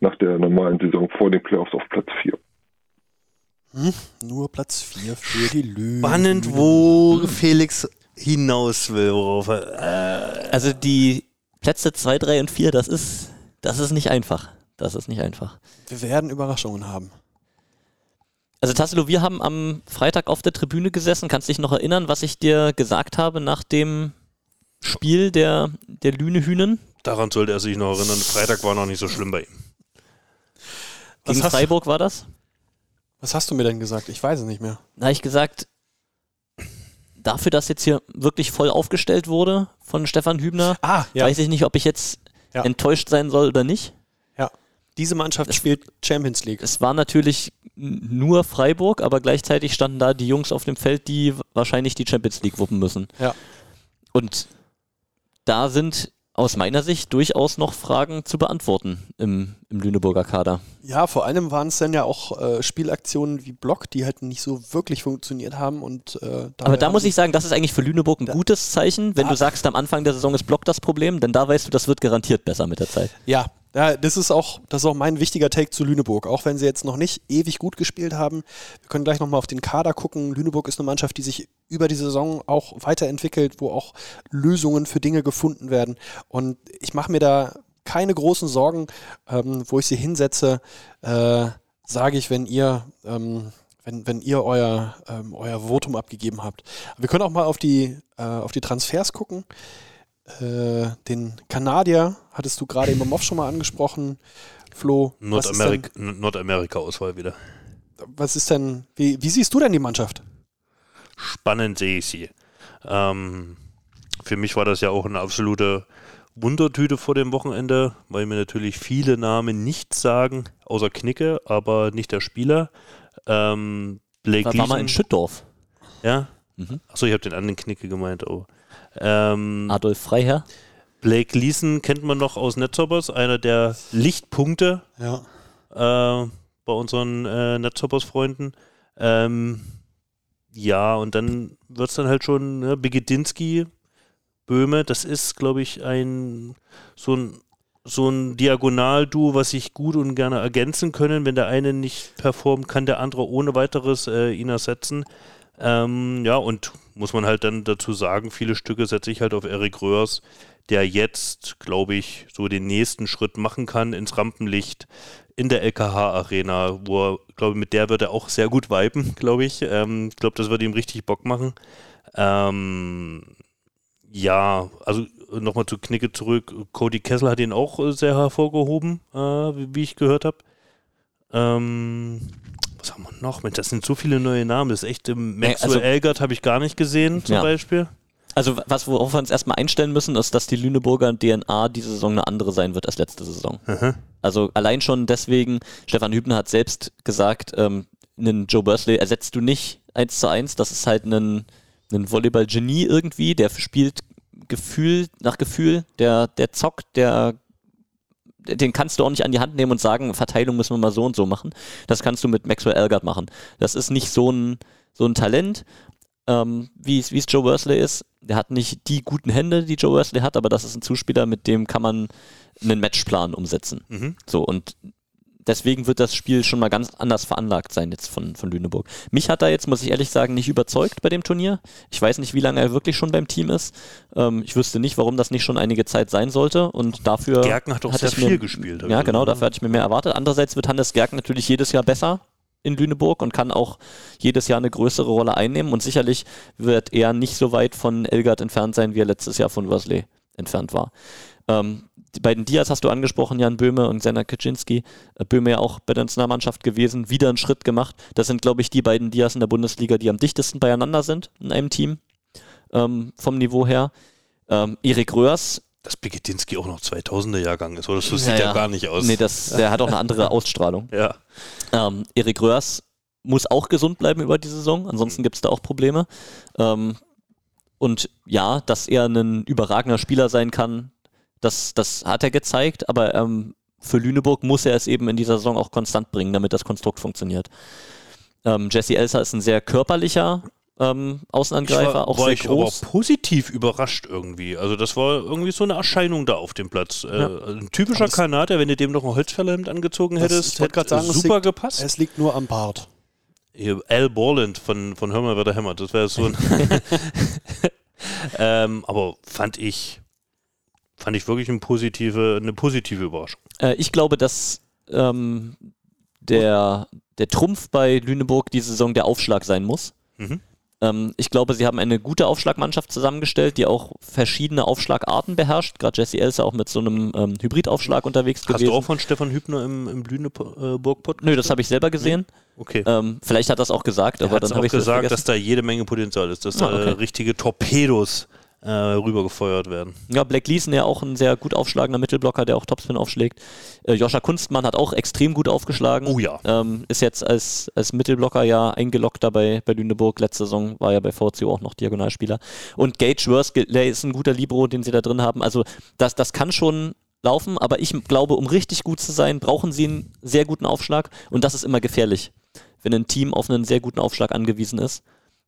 nach der normalen Saison vor den Playoffs auf Platz 4. Hm? Nur Platz 4 für die Lüneburg. Spannend, wo Felix hinaus will, worauf er. Äh, Also die Plätze 2, 3 und 4, das ist, das ist nicht einfach. Das ist nicht einfach. Wir werden Überraschungen haben. Also Tassilo, wir haben am Freitag auf der Tribüne gesessen. Kannst dich noch erinnern, was ich dir gesagt habe nach dem Spiel der, der Lünehühnen daran sollte er sich noch erinnern. Freitag war noch nicht so schlimm bei ihm. Was gegen hast, Freiburg war das? was hast du mir denn gesagt? Ich weiß es nicht mehr. Da habe ich gesagt, dafür, dass jetzt hier wirklich voll aufgestellt wurde von Stefan Hübner, Ah, ja. weiß ich nicht, ob ich jetzt Ja. enttäuscht sein soll oder nicht. Diese Mannschaft spielt Champions League. Es war natürlich nur Freiburg, aber gleichzeitig standen da die Jungs auf dem Feld, die wahrscheinlich die Champions League wuppen müssen. Ja. Und da sind aus meiner Sicht durchaus noch Fragen zu beantworten im, im Lüneburger Kader. Ja, vor allem waren es dann ja auch äh, Spielaktionen wie Block, die halt nicht so wirklich funktioniert haben. Und, äh, Aber da muss ich sagen, das ist eigentlich für Lüneburg ein gutes Zeichen, wenn du sagst, am Anfang der Saison ist Block das Problem, denn da weißt du, das wird garantiert besser mit der Zeit. Ja, ja, das ist auch, das ist auch mein wichtiger Take zu Lüneburg. Auch wenn sie jetzt noch nicht ewig gut gespielt haben. Wir können gleich nochmal auf den Kader gucken. Lüneburg ist eine Mannschaft, die sich über die Saison auch weiterentwickelt, wo auch Lösungen für Dinge gefunden werden. Und ich mache mir da keine großen Sorgen, ähm, wo ich sie hinsetze, äh, sage ich, wenn ihr, ähm, wenn, wenn ihr euer, ähm, euer Votum abgegeben habt. Wir können auch mal auf die, äh, auf die Transfers gucken. Äh, den Kanadier hattest du gerade im Off schon mal angesprochen. Flo, Nordamerik Nordamerika-Auswahl wieder. was ist denn, wie, wie siehst du denn die Mannschaft? Spannend sehe ich sie. Ähm, für mich war das ja auch eine absolute Wundertüte vor dem Wochenende, weil mir natürlich viele Namen nichts sagen, außer Knicke, aber nicht der Spieler. Ähm, Blake Da war mal in Schüttdorf. Ja? Mhm. Achso, ich habe den anderen Knicke gemeint. Oh. Ähm, Adolf Freiherr. Blake Gleason kennt man noch aus Netzhoppers, einer der Lichtpunkte Ja. äh, bei unseren äh, Netzhoppers-Freunden. Ähm, ja, und dann wird es dann halt schon ne, Begedinski, Böhme, das ist, glaube ich, ein so ein so ein Diagonalduo, was sich gut und gerne ergänzen können. Wenn der eine nicht performt, kann der andere ohne weiteres äh, ihn ersetzen. Ähm, ja, und muss man halt dann dazu sagen, viele Stücke setze ich halt auf Erik Röhrs, der jetzt, glaube ich, so den nächsten Schritt machen kann ins Rampenlicht in der LKH-Arena, wo er, glaube ich, mit der wird er auch sehr gut viben, (laughs) glaube ich. Ähm, ich glaube, das wird ihm richtig Bock machen. Ähm, ja, also nochmal zu Knicke zurück. Cody Kessel hat ihn auch äh, sehr hervorgehoben, äh, wie, wie ich gehört habe. Ähm, was haben wir noch? Mensch, das sind so viele neue Namen. Das ist echt, ähm, Maxwell also- Elgert habe ich gar nicht gesehen, zum Ja. Beispiel. Also was, worauf wir uns erstmal einstellen müssen, ist, dass die Lüneburger DNA diese Saison eine andere sein wird als letzte Saison. Mhm. Also allein schon deswegen, Stefan Hübner hat selbst gesagt, ähm, einen Joe Bursley ersetzt du nicht eins zu eins. Das ist halt ein, ein Volleyball-Genie irgendwie, der spielt Gefühl nach Gefühl, der, der zockt, der den kannst du auch nicht an die Hand nehmen und sagen, Verteilung müssen wir mal so und so machen. Das kannst du mit Maxwell Elgert machen. Das ist nicht so ein, so ein Talent, ähm, wie es wie es Joe Worsley ist. Der hat nicht die guten Hände, die Joe Worsley hat, aber das ist ein Zuspieler, mit dem kann man einen Matchplan umsetzen. Mhm. So, und deswegen wird das Spiel schon mal ganz anders veranlagt sein jetzt von, von Lüneburg. Mich hat er jetzt, muss ich ehrlich sagen, nicht überzeugt bei dem Turnier. Ich weiß nicht, wie lange er wirklich schon beim Team ist. Ähm, ich wüsste nicht, warum das nicht schon einige Zeit sein sollte. Und dafür. Gerken hat auch sehr ich mir- viel gespielt. Ja, ich genau, dafür hatte ich mir mehr erwartet. Andererseits wird Hannes Gerken natürlich jedes Jahr besser in Lüneburg und kann auch jedes Jahr eine größere Rolle einnehmen. Und sicherlich wird er nicht so weit von Elgard entfernt sein, wie er letztes Jahr von Worsley entfernt war. Ähm, die beiden Diaz hast du angesprochen, Jan Böhme und Senna Kaczynski. Äh, Böhme ja auch bei der Nationalmannschaft gewesen, wieder einen Schritt gemacht. Das sind, glaube ich, die beiden Diaz in der Bundesliga, die am dichtesten beieinander sind in einem Team ähm, vom Niveau her. Ähm, Erik Röhrs Dass Begedinski auch noch 2000er Jahrgang ist, oder? So sieht Ja, er ja. gar nicht aus. Nee, das, der hat auch eine andere Ausstrahlung. (laughs) ja. Ähm, Erik Röhrs muss auch gesund bleiben über die Saison, ansonsten gibt es da auch Probleme. Ähm, und ja, dass er ein überragender Spieler sein kann, das, das hat er gezeigt, aber ähm, für Lüneburg muss er es eben in dieser Saison auch konstant bringen, damit das Konstrukt funktioniert. Ähm, Jesse Elser ist ein sehr körperlicher ähm, Außenangreifer, ich war, auch war sehr ich groß. aber positiv überrascht irgendwie. Also das war irgendwie so eine Erscheinung da auf dem Platz. Äh, ein typischer Aber das- Kanadier, wenn du dem noch ein Holzfällerhemd angezogen hättest, gerade sagen, es super liegt- gepasst. Es liegt nur am Bart. Al Borland von, von Hör mal, wer da hämmert. Das wäre so ein. (laughs) (laughs) ähm, aber fand ich, fand ich wirklich eine positive, eine positive Überraschung. Äh, ich glaube, dass ähm, der, der Trumpf bei Lüneburg diese Saison der Aufschlag sein muss. Mhm. Ähm, ich glaube, sie haben eine gute Aufschlagmannschaft zusammengestellt, die auch verschiedene Aufschlagarten beherrscht. Gerade Jesse Elser auch mit so einem ähm, Hybridaufschlag unterwegs Hast gewesen. du auch von Stefan Hübner im, im Lüneburg-Podcast? Nö, das habe ich selber gesehen. Okay. Ähm, vielleicht hat er das auch gesagt, Er aber dann habe ich es gesagt, dass da jede Menge Potenzial ist, dass Ah, da okay. richtige Torpedos äh, rübergefeuert werden. Ja, Black Leeson ja auch ein sehr gut aufschlagender Mittelblocker, der auch Topspin aufschlägt. Äh, Joscha Kunstmann hat auch extrem gut aufgeschlagen. Oh ja. Ähm, ist jetzt als, als Mittelblocker ja eingeloggt dabei bei Lüneburg. Letzte Saison war ja bei VCO auch noch Diagonalspieler. Und Gage Worsley ist ein guter Libro, den sie da drin haben. Also das, das kann schon laufen, aber ich glaube, um richtig gut zu sein, brauchen sie einen sehr guten Aufschlag und das ist immer gefährlich, wenn ein Team auf einen sehr guten Aufschlag angewiesen ist.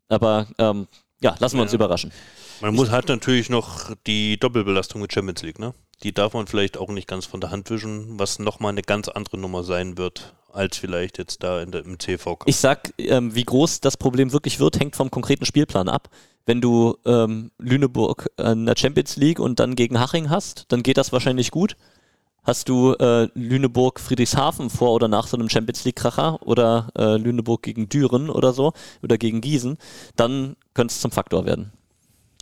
Aber ähm, ja, lassen wir uns Ja. überraschen. Man muss halt natürlich noch die Doppelbelastung mit Champions League, ne? Die darf man vielleicht auch nicht ganz von der Hand wischen, was nochmal eine ganz andere Nummer sein wird, als vielleicht jetzt da in der, im CV. -Cup. Ich sag, ähm, wie groß das Problem wirklich wird, hängt vom konkreten Spielplan ab. Wenn du ähm, Lüneburg in der Champions League und dann gegen Haching hast, dann geht das wahrscheinlich gut. Hast du äh, Lüneburg Friedrichshafen vor oder nach so einem Champions League Kracher oder äh, Lüneburg gegen Düren oder so oder gegen Gießen, dann könnte es zum Faktor werden.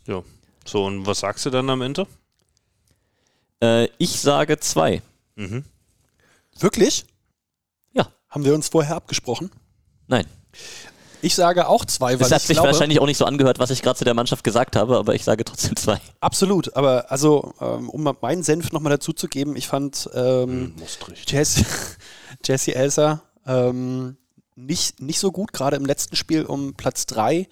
Ja. So, und was sagst du dann am Ende? Äh, ich sage zwei. Mhm. Wirklich? Ja. Haben wir uns vorher abgesprochen? Nein. Ich sage auch zwei, weil Das hat ich sich glaube, wahrscheinlich auch nicht so angehört, was ich gerade zu der Mannschaft gesagt habe, aber ich sage trotzdem zwei. absolut. Aber also, ähm, um mal meinen Senf nochmal dazu zu geben, ich fand ähm, Mustrich. Jesse, (laughs) Jesse Elser ähm, nicht, nicht so gut, gerade im letzten Spiel um Platz 3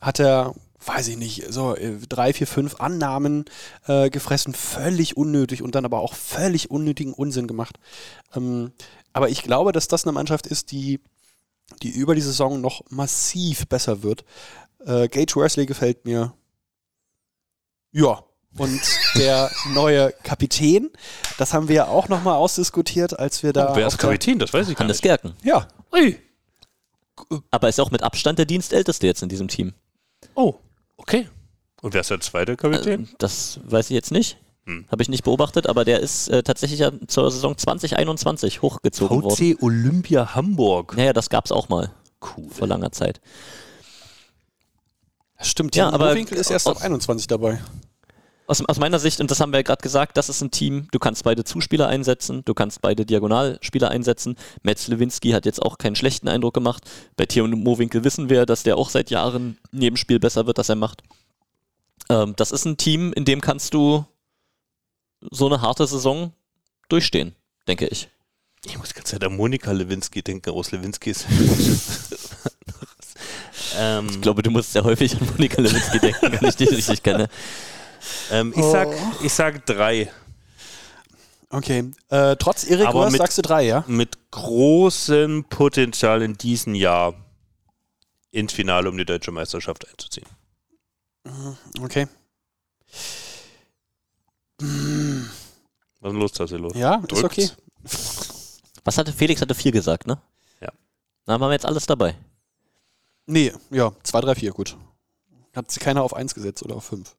hat er, weiß ich nicht, so äh, drei, vier, fünf Annahmen äh, gefressen, völlig unnötig und dann aber auch völlig unnötigen Unsinn gemacht. Ähm, aber ich glaube, dass das eine Mannschaft ist, die, die über die Saison noch massiv besser wird. Äh, Gage Worsley gefällt mir. Ja. Und (laughs) der neue Kapitän, das haben wir ja auch nochmal ausdiskutiert, als wir da. Wer auf ist Kapitän? Das weiß ich gar Hannes nicht. Gerken. Ja, Ui. Aber ist auch mit Abstand der Dienstälteste jetzt in diesem Team. Oh, okay. Und wer ist der zweite Kapitän? Äh, das weiß ich jetzt nicht. Hm. Habe ich nicht beobachtet, aber der ist äh, tatsächlich ja zur Saison 2021 hochgezogen worden. VC Olympia Hamburg. Naja, das gab es auch mal Cool. vor langer Zeit. stimmt. Ja, Timo aber Winkel ist erst ab 21 dabei. Aus, aus meiner Sicht, und das haben wir ja gerade gesagt, das ist ein Team, du kannst beide Zuspieler einsetzen, du kannst beide Diagonalspieler einsetzen. Metz Lewinsky hat jetzt auch keinen schlechten Eindruck gemacht. Bei Theo Mowinkel wissen wir, dass der auch seit Jahren neben Spiel besser wird, das er macht. Ähm, das ist ein Team, in dem kannst du so eine harte Saison durchstehen, denke ich. Ich muss ganz Zeit an Monika Lewinsky denken, aus Lewinsky ist. (laughs) ähm, Ich glaube, du musst sehr häufig an Monika Lewinsky denken, wenn ich dich richtig kenne. ähm, ich, sag, ich sag drei. Okay. Äh, trotz Erik Aber mit- sagst du drei, ja? Mit großem Potenzial in diesem Jahr ins Finale um die deutsche Meisterschaft einzuziehen. Okay. Was ist los, Tassilo? Ja, ist Drückt's? okay. Was hatte Felix? Hatte vier gesagt, ne? Ja. Da haben wir jetzt alles dabei. Nee, ja, zwei, drei, vier, gut. Hat sich keiner auf eins gesetzt oder auf fünf.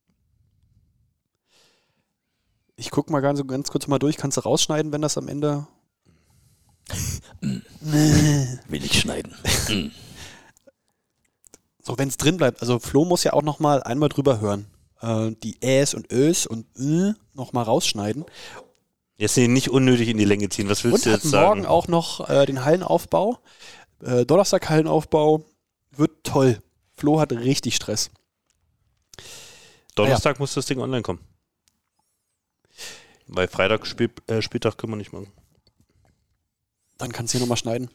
Ich guck mal ganz, ganz kurz mal durch. Kannst du rausschneiden, wenn das am Ende. (laughs) Will ich schneiden. So, wenn es drin bleibt. Also Flo muss ja auch noch mal einmal drüber hören. Äh, die Äs und Ös und Ö noch mal rausschneiden. Jetzt nicht unnötig in die Länge ziehen. Was willst Und du jetzt morgen sagen? auch noch äh, den Hallenaufbau. Äh, Donnerstag Hallenaufbau. Wird toll. Flo hat richtig Stress. Donnerstag muss das Ding online kommen. Weil Freitag Spiel, äh, Spieltag können wir nicht machen. Dann kannst du hier nochmal schneiden.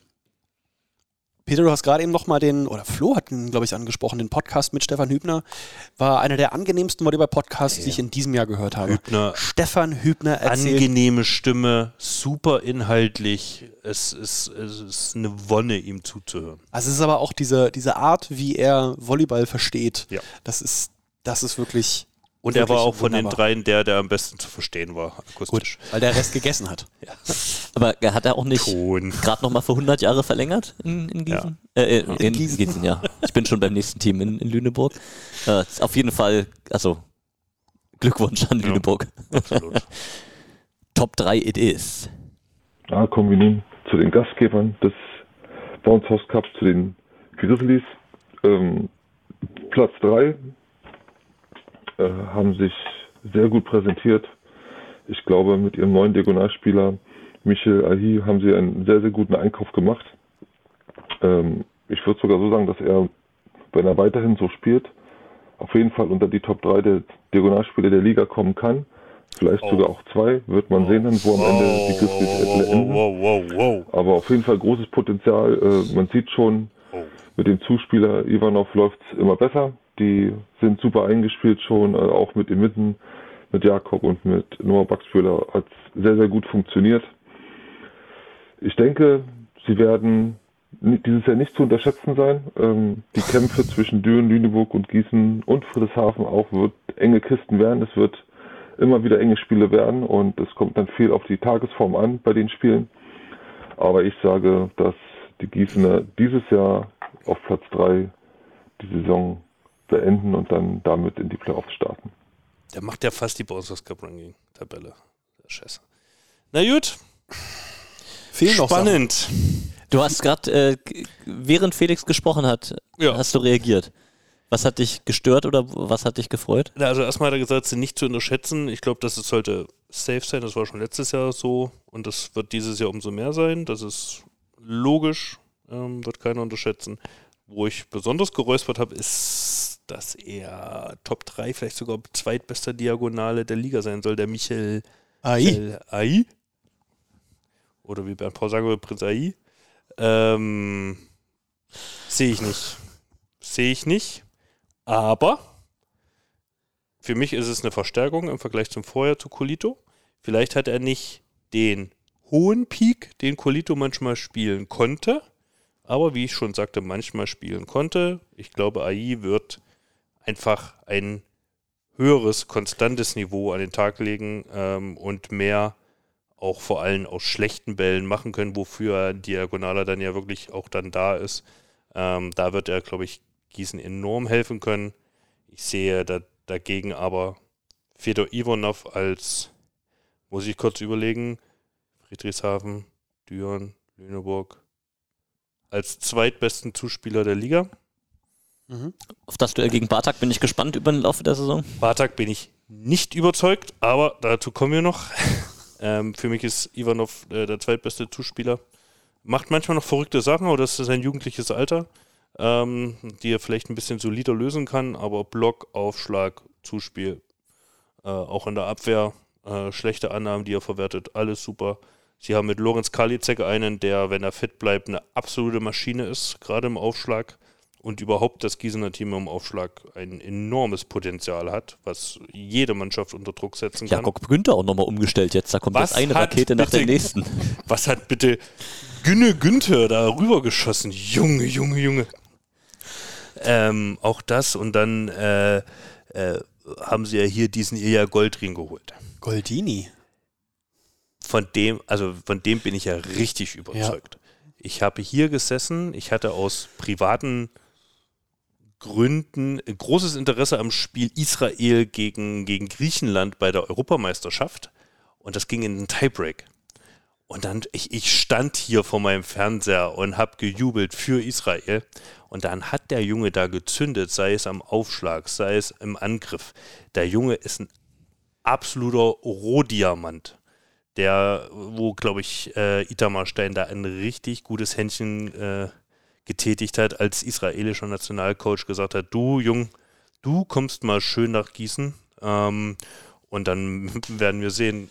Peter, du hast gerade eben nochmal den, oder Flo hat ihn, glaube ich, angesprochen, den Podcast mit Stefan Hübner. War einer der angenehmsten Volleyball-Podcasts, die ich in diesem Jahr gehört habe. Hübner, Stefan Hübner erzählt. angenehme Stimme, super inhaltlich. Es ist, es ist eine Wonne, ihm zuzuhören. Also es ist aber auch diese, diese Art, wie er Volleyball versteht. Ja. Das ist, das ist wirklich. Und er war auch von den wunderbar. dreien der, der am besten zu verstehen war, akustisch. Weil der Rest gegessen hat. (laughs) Aber hat er auch nicht gerade nochmal für 100 Jahre verlängert in, in Gießen? Äh, äh, in, Gießen. Gießen. ja. Ich bin schon beim nächsten Team in, in Lüneburg. Äh, auf jeden Fall, also Glückwunsch an Ja. Lüneburg. Absolut. (laughs) Top 3 it is. Ja, kommen wir nun zu den Gastgebern des Bounce House Cups, zu den Grizzlies. Ähm, Platz 3 äh, haben sich sehr gut präsentiert. Ich glaube, mit ihrem neuen Diagonalspieler Michel Ahi haben sie einen sehr, sehr guten Einkauf gemacht. Ähm, ich würde sogar so sagen, dass er, wenn er weiterhin so spielt, auf jeden Fall unter die Top 3 der Diagonalspieler der Liga kommen kann. Vielleicht Oh. sogar auch zwei, wird man sehen dann, wo am Ende die Grizzlies enden. wow. Aber auf jeden Fall großes Potenzial. Äh, man sieht schon, Oh. mit dem Zuspieler Ivanov läuft es immer besser. Die sind super eingespielt schon, äh, auch mit den Mitten, mit Jakob und mit Noah Baxbühler hat es sehr, sehr gut funktioniert. Ich denke, sie werden dieses Jahr nicht zu unterschätzen sein. Ähm, die Kämpfe zwischen Düren, Lüneburg und Gießen und Friedrichshafen auch wird enge Kisten werden. Es wird immer wieder enge Spiele werden und es kommt dann viel auf die Tagesform an bei den Spielen. Aber ich sage, dass die Gießener dieses Jahr auf Platz 3 die Saison beenden und dann damit in die Playoffs starten. Der macht ja fast die Bowsers Cup Ranking Tabelle. Der Scheiße. Na gut, Fehlen noch Sachen. spannend. Du hast gerade, äh, während Felix gesprochen hat, Ja. hast du reagiert. Was hat dich gestört oder was hat dich gefreut? Na, Also erstmal hat er gesagt, sie nicht zu unterschätzen. Ich glaube, das sollte safe sein. Das war schon letztes Jahr so und das wird dieses Jahr umso mehr sein. Das ist logisch, ähm, wird keiner unterschätzen. wo ich besonders geräuspert habe, ist, dass er Top 3, vielleicht sogar zweitbester Diagonale der Liga sein soll, der Michael AI. AI. Oder wie Bernd Paul sagen würde, Prinz AI. Ähm, Sehe ich nicht. Sehe ich nicht. Aber für mich ist es eine Verstärkung im Vergleich zum Vorjahr zu Colito. Vielleicht hat er nicht den hohen Peak, den Colito manchmal spielen konnte, aber wie ich schon sagte, manchmal spielen konnte. Ich glaube, AI wird einfach ein höheres, konstantes Niveau an den Tag legen ähm, und mehr auch vor allem aus schlechten Bällen machen können, wofür Diagonaler dann ja wirklich auch dann da ist. Ähm, da wird er, glaube ich, Gießen enorm helfen können. Ich sehe da, dagegen aber Fedor Ivanov als, muss ich kurz überlegen, Friedrichshafen, Düren, Lüneburg, als zweitbesten Zuspieler der Liga. Auf das Duell gegen Bartak bin ich gespannt über den Laufe der Saison. Bartak bin ich nicht überzeugt, aber dazu kommen wir noch. (laughs) ähm, für mich ist Ivanov äh, der zweitbeste Zuspieler. Macht manchmal noch verrückte Sachen, aber das ist sein jugendliches Alter, ähm, die er vielleicht ein bisschen solider lösen kann, aber Block, Aufschlag, Zuspiel, äh, auch in der Abwehr, äh, schlechte Annahmen, die er verwertet, alles super. Sie haben mit Lorenz Kalizek einen, der, wenn er fit bleibt, eine absolute Maschine ist, gerade im Aufschlag und überhaupt das Gießener Team im Aufschlag ein enormes Potenzial hat, was jede Mannschaft unter Druck setzen kann. Jakob Günther auch nochmal umgestellt jetzt. Da kommt Was jetzt eine Rakete nach der bitte- nächsten. (laughs) Was hat bitte Günne Günther da rübergeschossen? Junge, Junge, Junge. Ähm, auch das und dann äh, äh, haben sie ja hier diesen Ilja Goldring geholt. Goldini. Von dem, also von dem bin ich ja richtig überzeugt. Ich habe hier gesessen, ich hatte aus privaten Gründen großes Interesse am Spiel Israel gegen, gegen Griechenland bei der Europameisterschaft und das ging in den Tiebreak. Und dann, ich, ich stand hier vor meinem Fernseher und habe gejubelt für Israel. Und dann hat der Junge da gezündet, sei es am Aufschlag, sei es im Angriff. Der Junge ist ein absoluter Rohdiamant, der, wo, glaube ich, äh, Itamar Stein da ein richtig gutes Händchen äh, getätigt hat, als israelischer Nationalcoach gesagt hat, du Jung, du kommst mal schön nach Gießen ähm, und dann (laughs) werden wir sehen,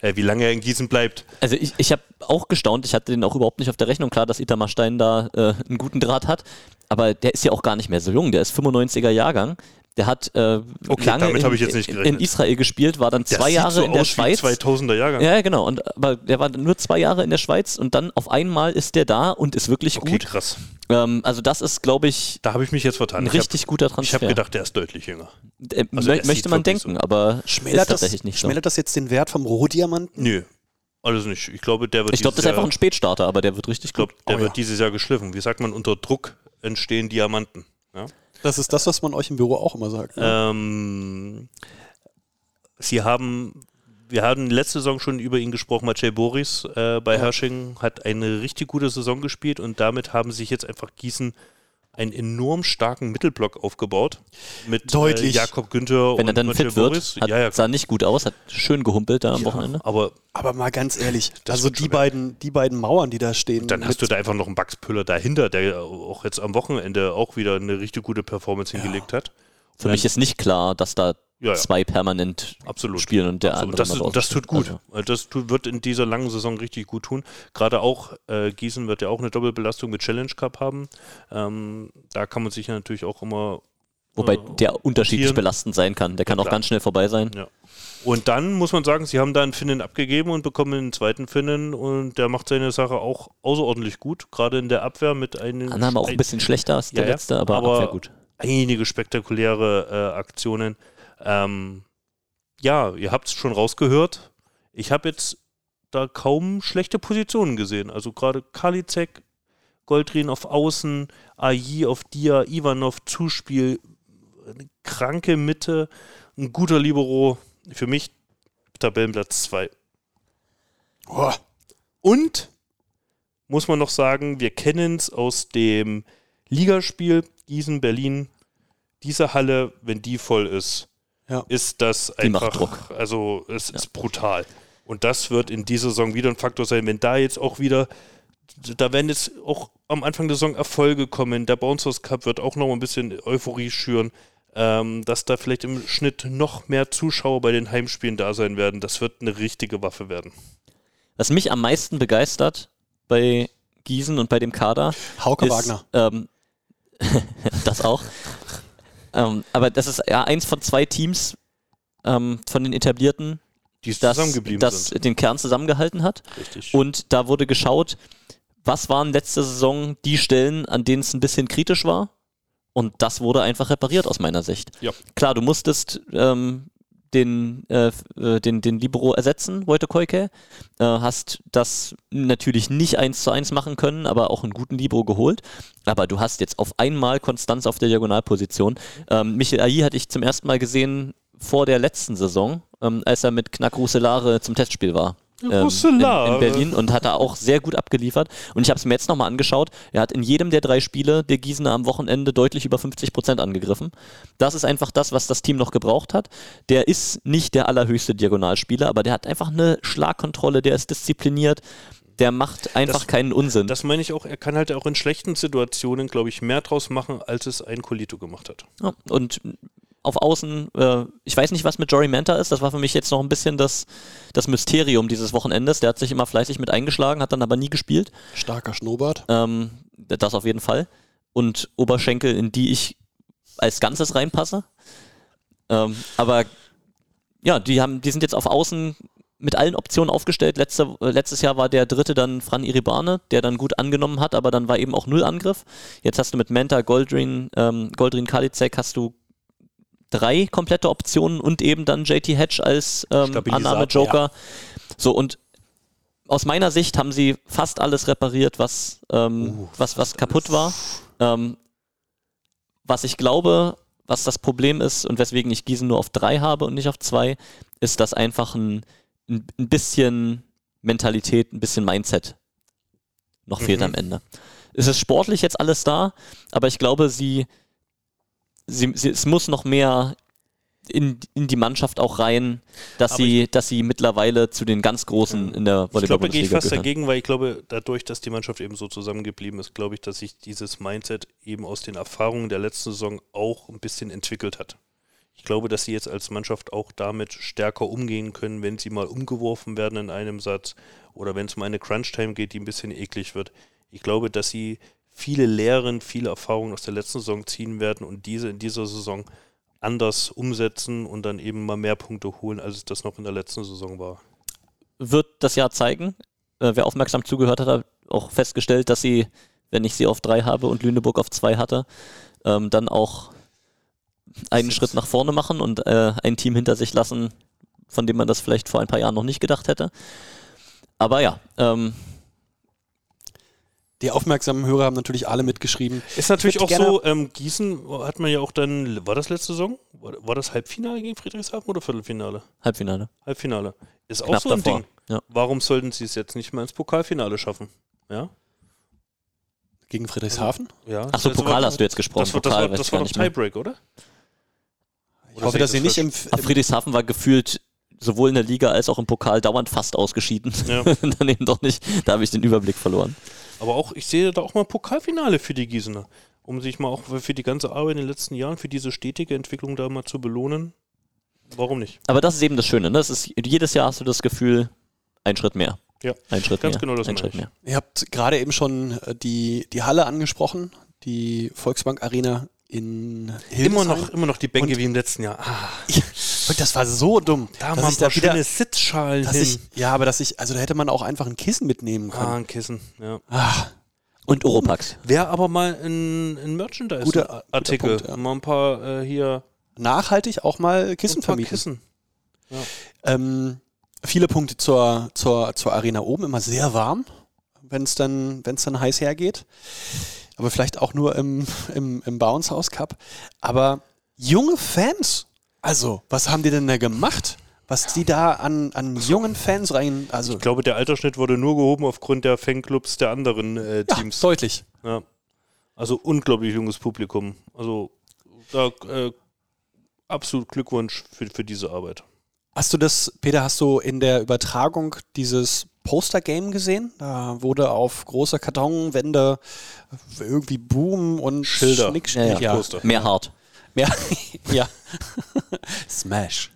äh, wie lange er in Gießen bleibt. Also ich, ich habe auch gestaunt, ich hatte den auch überhaupt nicht auf der Rechnung. Klar, dass Itamar Stein da äh, einen guten Draht hat, aber der ist ja auch gar nicht mehr so jung. Der ist 95er Jahrgang. Der hat äh, Okay, lange damit in, habe ich jetzt nicht in. Israel gespielt, war dann Der zwei Jahre so in der aus wie Schweiz. 2000er Jahrgang. Ja, ja, genau. Und, aber der war nur zwei Jahre in der Schweiz und dann auf einmal ist der da und ist wirklich Okay, gut. krass. Ähm, also das ist, glaube ich, Da habe ich mich jetzt vertan. ein Ich hab- richtig guter Ich Transfer. habe gedacht, der ist deutlich jünger. Äh, also mö- möchte man denken, so. aber Schmälert ist das, tatsächlich nicht so. schmälert das jetzt den Wert vom Rohdiamanten? Nö, alles nicht. Ich glaube, der wird Ich glaube, das ist einfach ein Spätstarter, aber der wird richtig Ich glaube, gut. der Oh wird ja. dieses Jahr geschliffen. Wie sagt man, unter Druck entstehen Diamanten. Ja? Das ist das, was man euch im Büro auch immer sagt. Ne? Ähm, sie haben, wir haben letzte Saison schon über ihn gesprochen, Maciej Boris äh, bei Hersching hat eine richtig gute Saison gespielt und damit haben sich jetzt einfach Gießen einen enorm starken Mittelblock aufgebaut mit Deutlich. Äh, Jakob Günther Wenn er und dann Maciej fit wird, Boris. hat, ja, ja, sah nicht gut aus, hat schön gehumpelt da am ja, Wochenende. aber Aber mal ganz ehrlich, Das also die beiden, die beiden Mauern, die da stehen. dann hast du da einfach noch einen Bugs-Püller dahinter, der auch jetzt am Wochenende auch wieder eine richtig gute Performance hingelegt hat. Für mich ist nicht klar, dass da Ja, ja. zwei permanent Absolut. spielen und der Absolut. andere Das, das tut gut. Also, Das tut, wird in dieser langen Saison richtig gut tun. Gerade auch äh, Gießen wird ja auch eine Doppelbelastung mit Challenge Cup haben. Ähm, da kann man sich ja natürlich auch immer. wobei äh, der unterschiedlich belastend sein kann. Der kann auch klar. ganz schnell vorbei sein. Ja. Und dann muss man sagen, sie haben da einen Finnen abgegeben und bekommen einen zweiten Finnen und der macht seine Sache auch außerordentlich gut. Gerade in der Abwehr mit einem. Annahme auch ein bisschen schlechter als der Ja, ja. letzte, aber, Aber- sehr gut. einige spektakuläre äh, Aktionen. Ähm, ja, ihr habt es schon rausgehört. Ich habe jetzt da kaum schlechte Positionen gesehen. Also gerade Kalizek, Goldrin auf Außen, AI auf Dia, Ivanov Zuspiel, eine kranke Mitte, ein guter Libero. Für mich Tabellenplatz 2. Boah, Und muss man noch sagen, wir kennen es aus dem Ligaspiel Gießen-Berlin. Diese Halle, wenn die voll ist, Ja. ist das Die macht einfach, Druck. also es ist brutal. Und das wird in dieser Saison wieder ein Faktor sein, wenn da jetzt auch wieder, da werden jetzt auch am Anfang der Saison Erfolge kommen. Der Bouncers Cup wird auch noch ein bisschen Euphorie schüren. Ähm, dass da vielleicht im Schnitt noch mehr Zuschauer bei den Heimspielen da sein werden. Das wird eine richtige Waffe werden. Was mich am meisten begeistert bei Gießen und bei dem Kader. Hauke ist, Wagner. Ähm, (laughs) das auch. Ähm, aber das ist ja eins von zwei Teams ähm, von den etablierten, Die das, zusammengeblieben das sind. den Kern zusammengehalten hat. Richtig. Und da wurde geschaut, was waren letzte Saison die Stellen, an denen es ein bisschen kritisch war. Und das wurde einfach repariert aus meiner Sicht. Ja. Klar, du musstest ähm, den, äh, äh, den, den Libero ersetzen, Wojtek äh, hast das natürlich nicht eins zu eins machen können, aber auch einen guten Libero geholt. Aber du hast jetzt auf einmal Konstanz auf der Diagonalposition. Ähm, Michael Ai hatte ich zum ersten Mal gesehen vor der letzten Saison, ähm, als er mit Knack Rousselare zum Testspiel war. Ähm, in, in Berlin und hat da auch sehr gut abgeliefert. Und ich habe es mir jetzt nochmal angeschaut. Er hat in jedem der drei Spiele der Gießener am Wochenende deutlich über 50 Prozent angegriffen. Das ist einfach das, was das Team noch gebraucht hat. Der ist nicht der allerhöchste Diagonalspieler, aber der hat einfach eine Schlagkontrolle, der ist diszipliniert. Der macht einfach Das- keinen Unsinn. Das meine ich auch, er kann halt auch in schlechten Situationen, glaube ich, mehr draus machen, als es ein Colito gemacht hat. Ja, und auf Außen, äh, ich weiß nicht, was mit Jory Manta ist. Das war für mich jetzt noch ein bisschen das, das Mysterium dieses Wochenendes. Der hat sich immer fleißig mit eingeschlagen, hat dann aber nie gespielt. Starker Schnurrbart. Ähm, das auf jeden Fall. Und Oberschenkel, in die ich als Ganzes reinpasse. Ähm, aber ja, die, haben, die sind jetzt auf Außen mit allen Optionen aufgestellt. Letzte, äh, letztes Jahr war der dritte dann Fran Iribane, der dann gut angenommen hat, aber dann war eben auch Null Angriff. Jetzt hast du mit Menta, Goldrin, ähm, Goldrin Kalizek hast du drei komplette Optionen und eben dann JT Hedge als ähm, Annahme-Joker. So, und aus meiner Sicht haben sie fast alles repariert, was, ähm, was, was kaputt war. Ähm, was ich glaube, was das Problem ist und weswegen ich Gießen nur auf drei habe und nicht auf zwei, ist, dass einfach ein, ein, bisschen Mentalität, ein bisschen Mindset noch fehlt Mhm. am Ende. Es ist sportlich jetzt alles da, aber ich glaube, sie, sie, sie es muss noch mehr in, in die Mannschaft auch rein, dass Aber sie, dass sie mittlerweile zu den ganz Großen in der Ich glaube, da gehe ich fast gehören. dagegen, weil ich glaube, dadurch, dass die Mannschaft eben so zusammengeblieben ist, glaube ich, dass sich dieses Mindset eben aus den Erfahrungen der letzten Saison auch ein bisschen entwickelt hat. Ich glaube, dass sie jetzt als Mannschaft auch damit stärker umgehen können, wenn sie mal umgeworfen werden in einem Satz oder wenn es mal eine Crunch-Time geht, die ein bisschen eklig wird. Ich glaube, dass sie viele Lehren, viele Erfahrungen aus der letzten Saison ziehen werden und diese in dieser Saison anders umsetzen und dann eben mal mehr Punkte holen, als es das noch in der letzten Saison war. wird das Jahr zeigen. Äh, wer aufmerksam zugehört hat, hat auch festgestellt, dass sie, wenn ich sie auf drei habe und Lüneburg auf zwei hatte, ähm, dann auch einen Schritt nach vorne machen und äh, ein Team hinter sich lassen, von dem man das vielleicht vor ein paar Jahren noch nicht gedacht hätte. Aber ja, ähm, Die aufmerksamen Hörer haben natürlich alle mitgeschrieben. Ist natürlich Ich auch so, ähm, Gießen hat man ja auch dann, war das letzte Saison? War, war das Halbfinale gegen Friedrichshafen oder Viertelfinale? Halbfinale. Halbfinale. Ist auch Knapp so ein davor. Ding. Ja. Warum sollten sie es jetzt nicht mal ins Pokalfinale schaffen? Ja? Gegen Friedrichshafen? ja. Achso, Das Pokal hast du jetzt gesprochen. Das Pokal war, das war doch nicht mehr. Tiebreak, oder? Ich hoffe, dass sie nicht im, Aber Friedrichshafen war gefühlt sowohl in der Liga als auch im Pokal dauernd fast ausgeschieden. Ja. (laughs) dann eben doch nicht. Da habe ich den Überblick verloren. Aber auch, ich sehe da auch mal Pokalfinale für die Gießener. Um sich mal auch für- die ganze Arbeit in den letzten Jahren, für diese stetige Entwicklung da mal zu belohnen. Warum nicht? Aber das ist eben das Schöne. Ne? Das ist, jedes Jahr hast du das Gefühl, ein Schritt mehr. Ja, Ein Schritt ganz mehr. genau das ein Schritt ich. mehr. Ihr habt gerade eben schon äh, die, die Halle angesprochen, die Volksbank Arena in Hildesheim. Immer noch, immer noch die Bänke Und- wie im letzten Jahr. Ah, Ja, und das war so dumm. da dass haben wir ich ein paar da wieder, schöne Sitzschalen hin. ich, ja, aber dass ich, also da hätte man auch einfach ein Kissen mitnehmen ah, können. ein Kissen, ja. Ah, Und Oropax. Wäre aber mal ein, ein Guter- guter Merchandise-Artikel. Ja. Mal ein paar äh, hier nachhaltig auch mal Kissen ein paar vermieten. Kissen. Ähm, viele Punkte zur, zur, zur Arena oben, immer sehr warm, wenn es dann, wenn's dann heiß hergeht. Aber vielleicht auch nur im, im, im Bounce House Cup. Aber junge Fans, also, was haben die denn da gemacht? Was die da an, an jungen Fans rein, also Ich glaube, der Altersschnitt wurde nur gehoben aufgrund der Fanclubs der anderen äh, ja, Teams. deutlich. Ja. Also unglaublich junges Publikum. Also da äh, absolut Glückwunsch für, für diese Arbeit. Hast du das, Peter, hast du in der Übertragung dieses Poster-Game gesehen. Da wurde auf großer Kartonwände irgendwie Boom und Schilder. Schnick, Ja, ja. ja. Poster. Mehr hart. Mehr, (laughs) ja. (laughs) Smash.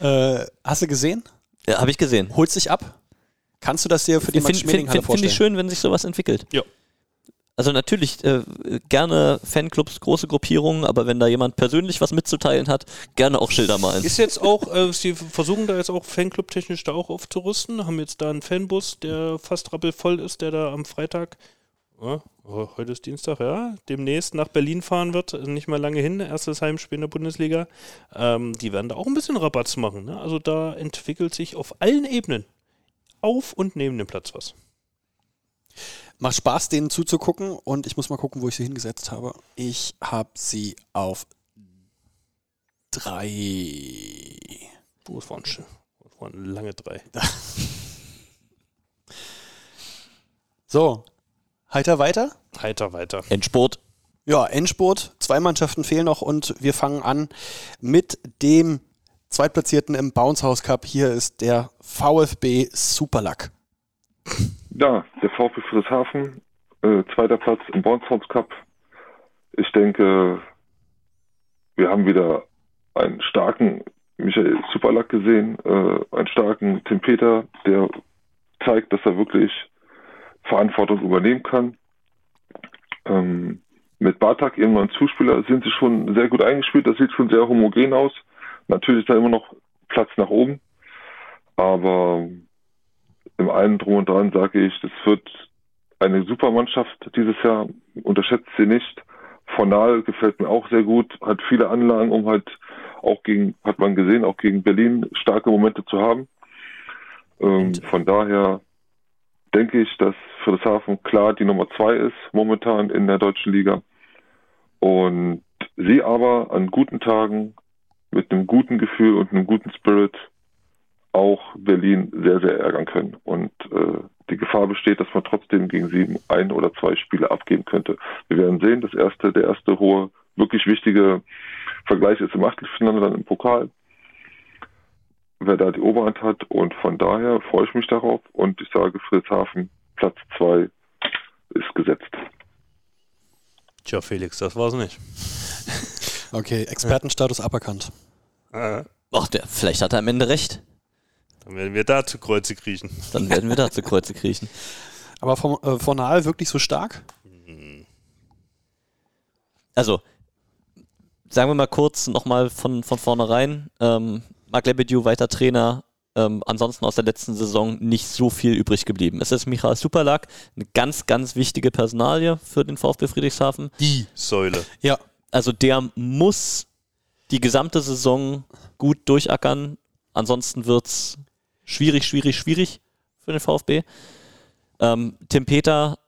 Äh, hast du gesehen? Ja, Habe ich gesehen. Holt sich ab? Kannst du das dir für die Finde find, find, find vorstellen? ich schön, wenn sich sowas entwickelt. Ja. Also natürlich äh, gerne Fanclubs, große Gruppierungen, aber wenn da jemand persönlich was mitzuteilen hat, gerne auch Schilder malen. Ist jetzt auch, äh, sie versuchen da jetzt auch Fanclub-technisch da auch aufzurüsten, haben jetzt da einen Fanbus, der fast rappelvoll ist, der da am Freitag, ja, oh, heute ist Dienstag, ja, demnächst nach Berlin fahren wird, nicht mal lange hin, erstes Heimspiel in der Bundesliga. Ähm, die werden da auch ein bisschen Rabatz machen. Ne? Also da entwickelt sich auf allen Ebenen auf und neben dem Platz was. Macht Spaß, denen zuzugucken und ich muss mal gucken, wo ich sie hingesetzt habe. Ich habe sie auf drei. Oh, das waren, das waren lange drei. (laughs) So, heiter weiter. Heiter weiter. Endspurt. Ja, Endspurt. Zwei Mannschaften fehlen noch und wir fangen an mit dem Zweitplatzierten im Bounce House Cup. Hier ist der VfB Superluck. Ja, der VfB Friedrichshafen, äh, zweiter Platz im Bounce Cup. Ich denke, wir haben wieder einen starken Michael Superlack gesehen, äh, einen starken Tim Peter, der zeigt, dass er wirklich Verantwortung übernehmen kann. Ähm, mit Bartak, ihrem neuen Zuspieler, sind sie schon sehr gut eingespielt. Das sieht schon sehr homogen aus. Natürlich ist da immer noch Platz nach oben. Aber im einen drum und dran sage ich, das wird eine super Mannschaft dieses Jahr. Unterschätzt sie nicht. Fornal gefällt mir auch sehr gut, hat viele Anlagen, um halt auch gegen, hat man gesehen, auch gegen Berlin starke Momente zu haben. Ähm, von daher denke ich, dass Friedrichshafen klar die Nummer zwei ist momentan in der deutschen Liga. Und sie aber an guten Tagen mit einem guten Gefühl und einem guten Spirit auch Berlin sehr, sehr ärgern können. Und äh, die Gefahr besteht, dass man trotzdem gegen sieben ein oder zwei Spiele abgeben könnte. Wir werden sehen, das erste, der erste hohe, wirklich wichtige Vergleich ist im Achtelfinale, dann im Pokal. Wer da die Oberhand hat und von daher freue ich mich darauf und ich sage Friedrichshafen, Platz zwei ist gesetzt. Tja, Felix, das war's nicht. Okay, Expertenstatus aberkannt. Ah, Ach, der, vielleicht hat er am Ende recht. Dann werden wir da zu Kreuze kriechen. Dann werden wir da zu Kreuze kriechen. (laughs) Aber vom, äh, Fornal wirklich so stark? Also, sagen wir mal kurz nochmal von, von vornherein. Ähm, Marc Lebedew, weiter Trainer. Ähm, ansonsten aus der letzten Saison nicht so viel übrig geblieben. Es ist Michael Superlack, eine ganz, ganz wichtige Personalie für den VfB Friedrichshafen. Die Säule. Ja. Also der muss die gesamte Saison gut durchackern. Ansonsten wird es schwierig, schwierig, schwierig für den VfB. Ähm, Tim Peter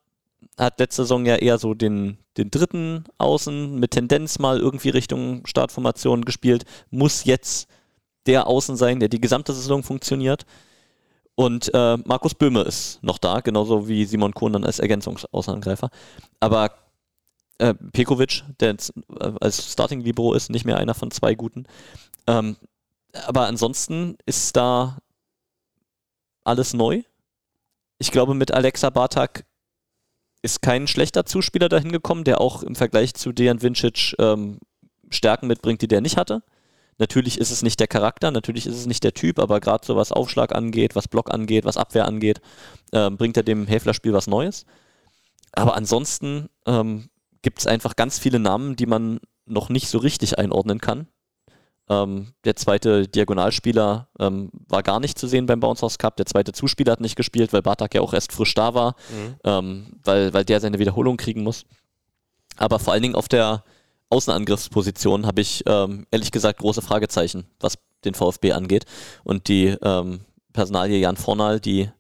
hat letzte Saison ja eher so den, den dritten Außen mit Tendenz mal irgendwie Richtung Startformation gespielt. Muss jetzt der Außen sein, der die gesamte Saison funktioniert. Und äh, Markus Böhme ist noch da, genauso wie Simon Kohn dann als Ergänzungsaußenangreifer. Aber äh, Pekovic, der jetzt, äh, als Starting Libero ist, nicht mehr einer von zwei guten. Ähm, aber ansonsten ist da alles neu. Ich glaube, mit Alexa Bartak ist kein schlechter Zuspieler dahin gekommen, der auch im Vergleich zu Dejan Vincic ähm, Stärken mitbringt, die der nicht hatte. Natürlich ist es nicht der Charakter, natürlich ist es nicht der Typ, aber gerade so was Aufschlag angeht, was Block angeht, was Abwehr angeht, ähm, bringt er dem Häfler-Spiel was Neues. Aber ansonsten ähm, gibt es einfach ganz viele Namen, die man noch nicht so richtig einordnen kann. Ähm, der zweite Diagonalspieler ähm, war gar nicht zu sehen beim Bounce House Cup. Der zweite Zuspieler hat nicht gespielt, weil Bartak ja auch erst frisch da war, Mhm. ähm, weil, weil der seine Wiederholung kriegen muss. Aber vor allen Dingen auf der Außenangriffsposition habe ich ähm, ehrlich gesagt große Fragezeichen, was den VfB angeht. Und die ähm, Personalie Jan Fornal, die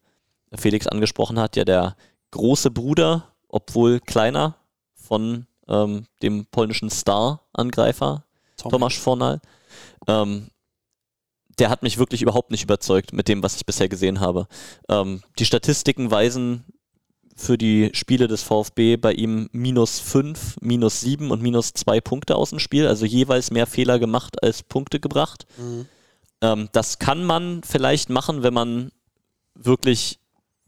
Felix angesprochen hat, ja der große Bruder, obwohl kleiner, von ähm, dem polnischen Star-Angreifer Tom. Tomasz Fornal. Ähm, der hat mich wirklich überhaupt nicht überzeugt mit dem, was ich bisher gesehen habe. Ähm, die Statistiken weisen für die Spiele des VfB bei ihm minus 5, minus 7 und minus 2 Punkte aus dem Spiel, also jeweils mehr Fehler gemacht als Punkte gebracht. Mhm. Ähm, das kann man vielleicht machen, wenn man wirklich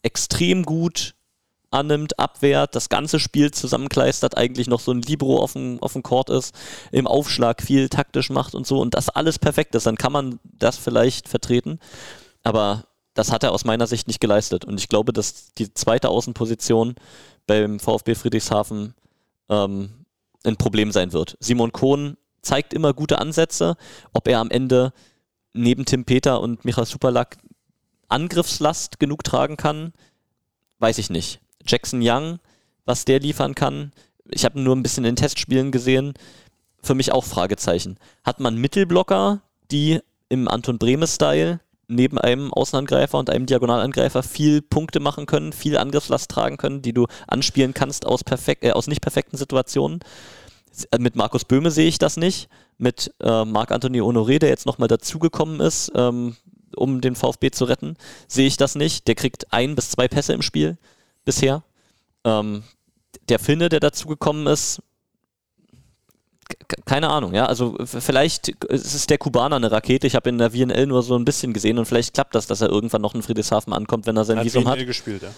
extrem gut annimmt, abwehrt, das ganze Spiel zusammenkleistert, eigentlich noch so ein Libro auf dem, auf dem Court ist, im Aufschlag viel taktisch macht und so und das alles perfekt ist, dann kann man das vielleicht vertreten. Aber das hat er aus meiner Sicht nicht geleistet. Und ich glaube, dass die zweite Außenposition beim VfB Friedrichshafen ähm, ein Problem sein wird. Simon Kohn zeigt immer gute Ansätze. Ob er am Ende neben Tim Peter und Michael Superlack Angriffslast genug tragen kann, weiß ich nicht. Jackson Young, was der liefern kann, ich habe nur ein bisschen in Testspielen gesehen, für mich auch Fragezeichen. Hat man Mittelblocker, die im Anton Brehme-Style neben einem Außenangreifer und einem Diagonalangreifer viel Punkte machen können, viel Angriffslast tragen können, die du anspielen kannst aus, perfekt, äh, aus nicht perfekten Situationen. Äh, mit Markus Böhme sehe ich das nicht. Mit äh, Marc-Anthony Honoré, der jetzt nochmal dazugekommen ist, ähm, um den VfB zu retten, sehe ich das nicht. Der kriegt ein bis zwei Pässe im Spiel bisher. Ähm, der Finne, der dazugekommen ist, keine Ahnung, ja. Also vielleicht ist es der Kubaner eine Rakete. Ich habe in der VNL nur so ein bisschen gesehen und vielleicht klappt das, dass er irgendwann noch in Friedrichshafen ankommt, wenn er sein Hat Visum VNL hat. gespielt, ja.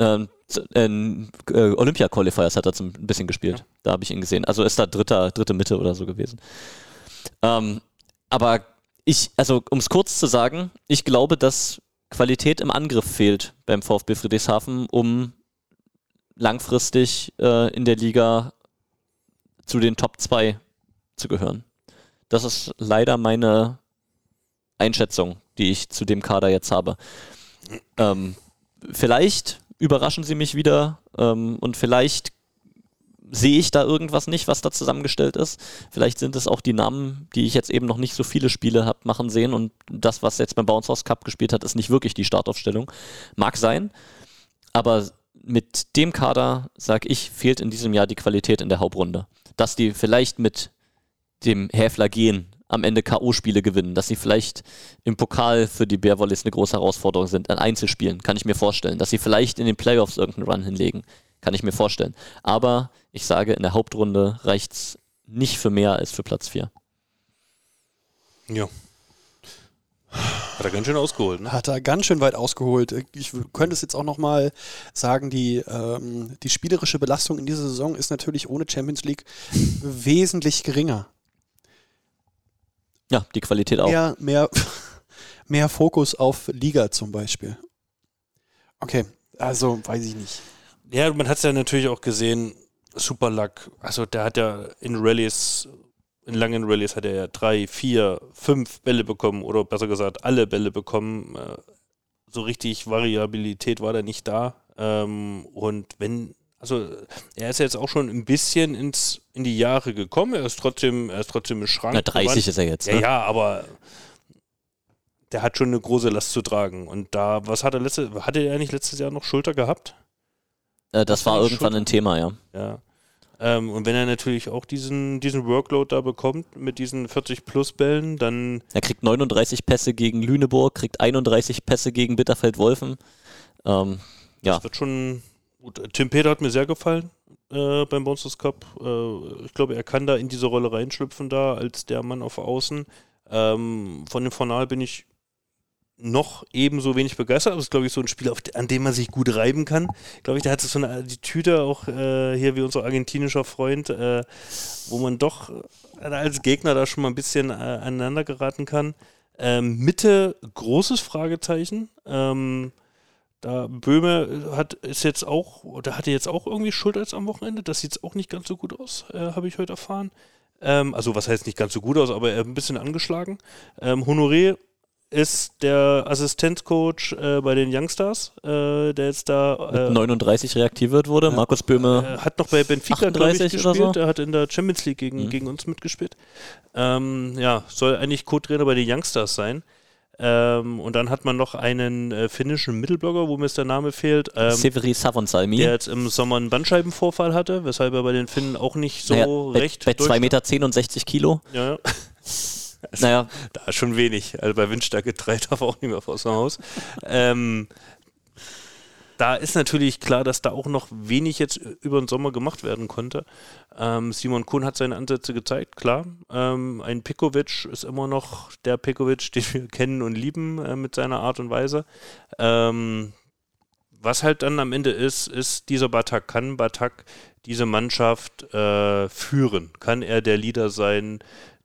Ähm, in, äh, Olympia Qualifiers hat er zum, ein bisschen gespielt. Da habe ich ihn gesehen. Also ist da dritter, dritte Mitte oder so gewesen. Ähm, aber ich, also um es kurz zu sagen, ich glaube, dass Qualität im Angriff fehlt beim VfB Friedrichshafen, um langfristig äh, in der Liga zu den Top 2 zu gehören. Das ist leider meine Einschätzung, die ich zu dem Kader jetzt habe. Ähm, vielleicht überraschen sie mich wieder ähm, und vielleicht sehe ich da irgendwas nicht, was da zusammengestellt ist. Vielleicht sind es auch die Namen, die ich jetzt eben noch nicht so viele Spiele habe machen sehen und das, was jetzt beim Bounce House Cup gespielt hat, ist nicht wirklich die Startaufstellung. Mag sein, aber mit dem Kader, sag ich, fehlt in diesem Jahr die Qualität in der Hauptrunde. Dass die vielleicht mit dem Häfler gehen am Ende K.O.-Spiele gewinnen, dass sie vielleicht im Pokal für die Bearwollies eine große Herausforderung sind, an Einzelspielen, kann ich mir vorstellen. Dass sie vielleicht in den Playoffs irgendeinen Run hinlegen, kann ich mir vorstellen. Aber ich sage, in der Hauptrunde reicht es nicht für mehr als für Platz 4. Ja. Hat er ganz schön ausgeholt, ne? Hat er ganz schön weit ausgeholt. Ich könnte es jetzt auch nochmal sagen, die, ähm, die spielerische Belastung in dieser Saison ist natürlich ohne Champions League wesentlich geringer. Ja, die Qualität auch. Mehr, mehr, mehr Fokus auf Liga zum Beispiel. Okay, also weiß ich nicht. Ja, man hat es ja natürlich auch gesehen, Super Luck, also der hat ja in Rallyes, in langen Rallyes hat er ja drei, vier, fünf Bälle bekommen oder besser gesagt alle Bälle bekommen. Äh, So richtig Variabilität war da nicht da. Ähm, Und wenn, also er ist jetzt auch schon ein bisschen ins, in die Jahre gekommen, er ist trotzdem, er ist trotzdem im Schrank. Na, 30 gewandt. ist er jetzt. Ja, Ne? ja, aber der hat schon eine große Last zu tragen. Und da, was hat er letzte, hatte er nicht letztes Jahr noch Schulter gehabt? Äh, das war war irgendwann schon- ein Thema, ja. Ja. Ähm, und wenn er natürlich auch diesen, diesen Workload da bekommt mit diesen 40 plus Bällen, dann Er kriegt 39 Pässe gegen Lüneburg, kriegt 31 Pässe gegen Bitterfeld-Wolfen. Ähm, ja, das wird schon gut. Tim Peter hat mir sehr gefallen äh, beim Monsters Cup. Äh, ich glaube, er kann da in diese Rolle reinschlüpfen da als der Mann auf Außen. Ähm, von dem Fornal bin ich noch ebenso wenig begeistert. Aber es ist, glaube ich, so ein Spiel, an dem man sich gut reiben kann. Glaube ich, der hat so eine Attitüde, auch äh, hier wie unser argentinischer Freund, äh, wo man doch äh, als Gegner da schon mal ein bisschen äh, aneinander geraten kann. Ähm, Mitte, großes Fragezeichen. Ähm, da Böhme hat ist jetzt auch, oder hatte jetzt auch irgendwie Schuld als am Wochenende. Das sieht auch nicht ganz so gut aus, äh, habe ich heute erfahren. Ähm, also was heißt nicht ganz so gut aus, aber er ein bisschen angeschlagen. Ähm, Honoré ist der Assistenzcoach äh, bei den Youngstars, äh, der jetzt da mit äh, 39 reaktiviert wurde. Markus Böhme äh, hat noch bei Benfica, glaube ich, 38 oder gespielt. so? Er hat in der Champions League gegen, Mhm. gegen uns mitgespielt. Ähm, ja, soll eigentlich Co-Trainer bei den Youngstars sein. Ähm, und dann hat man noch einen äh, finnischen Mittelblogger, wo mir jetzt der Name fehlt. Ähm, Severi Savonsalmi. der jetzt im Sommer einen Bandscheibenvorfall hatte, weshalb er bei den Finnen auch nicht so naja, recht bei 2 durch- Meter 10 und 60 Kilo. Ja, (laughs) ja. Naja, Da ist schon wenig. Also bei Windstärke 3 (laughs) darf auch nicht mehr vor dem Haus. ähm, da ist natürlich klar, dass da auch noch wenig jetzt über den Sommer gemacht werden konnte. Ähm, Simon Kuhn hat seine Ansätze gezeigt, klar. Ähm, ein Pikovic ist immer noch der Pikovic, den wir (laughs) kennen und lieben äh, mit seiner Art und Weise. Ähm, was halt dann am Ende ist, ist dieser Batak, kann Batak diese Mannschaft äh, führen? Kann er der Leader sein,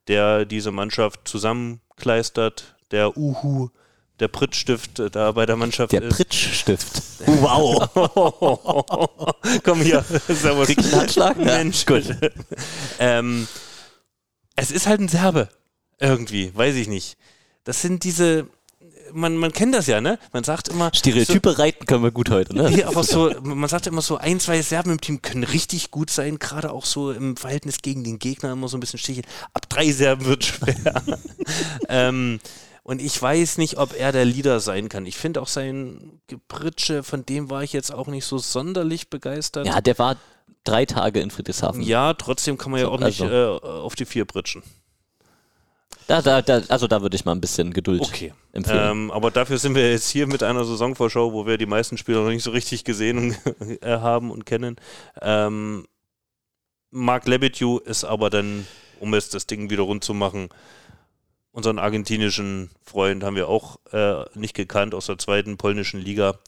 der diese Mannschaft zusammenkleistert, der Uhu, der Prittstift äh, da bei der Mannschaft Der ist? Pritschstift. (laughs) Wow. (laughs) Komm hier, (laughs) servus. Krieg ich einen Handschlag? Ja, Mensch, gut. ähm, es ist halt ein Serbe. Irgendwie, weiß ich nicht. Das sind diese, man, man kennt das ja, ne? Man sagt immer. Stereotype reiten können wir gut heute, So, ne? nee, aber so, man sagt immer so, ein, zwei Serben im Team können richtig gut sein, gerade auch so im Verhältnis gegen den Gegner immer so ein bisschen sticheln. Ab drei Serben wird schwer. (laughs) ähm, und ich weiß nicht, ob er der Leader sein kann. Ich finde auch sein Gepritsche, von dem war ich jetzt auch nicht so sonderlich begeistert. Ja, der war drei Tage in Friedrichshafen. Ja, trotzdem kann man ja auch nicht Also. äh, auf die vier britschen. Da, da, da, also da würde ich mal ein bisschen Geduld Okay. empfehlen. Ähm, aber dafür sind wir jetzt hier mit einer Saisonvorschau, wo wir die meisten Spieler noch nicht so richtig gesehen und, (laughs) äh, haben und kennen. Ähm, Marc Lebedew ist aber dann, um jetzt das Ding wieder rund zu machen, unseren argentinischen Freund haben wir auch äh, nicht gekannt aus der zweiten polnischen Liga.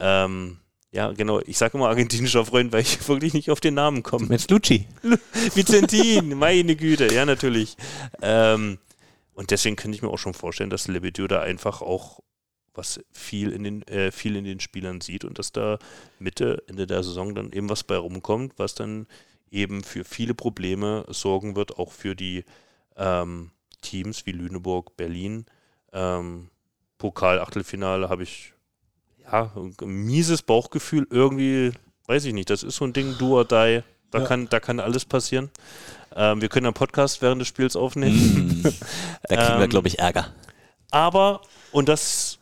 Ähm, ja, genau. Ich sage immer argentinischer Freund, weil ich (laughs) wirklich nicht auf den Namen komme. Mit Lucci. Vicentin, (laughs) meine Güte, ja, natürlich. Ähm, und deswegen könnte ich mir auch schon vorstellen, dass Lebedew da einfach auch was viel in den äh, viel in den Spielern sieht und dass da Mitte Ende der Saison dann eben was bei rumkommt, was dann eben für viele Probleme sorgen wird, auch für die ähm, Teams wie Lüneburg, Berlin. Ähm, Pokal-Achtelfinale habe ich ja ein mieses Bauchgefühl irgendwie, weiß ich nicht. Das ist so ein Ding, do or die. Da, Ja. kann, da kann alles passieren. Ähm, wir können einen Podcast während des Spiels aufnehmen. Mm, (laughs) da kriegen wir, Ähm, glaube ich, Ärger. Aber, und das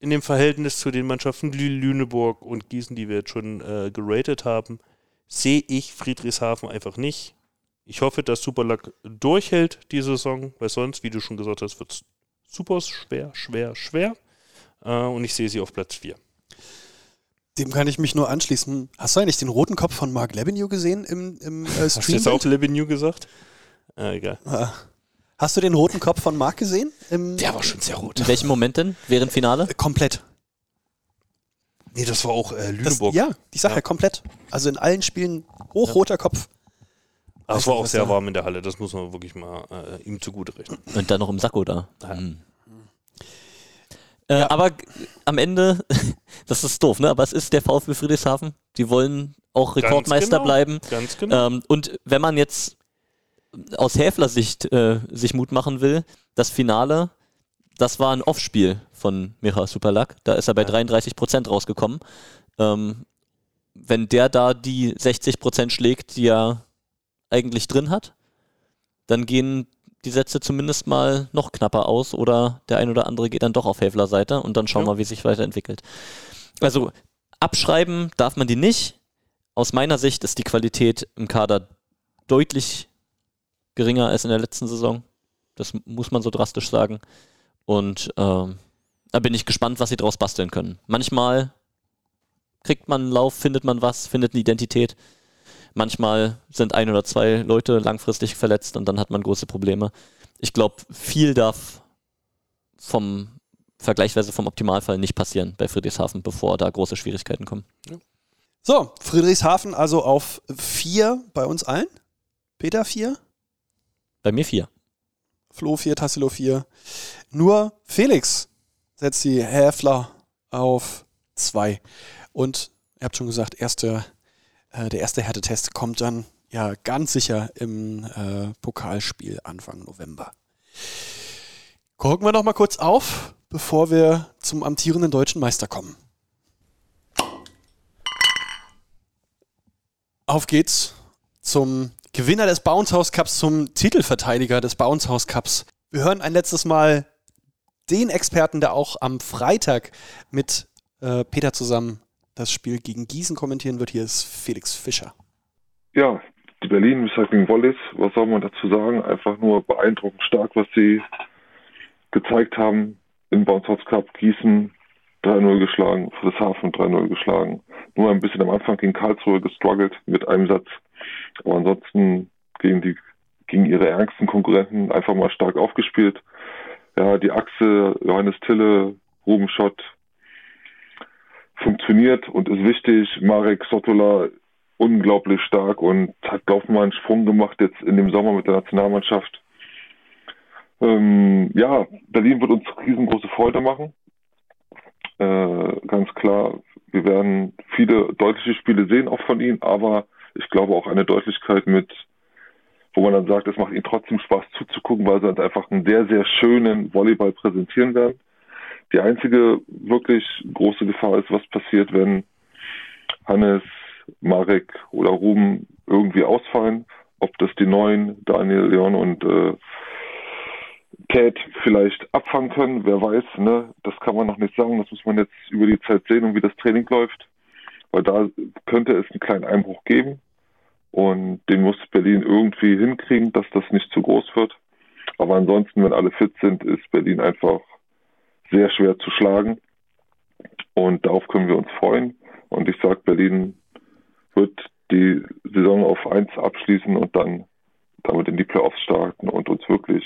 in dem Verhältnis zu den Mannschaften Lü- Lüneburg und Gießen, die wir jetzt schon äh, geratet haben, sehe ich Friedrichshafen einfach nicht. Ich hoffe, dass Superlack durchhält die Saison, weil sonst, wie du schon gesagt hast, wird es super schwer, schwer, schwer. Äh, und ich sehe sie auf Platz 4. Dem kann ich mich nur anschließen. Hast du eigentlich den roten Kopf von Mark Lebenew gesehen im, im äh, Hast du Stream? jetzt auch Lebenew gesagt? Äh, egal. Ah. Hast du den roten Kopf von Mark gesehen? Im, Der war schon sehr rot. In welchem Moment denn? Während Finale? komplett. Nee, das war auch äh, Das, Lüneburg. ja, ich sag ja. Ja. komplett. Also in allen Spielen hochroter Kopf. Aber es war auch sehr warm in der Halle, das muss man wirklich mal äh, ihm zugute rechnen. Und dann noch im Sakko da. Ja. Äh, Aber g- am Ende, (laughs) das ist doof, ne? Aber es ist der VfB Friedrichshafen. Die wollen auch Ganz Rekordmeister genau, bleiben. Ganz genau. Ähm, und wenn man jetzt aus Häfler-Sicht äh, sich Mut machen will, das Finale, das war ein Off-Spiel von Micha Superlak. Da ist er bei Ja. 33 Prozent rausgekommen. Ähm, wenn der da die 60 Prozent schlägt, die er eigentlich drin hat, dann gehen die Sätze zumindest mal noch knapper aus oder der ein oder andere geht dann doch auf Häfler Seite und dann schauen Ja. wir, wie sich weiterentwickelt. Also abschreiben darf man die nicht. Aus meiner Sicht ist die Qualität im Kader deutlich geringer als in der letzten Saison. Das muss man so drastisch sagen. Und ähm, da bin ich gespannt, was sie draus basteln können. Manchmal kriegt man einen Lauf, findet man was, findet eine Identität. Manchmal sind ein oder zwei Leute langfristig verletzt und dann hat man große Probleme. Ich glaube, viel darf vom vergleichsweise vom Optimalfall nicht passieren bei Friedrichshafen, bevor da große Schwierigkeiten kommen. So, Friedrichshafen also auf vier bei uns allen. Peter vier, Bei mir vier. Flo vier, Tassilo vier. Nur Felix setzt die Häfler auf zwei. Und ihr habt schon gesagt, erste, äh, der erste Härtetest kommt dann ja ganz sicher im äh, Pokalspiel Anfang November. Gucken wir noch mal kurz auf, bevor wir zum amtierenden deutschen Meister kommen. Auf geht's zum Gewinner des Bounce House Cups, zum Titelverteidiger des Bounce House Cups. Wir hören ein letztes Mal den Experten, der auch am Freitag mit äh, Peter zusammen das Spiel gegen Gießen kommentieren wird. Hier ist Felix Fischer. Ja, die Berlin Recycling Volleys, was soll man dazu sagen? Einfach nur beeindruckend stark, was sie gezeigt haben im Bounce House Cup. Gießen 3-0 geschlagen, Friedrichshafen 3-0 geschlagen. Nur ein bisschen am Anfang gegen Karlsruhe gestruggelt mit einem Satz. Aber ansonsten gegen die gegen ihre ärgsten Konkurrenten einfach mal stark aufgespielt. Ja, die Achse, Johannes Tille, Ruben Schott, funktioniert und ist wichtig. Marek Sotola unglaublich stark und hat, mal einen Sprung gemacht jetzt in dem Sommer mit der Nationalmannschaft. Ähm, ja, Berlin wird uns riesengroße Freude machen. Äh, ganz klar, wir werden viele deutliche Spiele sehen, auch von ihnen, aber ich glaube auch eine Deutlichkeit mit, wo man dann sagt, es macht ihnen trotzdem Spaß zuzugucken, weil sie uns einfach einen sehr, sehr schönen Volleyball präsentieren werden. Die einzige wirklich große Gefahr ist, was passiert, wenn Hannes, Marek oder Ruben irgendwie ausfallen. Ob das die neuen Daniel, Leon und äh, Ted vielleicht abfangen können, wer weiß, ne? Das kann man noch nicht sagen. Das muss man jetzt über die Zeit sehen und wie das Training läuft. Weil da könnte es einen kleinen Einbruch geben. Und den muss Berlin irgendwie hinkriegen, dass das nicht zu groß wird. Aber ansonsten, wenn alle fit sind, ist Berlin einfach sehr schwer zu schlagen. Und darauf können wir uns freuen. Und ich sage, Berlin wird die Saison auf 1 abschließen und dann damit in die Playoffs starten und uns wirklich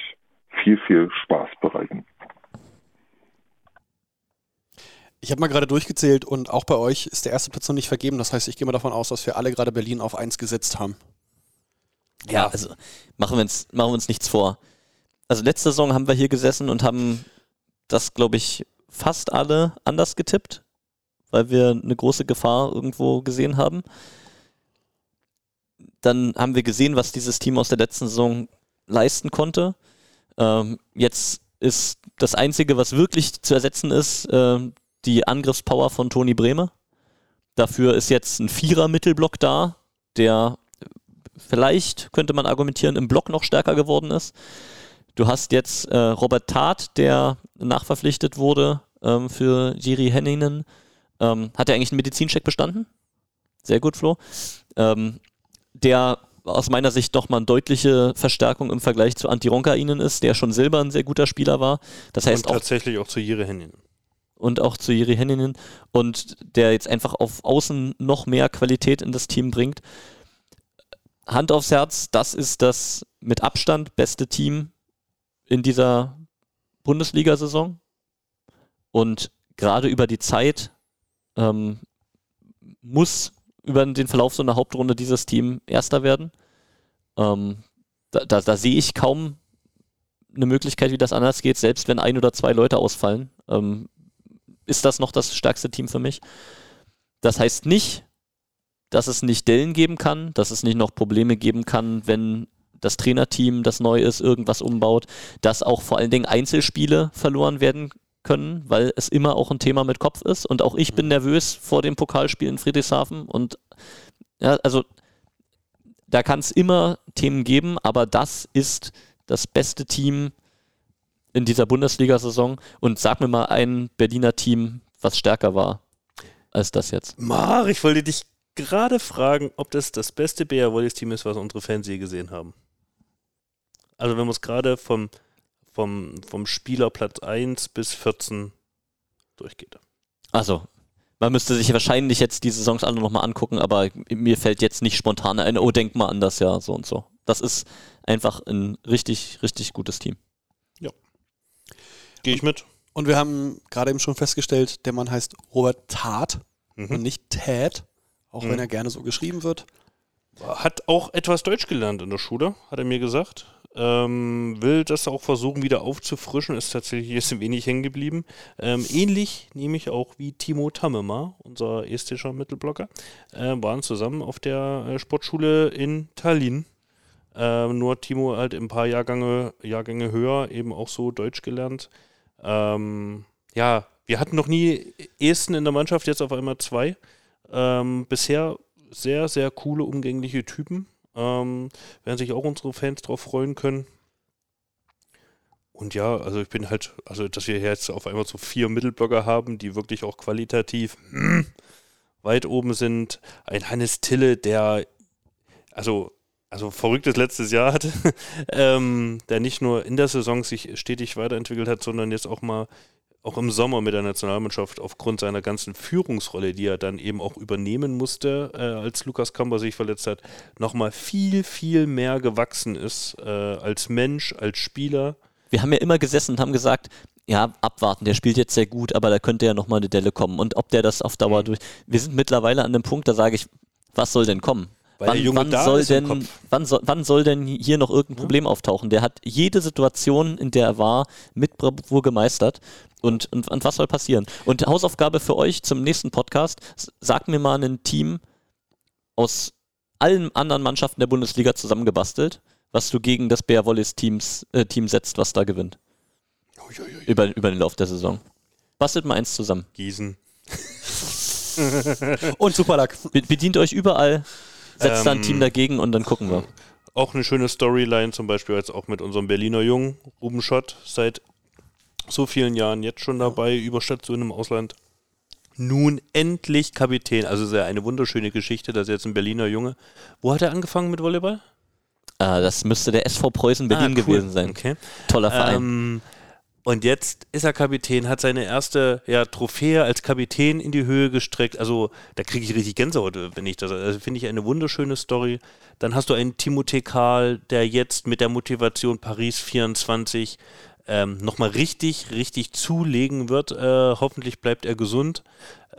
viel, viel Spaß bereiten. Ich habe mal gerade durchgezählt und auch bei euch ist der erste Platz noch nicht vergeben. Das heißt, ich gehe mal davon aus, dass wir alle gerade Berlin auf 1 gesetzt haben. Ja, also machen wir uns, machen wir uns nichts vor. Also letzte Saison haben wir hier gesessen und haben das, glaube ich, fast alle anders getippt, weil wir eine große Gefahr irgendwo gesehen haben. Dann haben wir gesehen, was dieses Team aus der letzten Saison leisten konnte. Ähm, jetzt ist das Einzige, was wirklich zu ersetzen ist, äh, die Angriffspower von Toni Brehme. Dafür ist jetzt ein Vierer-Mittelblock da, der vielleicht, könnte man argumentieren, im Block noch stärker geworden ist. Du hast jetzt äh, Robert Tat, der nachverpflichtet wurde ähm, für Jiri Henninen. Ähm, hat er eigentlich einen Medizincheck bestanden? Sehr gut, Flo. Ähm, der aus meiner Sicht doch mal eine deutliche Verstärkung im Vergleich zu Antironka ihnen ist, der schon selber ein sehr guter Spieler war. Das heißt Und auch tatsächlich auch zu Jiri Hennin. und auch zu Jiri Henninen und der jetzt einfach auf Außen noch mehr Qualität in das Team bringt. Hand aufs Herz, das ist das mit Abstand beste Team in dieser Bundesliga-Saison. Und gerade über die Zeit ähm, muss über den Verlauf so einer Hauptrunde dieses Team Erster werden. Ähm, da, da, da sehe ich kaum eine Möglichkeit, wie das anders geht, selbst wenn ein oder zwei Leute ausfallen. Ähm, ist das noch das stärkste Team für mich. Das heißt nicht, dass es nicht Dellen geben kann, dass es nicht noch Probleme geben kann, wenn das Trainerteam, das neu ist, irgendwas umbaut, dass auch vor allen Dingen Einzelspiele verloren werden können, weil es immer auch ein Thema mit Kopf ist. Und auch ich bin nervös vor dem Pokalspiel in Friedrichshafen. Und ja, also da kann es immer Themen geben, aber das ist das beste Team in dieser Bundesliga-Saison. Und sag mir mal ein Berliner Team, was stärker war als das jetzt. Mar, ich wollte dich gerade fragen, ob das das beste BR Volleys Team ist, was unsere Fans je gesehen haben. Also wenn man es gerade vom, vom, vom Spielerplatz 1 bis 14 durchgeht. Also, man müsste sich wahrscheinlich jetzt die Saisons alle nochmal angucken, aber mir fällt jetzt nicht spontan ein, oh, denk mal an das Jahr, so und so. Das ist einfach ein richtig, richtig gutes Team. Gehe ich mit. Und wir haben gerade eben schon festgestellt, der Mann heißt Robert Tat und Mhm. nicht Ted, auch Mhm. wenn er gerne so geschrieben wird. Hat auch etwas Deutsch gelernt in der Schule, hat er mir gesagt. Ähm, will das auch versuchen, wieder aufzufrischen, ist tatsächlich jetzt ein wenig hängen geblieben. Ähm, ähnlich nämlich auch wie Timo Tammema, unser estischer Mittelblocker, äh, waren zusammen auf der äh, Sportschule in Tallinn. Ähm, nur Timo halt ein paar Jahrgänge, Jahrgänge höher, eben auch so Deutsch gelernt. Ähm, ja, wir hatten noch nie Esten in der Mannschaft, jetzt auf einmal zwei. Ähm, bisher sehr, sehr coole, umgängliche Typen. Ähm, werden sich auch unsere Fans drauf freuen können. Und ja, also ich bin halt, also dass wir jetzt auf einmal so vier Mittelblocker haben, die wirklich auch qualitativ hm, (clears throat) weit oben sind. Ein Hannes Tille, der also, also verrücktes letztes Jahr hatte, (laughs) ähm, der nicht nur in der Saison sich stetig weiterentwickelt hat, sondern jetzt auch mal auch im Sommer mit der Nationalmannschaft aufgrund seiner ganzen Führungsrolle, die er dann eben auch übernehmen musste, äh, als Lukas Kamper sich verletzt hat, nochmal viel, viel mehr gewachsen ist äh, als Mensch, als Spieler. Wir haben ja immer gesessen und haben gesagt, ja, abwarten, der spielt jetzt sehr gut, aber da könnte ja nochmal eine Delle kommen. Und ob der das auf Dauer durch. Wir sind mittlerweile an dem Punkt, da sage ich, was soll denn kommen? Weil wann, da soll denn, wann, soll, wann soll denn hier noch irgendein Problem auftauchen? Der hat jede Situation, in der er war, mit Bravour gemeistert. Und, und, und was soll passieren? Und Hausaufgabe für euch zum nächsten Podcast: Sagt mir mal ein Team aus allen anderen Mannschaften der Bundesliga zusammengebastelt, was du gegen das Bär Wallis Teams, äh, Team setzt, was da gewinnt. Über, über den Lauf der Saison. Bastelt mal eins zusammen. Gießen. (laughs) Und Superlack. Be bedient euch überall, setzt da ein Ähm, Team dagegen und dann gucken wir. Auch eine schöne Storyline, zum Beispiel jetzt auch mit unserem Berliner Jungen, Ruben Schott, seit so vielen Jahren jetzt schon dabei, über Stationen im Ausland. Nun endlich Kapitän. Also ist ja eine wunderschöne Geschichte, dass jetzt ein Berliner Junge. Wo hat er angefangen mit Volleyball? Äh, das müsste der SV Preußen Berlin Ah, cool. gewesen sein. Okay. Toller Verein. Ähm, und jetzt ist er Kapitän, hat seine erste ja, Trophäe als Kapitän in die Höhe gestreckt. Also da kriege ich richtig Gänsehaut, wenn ich das. Also finde ich eine wunderschöne Story. Dann hast du einen Timothée Karl, der jetzt mit der Motivation Paris 24 ähm, nochmal richtig, richtig zulegen wird. Äh, hoffentlich bleibt er gesund.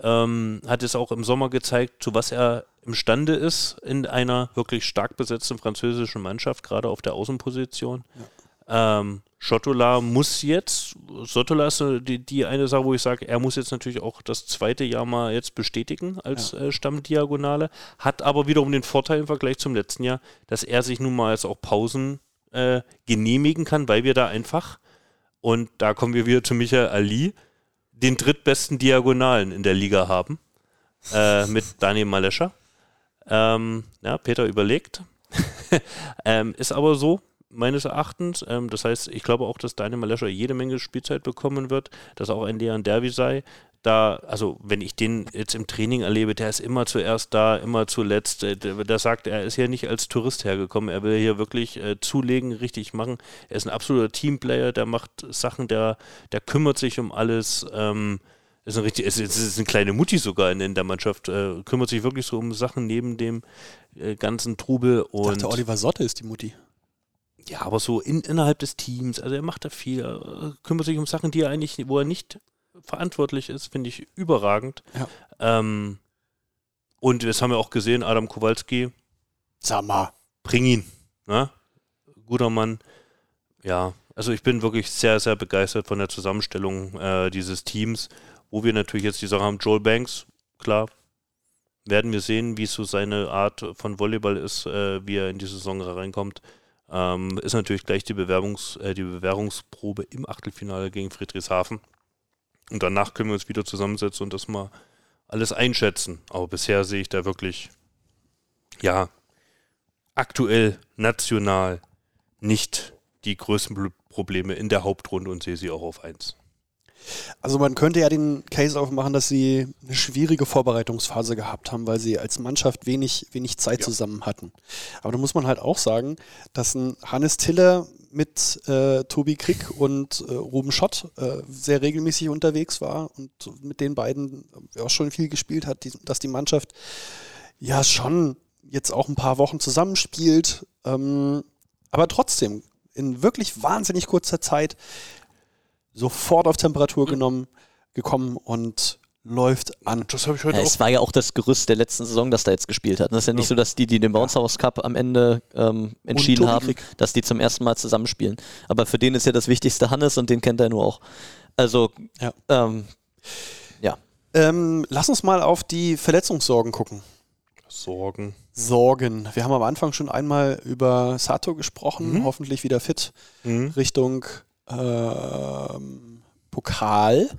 Ähm, hat es auch im Sommer gezeigt, zu was er imstande ist in einer wirklich stark besetzten französischen Mannschaft, gerade auf der Außenposition. Ähm, Schottola muss jetzt, Schottola ist so die, die eine Sache, wo ich sage, er muss jetzt natürlich auch das zweite Jahr mal jetzt bestätigen als äh, Stammdiagonale, hat aber wiederum den Vorteil im Vergleich zum letzten Jahr, dass er sich nun mal jetzt auch Pausen äh, genehmigen kann, weil wir da einfach, und da kommen wir wieder zu Michael Ali, den drittbesten Diagonalen in der Liga haben, äh, (laughs) mit Daniel Malescher. Ähm, ja, Peter überlegt. (laughs) ähm, ist aber so, meines Erachtens. Ähm, das heißt, ich glaube auch, dass Daniel Malescher jede Menge Spielzeit bekommen wird, dass auch ein Leon Derby sei. Da, also wenn ich den jetzt im Training erlebe, der ist immer zuerst da, immer zuletzt. Äh, Der, der sagt, er ist hier nicht als Tourist hergekommen, er will hier wirklich äh, zulegen, richtig machen. Er ist ein absoluter Teamplayer, der macht Sachen, der, der kümmert sich um alles. Ähm, ist ein richtig, es ist, ist eine kleine Mutti sogar in, in der Mannschaft, äh, kümmert sich wirklich so um Sachen neben dem äh, ganzen Trubel Ich und dachte, Oliver Sotte ist die Mutti. Ja, aber so in, innerhalb des Teams, also er macht da viel, er kümmert sich um Sachen, die er eigentlich, wo er nicht verantwortlich ist, finde ich überragend. Ja. Ähm, und das haben wir auch gesehen, Adam Kowalski, Sag mal. bring ihn, ne? Guter Mann. Ja, also ich bin wirklich sehr, sehr begeistert von der Zusammenstellung äh, dieses Teams, wo wir natürlich jetzt die Sache haben, Joel Banks, klar, werden wir sehen, wie so seine Art von Volleyball ist, äh, wie er in die Saison reinkommt. Ähm, ist natürlich gleich die, Bewerbungs-, äh, die Bewährungsprobe im Achtelfinale gegen Friedrichshafen. Und danach können wir uns wieder zusammensetzen und das mal alles einschätzen. Aber bisher sehe ich da wirklich, ja, aktuell, national nicht die größten Pro- Probleme in der Hauptrunde und sehe sie auch auf 1. Also man könnte ja den Case aufmachen, dass sie eine schwierige Vorbereitungsphase gehabt haben, weil sie als Mannschaft wenig, wenig Zeit Ja. zusammen hatten. Aber da muss man halt auch sagen, dass ein Hannes Tiller mit äh, Tobi Krick und äh, Ruben Schott äh, sehr regelmäßig unterwegs war und mit den beiden auch schon viel gespielt hat, die, dass die Mannschaft ja schon jetzt auch ein paar Wochen zusammenspielt, ähm, aber trotzdem in wirklich wahnsinnig kurzer Zeit sofort auf Temperatur genommen, gekommen und läuft an. Das habe ich heute Ja, es war ja auch das Gerüst der letzten Saison, das da jetzt gespielt hat. Das ist ja nicht so, dass die, die den Bounce House Cup am Ende ähm, entschieden haben, Krieg. dass die zum ersten Mal zusammenspielen. Aber für den ist ja das Wichtigste Hannes und den kennt er nur auch. Also, Ja. ähm, Ähm, lass uns mal auf die Verletzungssorgen gucken. Sorgen. Sorgen. Wir haben am Anfang schon einmal über Sato gesprochen, hoffentlich wieder fit Mhm. Richtung ähm, Pokal.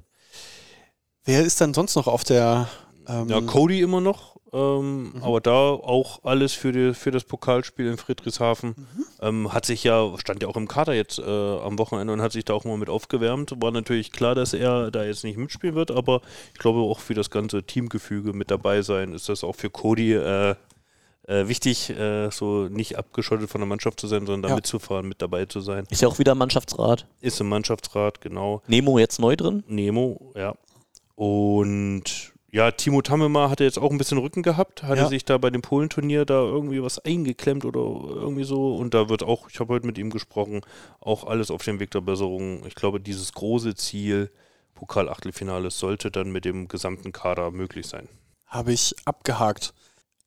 Wer ist dann sonst noch auf der ähm, Ja, Cody immer noch, ähm, aber da auch alles für, die, für das Pokalspiel in Friedrichshafen. Ähm, hat sich ja, stand ja auch im Kader jetzt äh, am Wochenende und hat sich da auch mal mit aufgewärmt. War natürlich klar, dass er da jetzt nicht mitspielen wird, aber ich glaube auch für das ganze Teamgefüge mit dabei sein, ist das auch für Cody äh, äh, wichtig, äh, so nicht abgeschottet von der Mannschaft zu sein, sondern da Ja. mitzufahren, mit dabei zu sein. ist ja auch wieder Mannschaftsrat. Ist im Mannschaftsrat, genau. Nemo jetzt neu drin. Nemo, ja. Und ja, Timo Tammema hatte jetzt auch ein bisschen Rücken gehabt, hatte Ja. sich da bei dem Polenturnier da irgendwie was eingeklemmt oder irgendwie so. Und da wird auch, ich habe heute mit ihm gesprochen, auch alles auf dem Weg der Besserung. Ich glaube, dieses große Ziel, Pokal-Achtelfinale, sollte dann mit dem gesamten Kader möglich sein. Habe ich abgehakt.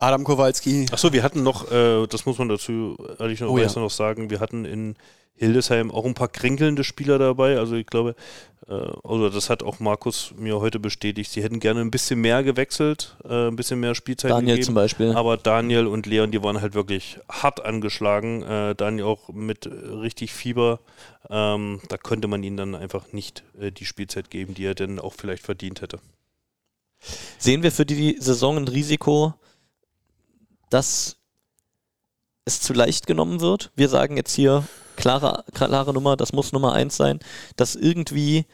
Adam Kowalski. Achso, wir hatten noch, äh, das muss man dazu ehrlicherweise Oh ja. noch sagen, wir hatten in Hildesheim auch ein paar kränkelnde Spieler dabei. Also ich glaube, äh, also das hat auch Markus mir heute bestätigt, sie hätten gerne ein bisschen mehr gewechselt, äh, ein bisschen mehr Spielzeit Daniel gegeben. zum Beispiel. Aber Daniel und Leon, die waren halt wirklich hart angeschlagen. Äh, Daniel auch mit richtig Fieber. Ähm, da konnte man ihnen dann einfach nicht äh, die Spielzeit geben, die er denn auch vielleicht verdient hätte. Sehen wir für die Saison ein Risiko, dass es zu leicht genommen wird? Wir sagen jetzt hier klare, klare Nummer, das muss Nummer eins sein, dass irgendwie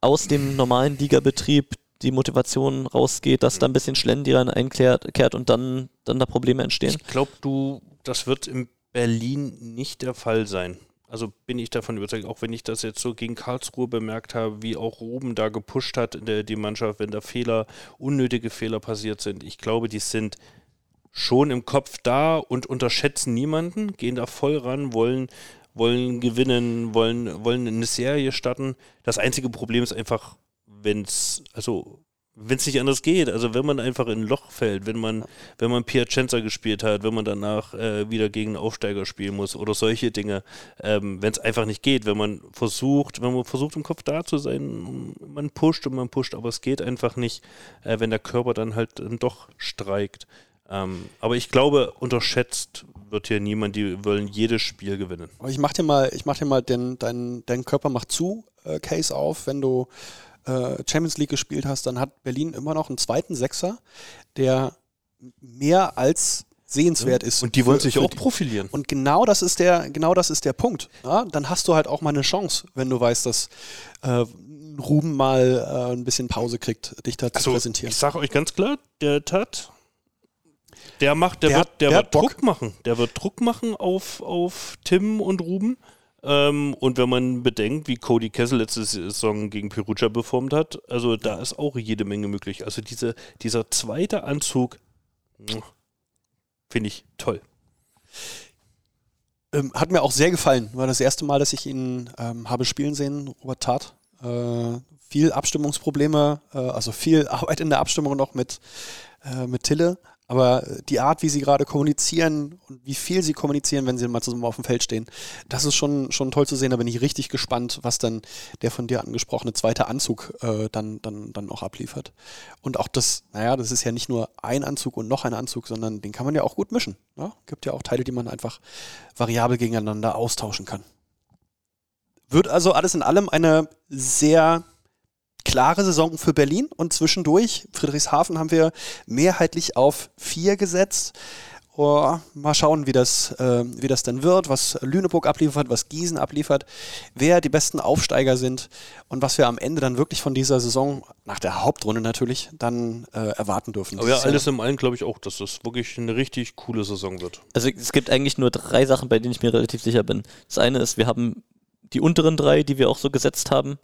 aus dem normalen Ligabetrieb die Motivation rausgeht, dass da ein bisschen Schlendrian einkehrt kehrt und dann, dann da Probleme entstehen. Ich glaube, du, das wird in Berlin nicht der Fall sein. Also bin ich davon überzeugt, auch wenn ich das jetzt so gegen Karlsruhe bemerkt habe, wie auch Ruben da gepusht hat in der, die Mannschaft, wenn da Fehler, unnötige Fehler passiert sind. Ich glaube, die sind schon im Kopf da und unterschätzen niemanden, gehen da voll ran, wollen, wollen gewinnen, wollen, wollen eine Serie starten. Das einzige Problem ist einfach, wenn es, also wenn es nicht anders geht, also wenn man einfach in ein Loch fällt, wenn man, wenn man Piacenza gespielt hat, wenn man danach äh, wieder gegen einen Aufsteiger spielen muss oder solche Dinge, ähm, wenn es einfach nicht geht, wenn man versucht, wenn man versucht im Kopf da zu sein, man pusht und man pusht, aber es geht einfach nicht, äh, wenn der Körper dann halt dann doch streikt. Ähm, aber ich glaube, unterschätzt wird hier niemand, die wollen jedes Spiel gewinnen. Aber ich mach dir mal, ich mach dir mal den, dein, dein Körper macht zu äh, Case auf, wenn du äh, Champions League gespielt hast, dann hat Berlin immer noch einen zweiten Sechser, der mehr als sehenswert ist. Und die wollen für- sich für auch die- profilieren. Und genau das ist der, genau das ist der Punkt. Ja? Dann hast du halt auch mal eine Chance, wenn du weißt, dass äh, Ruben mal äh, ein bisschen Pause kriegt, dich da zu Also, präsentieren. ich sage euch ganz klar, der Tat, der macht, der, Der wird, der der wird. Druck machen. Der wird Druck machen auf, auf Tim und Ruben. Ähm, und wenn man bedenkt, wie Cody Kessel letzte Saison gegen Perugia performt hat, also da ist auch jede Menge möglich. Also diese, dieser zweite Anzug, mwah, finde ich toll. Ähm, hat mir auch sehr gefallen. War das erste Mal, dass ich ihn ähm, habe spielen sehen, Robert Tat. Äh, viel Abstimmungsprobleme, äh, also viel (laughs) Arbeit in der Abstimmung noch mit, äh, mit Tille. Aber die Art, wie sie gerade kommunizieren und wie viel sie kommunizieren, wenn sie mal zusammen auf dem Feld stehen, das ist schon, schon toll zu sehen. Da bin ich richtig gespannt, was dann der von dir angesprochene zweite Anzug äh, dann, dann, dann auch abliefert. Und auch das, naja, das ist ja nicht nur ein Anzug und noch ein Anzug, sondern den kann man ja auch gut mischen. Ja? Gibt ja auch Teile, die man einfach variabel gegeneinander austauschen kann. Wird also alles in allem eine sehr klare Saison für Berlin und zwischendurch, Friedrichshafen haben wir mehrheitlich auf vier gesetzt. Oh, mal schauen, wie das, äh, wie das dann wird, was Lüneburg abliefert, was Gießen abliefert, wer die besten Aufsteiger sind und was wir am Ende dann wirklich von dieser Saison, nach der Hauptrunde natürlich, dann äh, erwarten dürfen. Aber ja, alles im allen glaube ich auch, dass das wirklich eine richtig coole Saison wird. Also es gibt eigentlich nur drei Sachen, bei denen ich mir relativ sicher bin. Das eine ist, wir haben die unteren drei, die wir auch so gesetzt haben,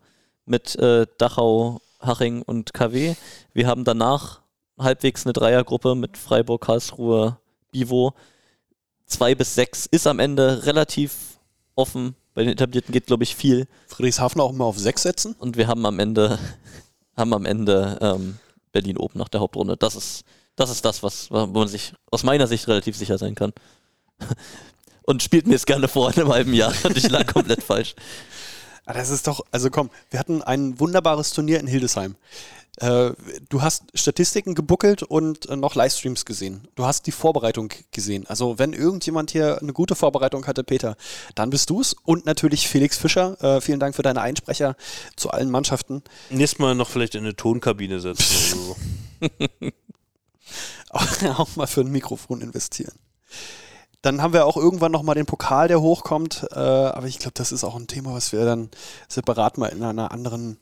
mit äh, Dachau, Haching und KW. Wir haben danach halbwegs eine Dreiergruppe mit Freiburg, Karlsruhe, Bivo. Zwei bis sechs ist am Ende relativ offen. Bei den Etablierten geht, glaube ich, viel. Friedrichshafen auch mal auf sechs setzen. Und wir haben am Ende, (laughs) haben am Ende ähm, Berlin oben nach der Hauptrunde. Das ist, das ist das, was, wo man sich aus meiner Sicht relativ sicher sein kann. (laughs) Und spielt mir es gerne vor in einem halben Jahr. (laughs) Und ich lag komplett falsch. Ah, Das ist doch, also komm, wir hatten ein wunderbares Turnier in Hildesheim. Äh, du hast Statistiken gebuckelt und äh, noch Livestreams gesehen. Du hast die Vorbereitung gesehen. Also wenn irgendjemand hier eine gute Vorbereitung hatte, Peter, dann bist du's. Und natürlich Felix Fischer. Äh, vielen Dank für deine Einsprecher zu allen Mannschaften. Nächstes Mal noch vielleicht in eine Tonkabine setzen oder (laughs) so. auch mal für ein Mikrofon investieren. Dann haben wir auch irgendwann noch mal den Pokal, der hochkommt. Äh, aber ich glaube, das ist auch ein Thema, was wir dann separat mal in einer anderen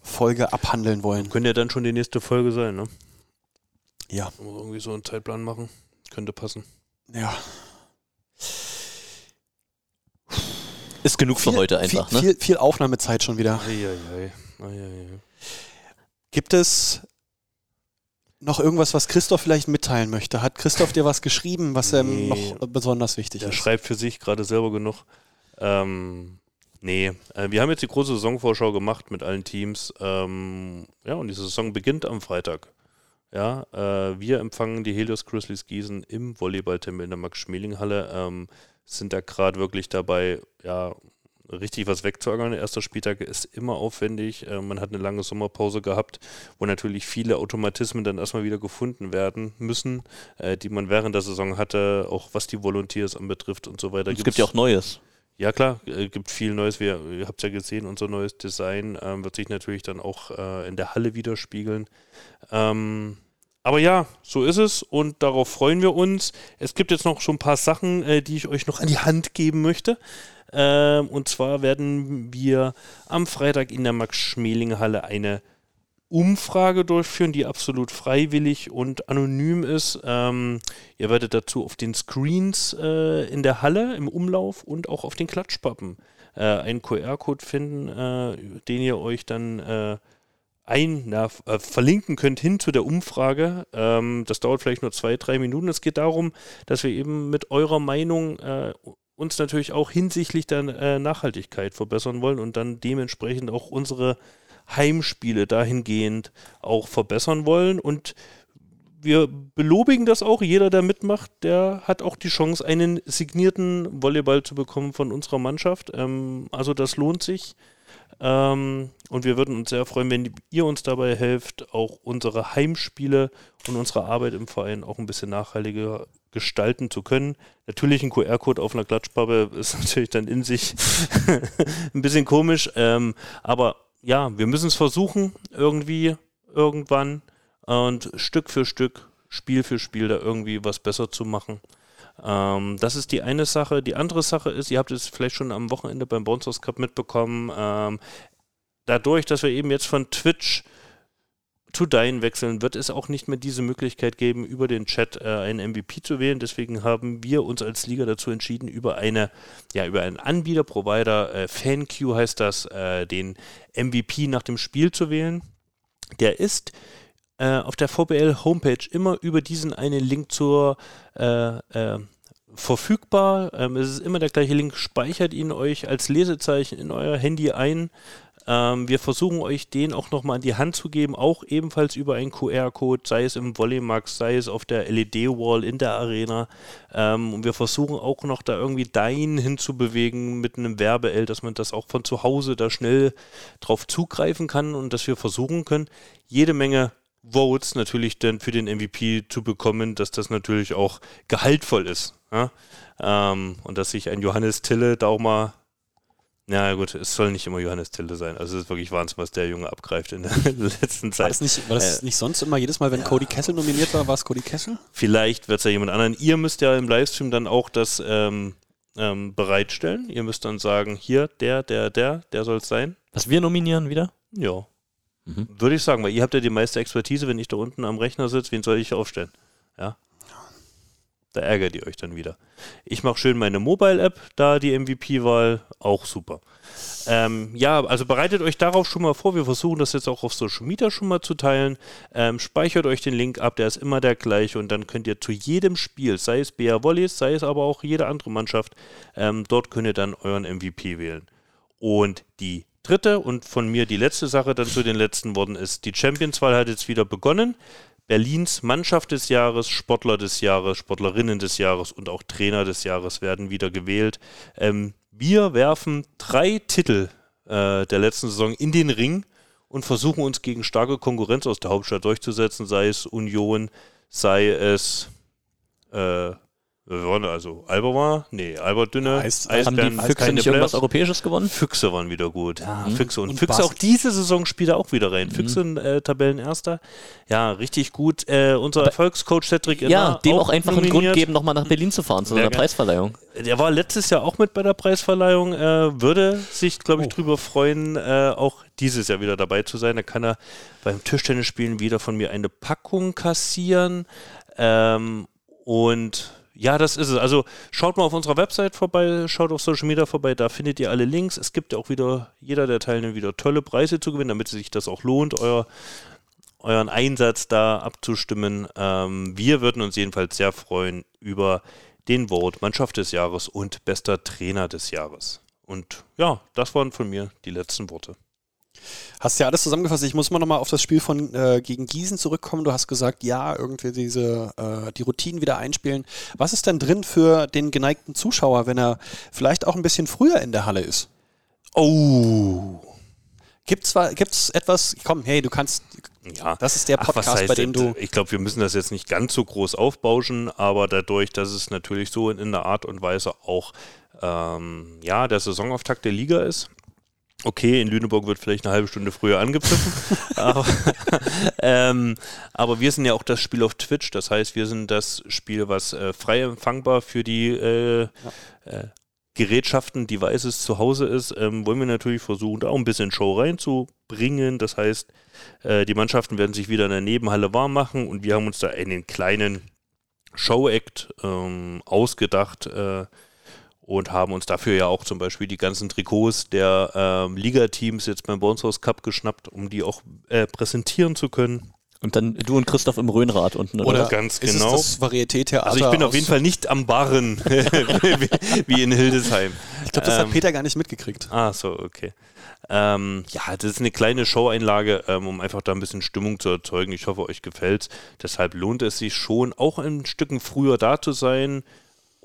Folge abhandeln wollen. Könnte ja dann schon die nächste Folge sein, ne? Ja. Irgendwie so einen Zeitplan machen. Könnte passen. Ja. Ist genug für heute einfach, viel, ne? viel, viel Aufnahmezeit schon wieder. Eieiei. Eieiei. Gibt es noch irgendwas, was Christoph vielleicht mitteilen möchte? Hat Christoph dir was geschrieben, was ihm Nee. noch besonders wichtig Der ist? schreibt für sich gerade selber genug. Ähm, nee, äh, wir haben jetzt die große Saisonvorschau gemacht mit allen Teams. Ähm, ja, und die Saison beginnt am Freitag. Ja, äh, wir empfangen die Helios Grizzlies Gießen im Volleyballtempel in der Max-Schmeling-Halle. Ähm, sind da gerade wirklich dabei, ja, richtig was wegzuackern. Der erste Spieltag ist immer aufwendig. Äh, man hat eine lange Sommerpause gehabt, wo natürlich viele Automatismen dann erstmal wieder gefunden werden müssen, äh, die man während der Saison hatte, auch was die Volunteers anbetrifft und so weiter. es gibt ja auch Neues. Ja klar, äh, gibt viel Neues. Wir, ihr habt ja gesehen, unser neues Design ähm, wird sich natürlich dann auch äh, in der Halle widerspiegeln. Ähm, aber ja, so ist es und darauf freuen wir uns. Es gibt jetzt noch schon ein paar Sachen, äh, die ich euch noch an die Hand geben möchte. Ähm, und zwar werden wir am Freitag in der Max-Schmeling-Halle eine Umfrage durchführen, die absolut freiwillig und anonym ist. Ähm, ihr werdet dazu auf den Screens äh, in der Halle im Umlauf und auch auf den Klatschpappen äh, einen QR-Code finden, äh, den ihr euch dann äh, ein, na, äh, verlinken könnt hin zu der Umfrage. Ähm, das dauert vielleicht nur zwei, drei Minuten. Es geht darum, dass wir eben mit eurer Meinung äh, uns natürlich auch hinsichtlich der äh, Nachhaltigkeit verbessern wollen und dann dementsprechend auch unsere Heimspiele dahingehend auch verbessern wollen. Und wir belobigen das auch. Jeder, der mitmacht, der hat auch die Chance, einen signierten Volleyball zu bekommen von unserer Mannschaft. Ähm, also das lohnt sich. Ähm, und wir würden uns sehr freuen, wenn ihr uns dabei helft, auch unsere Heimspiele und unsere Arbeit im Verein auch ein bisschen nachhaltiger gestalten zu können. Natürlich ein QR-Code auf einer Klatschpappe (laughs) ist natürlich dann in sich (laughs) ein bisschen komisch, ähm, aber ja, wir müssen es versuchen, irgendwie, irgendwann und Stück für Stück, Spiel für Spiel da irgendwie was besser zu machen. Ähm, das ist die eine Sache. Die andere Sache ist, ihr habt es vielleicht schon am Wochenende beim Bouncers Cup mitbekommen, ähm, dadurch, dass wir eben jetzt von Twitch zu Dein wechseln, wird es auch nicht mehr diese Möglichkeit geben, über den Chat äh, einen MVP zu wählen. Deswegen haben wir uns als Liga dazu entschieden, über eine, ja, über einen Anbieter, Provider, äh, FanQ heißt das, äh, den MVP nach dem Spiel zu wählen. Der ist äh, auf der VBL Homepage immer über diesen einen Link zur äh, äh, verfügbar. Ähm, es ist immer der gleiche Link. Speichert ihn euch als Lesezeichen in euer Handy ein. Ähm, wir versuchen euch den auch nochmal an die Hand zu geben, auch ebenfalls über einen QR-Code, sei es im Volleymax, sei es auf der LED-Wall in der Arena. Ähm, und wir versuchen auch noch da irgendwie Dein hinzubewegen mit einem Werbe-L, dass man das auch von zu Hause da schnell drauf zugreifen kann und dass wir versuchen können, jede Menge Votes natürlich dann für den MVP zu bekommen, dass das natürlich auch gehaltvoll ist. Ja? Ähm, und dass sich ein Johannes Tille da auch mal ja gut, es soll nicht immer Johannes Tille sein. Also es ist wirklich Wahnsinn, was der Junge abgreift in der (laughs) letzten Zeit. War das, nicht, war das Äh, nicht sonst immer jedes Mal, wenn Cody Kessel nominiert war, war es Cody Kessel? Vielleicht wird es ja jemand anderen. Ihr müsst ja im Livestream dann auch das ähm, ähm, bereitstellen. Ihr müsst dann sagen, hier, der, der, der, der soll es sein. Was wir nominieren wieder? Ja. Mhm. Würde ich sagen, weil ihr habt ja die meiste Expertise, wenn ich da unten am Rechner sitze, wen soll ich aufstellen? Ja. Da ärgert ihr euch dann wieder. Ich mache schön meine Mobile-App, da die MVP-Wahl, auch super. Ähm, ja, also bereitet euch darauf schon mal vor. Wir versuchen das jetzt auch auf Social Media schon mal zu teilen. Ähm, speichert euch den Link ab, der ist immer der gleiche und dann könnt ihr zu jedem Spiel, sei es BR Volleys, sei es aber auch jede andere Mannschaft, ähm, dort könnt ihr dann euren MVP wählen. Und die dritte und von mir die letzte Sache dann zu den letzten Worten ist, die Champions-Wahl hat jetzt wieder begonnen. Berlins Mannschaft des Jahres, Sportler des Jahres, Sportlerinnen des Jahres und auch Trainer des Jahres werden wieder gewählt. Ähm, wir werfen drei Titel äh, der letzten Saison in den Ring und versuchen uns gegen starke Konkurrenz aus der Hauptstadt durchzusetzen, sei es Union, sei es äh, waren also Alba nee, Albert Dünne, Heißt- Haben die Eisbären, Füchse keine nicht irgendwas. Europäisches gewonnen? Füchse waren wieder gut. Ja. Füchse und, Und Füchse auch Basel. diese Saison spielt er auch wieder rein. Füchse äh, Tabellenerster. Ja, richtig gut. Äh, unser Erfolgscoach Cedric Ja, Inner dem auch einfach einen Grund nominiert. geben, nochmal nach Berlin zu fahren zu so einer. Preisverleihung. Der war letztes Jahr auch mit bei der Preisverleihung. Äh, würde sich, glaube ich, Oh. drüber freuen, äh, auch dieses Jahr wieder dabei zu sein. Da kann er beim Tischtennisspielen wieder von mir eine Packung kassieren. Ähm, und ja, das ist es. Also schaut mal auf unserer Website vorbei, schaut auf Social Media vorbei, da findet ihr alle Links. Es gibt ja auch wieder, jeder der Teilnehmer wieder tolle Preise zu gewinnen, damit sich das auch lohnt, euer euren Einsatz da abzustimmen. Ähm, wir würden uns jedenfalls sehr freuen über den Vote Mannschaft des Jahres und bester Trainer des Jahres. Und ja, das waren von mir die letzten Worte. Hast ja alles zusammengefasst. Ich muss mal nochmal auf das Spiel von äh, gegen Gießen zurückkommen. Du hast gesagt, ja, irgendwie diese äh, die Routinen wieder einspielen. Was ist denn drin für den geneigten Zuschauer, wenn er vielleicht auch ein bisschen früher in der Halle ist? Oh. Gibt's gibt's etwas? Komm, hey, du kannst. Ja. Das ist der Ach, Podcast, heißt bei dem du. Ich glaube, wir müssen das jetzt nicht ganz so groß aufbauschen, aber dadurch, dass es natürlich so in, in der Art und Weise auch ähm, ja, der Saisonauftakt der Liga ist. Okay, in Lüneburg wird vielleicht eine halbe Stunde früher angepfiffen, (laughs) aber, ähm, aber wir sind ja auch das Spiel auf Twitch, das heißt, wir sind das Spiel, was äh, frei empfangbar für die äh, äh, Gerätschaften, Devices zu Hause ist, ähm, wollen wir natürlich versuchen, da auch ein bisschen Show reinzubringen. Das heißt, äh, die Mannschaften werden sich wieder in der Nebenhalle warm machen und wir haben uns da einen kleinen Show-Act ähm, ausgedacht äh, und haben uns dafür ja auch zum Beispiel die ganzen Trikots der ähm, Liga-Teams jetzt beim Bounce Cup geschnappt, um die auch äh, präsentieren zu können. Und dann du und Christoph im Röhnrad unten, oder? Oder ganz ist genau. es das Varieté-Theater? Also ich bin auf jeden Fall nicht am Barren (laughs) wie, wie in Hildesheim. Ich glaube, das hat Ähm, Peter gar nicht mitgekriegt. Ah, so, okay. Ähm, ja, das ist eine kleine Show-Einlage, ähm, um einfach da ein bisschen Stimmung zu erzeugen. Ich hoffe, euch gefällt's. Deshalb lohnt es sich schon, auch ein Stücken früher da zu sein.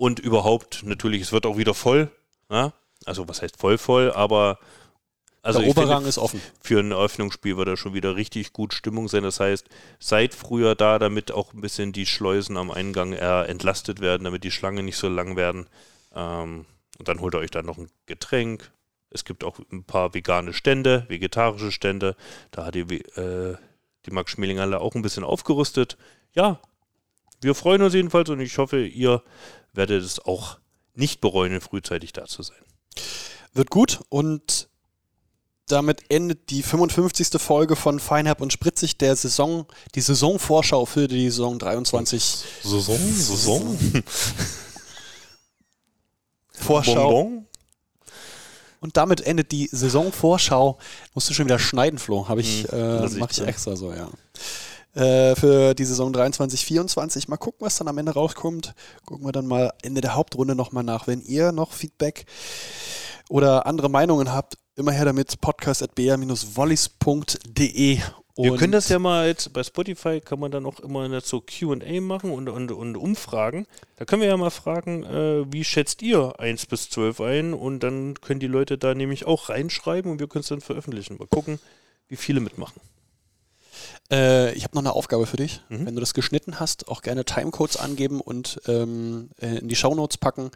Und überhaupt, natürlich, es wird auch wieder voll. Ja? Also, was heißt voll, voll? Aber also der ich finde, Oberrang ist offen. für ein Eröffnungsspiel wird da schon wieder richtig gut Stimmung sein. Das heißt, seid früher da, damit auch ein bisschen die Schleusen am Eingang eher entlastet werden, damit die Schlangen nicht so lang werden. Ähm, und dann holt ihr euch dann noch ein Getränk. Es gibt auch ein paar vegane Stände, vegetarische Stände. Da hat die, äh, die Max Schmelinghalle auch ein bisschen aufgerüstet. Ja, wir freuen uns jedenfalls und ich hoffe, ihr werdet es auch nicht bereuen, frühzeitig da zu sein. Wird gut und damit endet die 55. Folge von Feinherb und Spritzig der Saison, die Saisonvorschau für die Saison 23. Saison, Saison. (laughs) Vorschau. Bonbon. Und damit endet die Saisonvorschau. Musst du schon wieder schneiden, Flo. Habe ich, Hm, äh, mache ich extra so, ja. Äh, für die Saison 23, 24. Mal gucken, was dann am Ende rauskommt. Gucken wir dann mal Ende der Hauptrunde nochmal nach. Wenn ihr noch Feedback oder andere Meinungen habt, immer her damit podcast.br-volleys.de. Wir können das ja mal jetzt bei Spotify kann man dann auch immer so QA machen und, und, und Umfragen. Da können wir ja mal fragen, äh, wie schätzt ihr 1 bis 12 ein? Und dann können die Leute da nämlich auch reinschreiben und wir können es dann veröffentlichen. Mal gucken, wie viele mitmachen. Äh, ich habe noch eine Aufgabe für dich. Mhm. Wenn du das geschnitten hast, auch gerne Timecodes angeben und ähm, äh, in die Shownotes packen.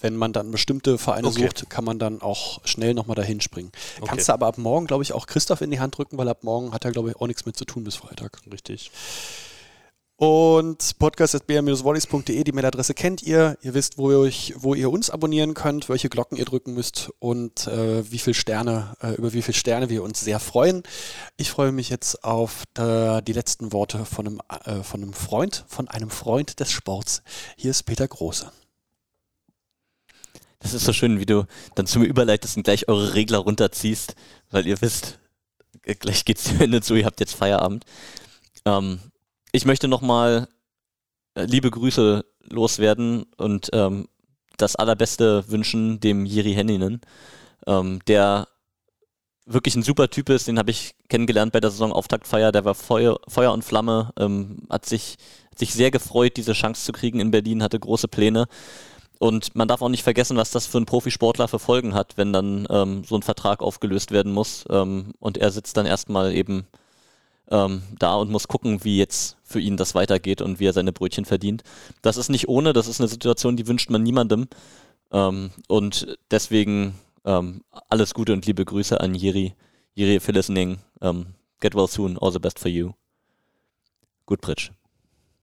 Wenn man dann bestimmte Vereine Okay. sucht, kann man dann auch schnell nochmal dahin springen. Okay. Kannst du aber ab morgen, glaube ich, auch Christoph in die Hand drücken, weil ab morgen hat er, glaube ich, auch nichts mit zu tun bis Freitag. Richtig. Und podcast.br-volleys.de, die Mailadresse kennt ihr. Ihr wisst, wo ihr, euch, wo ihr uns abonnieren könnt, welche Glocken ihr drücken müsst und äh, wie viel Sterne, äh, über wie viele Sterne wir uns sehr freuen. Ich freue mich jetzt auf äh, die letzten Worte von einem, äh, von einem Freund, von einem Freund des Sports. Hier ist Peter Große. Das ist so schön, wie du dann zu mir überleitest und gleich eure Regler runterziehst, weil ihr wisst, äh, gleich geht's (laughs) dem Ende zu, ihr habt jetzt Feierabend. Ähm, ich möchte nochmal äh, liebe Grüße loswerden und ähm, das Allerbeste wünschen dem Jiri Henninen, ähm, der wirklich ein super Typ ist, den habe ich kennengelernt bei der Saisonauftaktfeier, der war Feuer, Feuer und Flamme, ähm, hat, sich, hat sich sehr gefreut, diese Chance zu kriegen in Berlin, hatte große Pläne. Und man darf auch nicht vergessen, was das für einen Profisportler für Folgen hat, wenn dann ähm, so ein Vertrag aufgelöst werden muss. Ähm, und er sitzt dann erstmal eben ähm, da und muss gucken, wie jetzt für ihn das weitergeht und wie er seine Brötchen verdient. Das ist nicht ohne, das ist eine Situation, die wünscht man niemandem. Ähm, und deswegen ähm, alles Gute und liebe Grüße an Jiri. Jiri, you're listening, um, get well soon, all the best for you. Gut, Pritsch.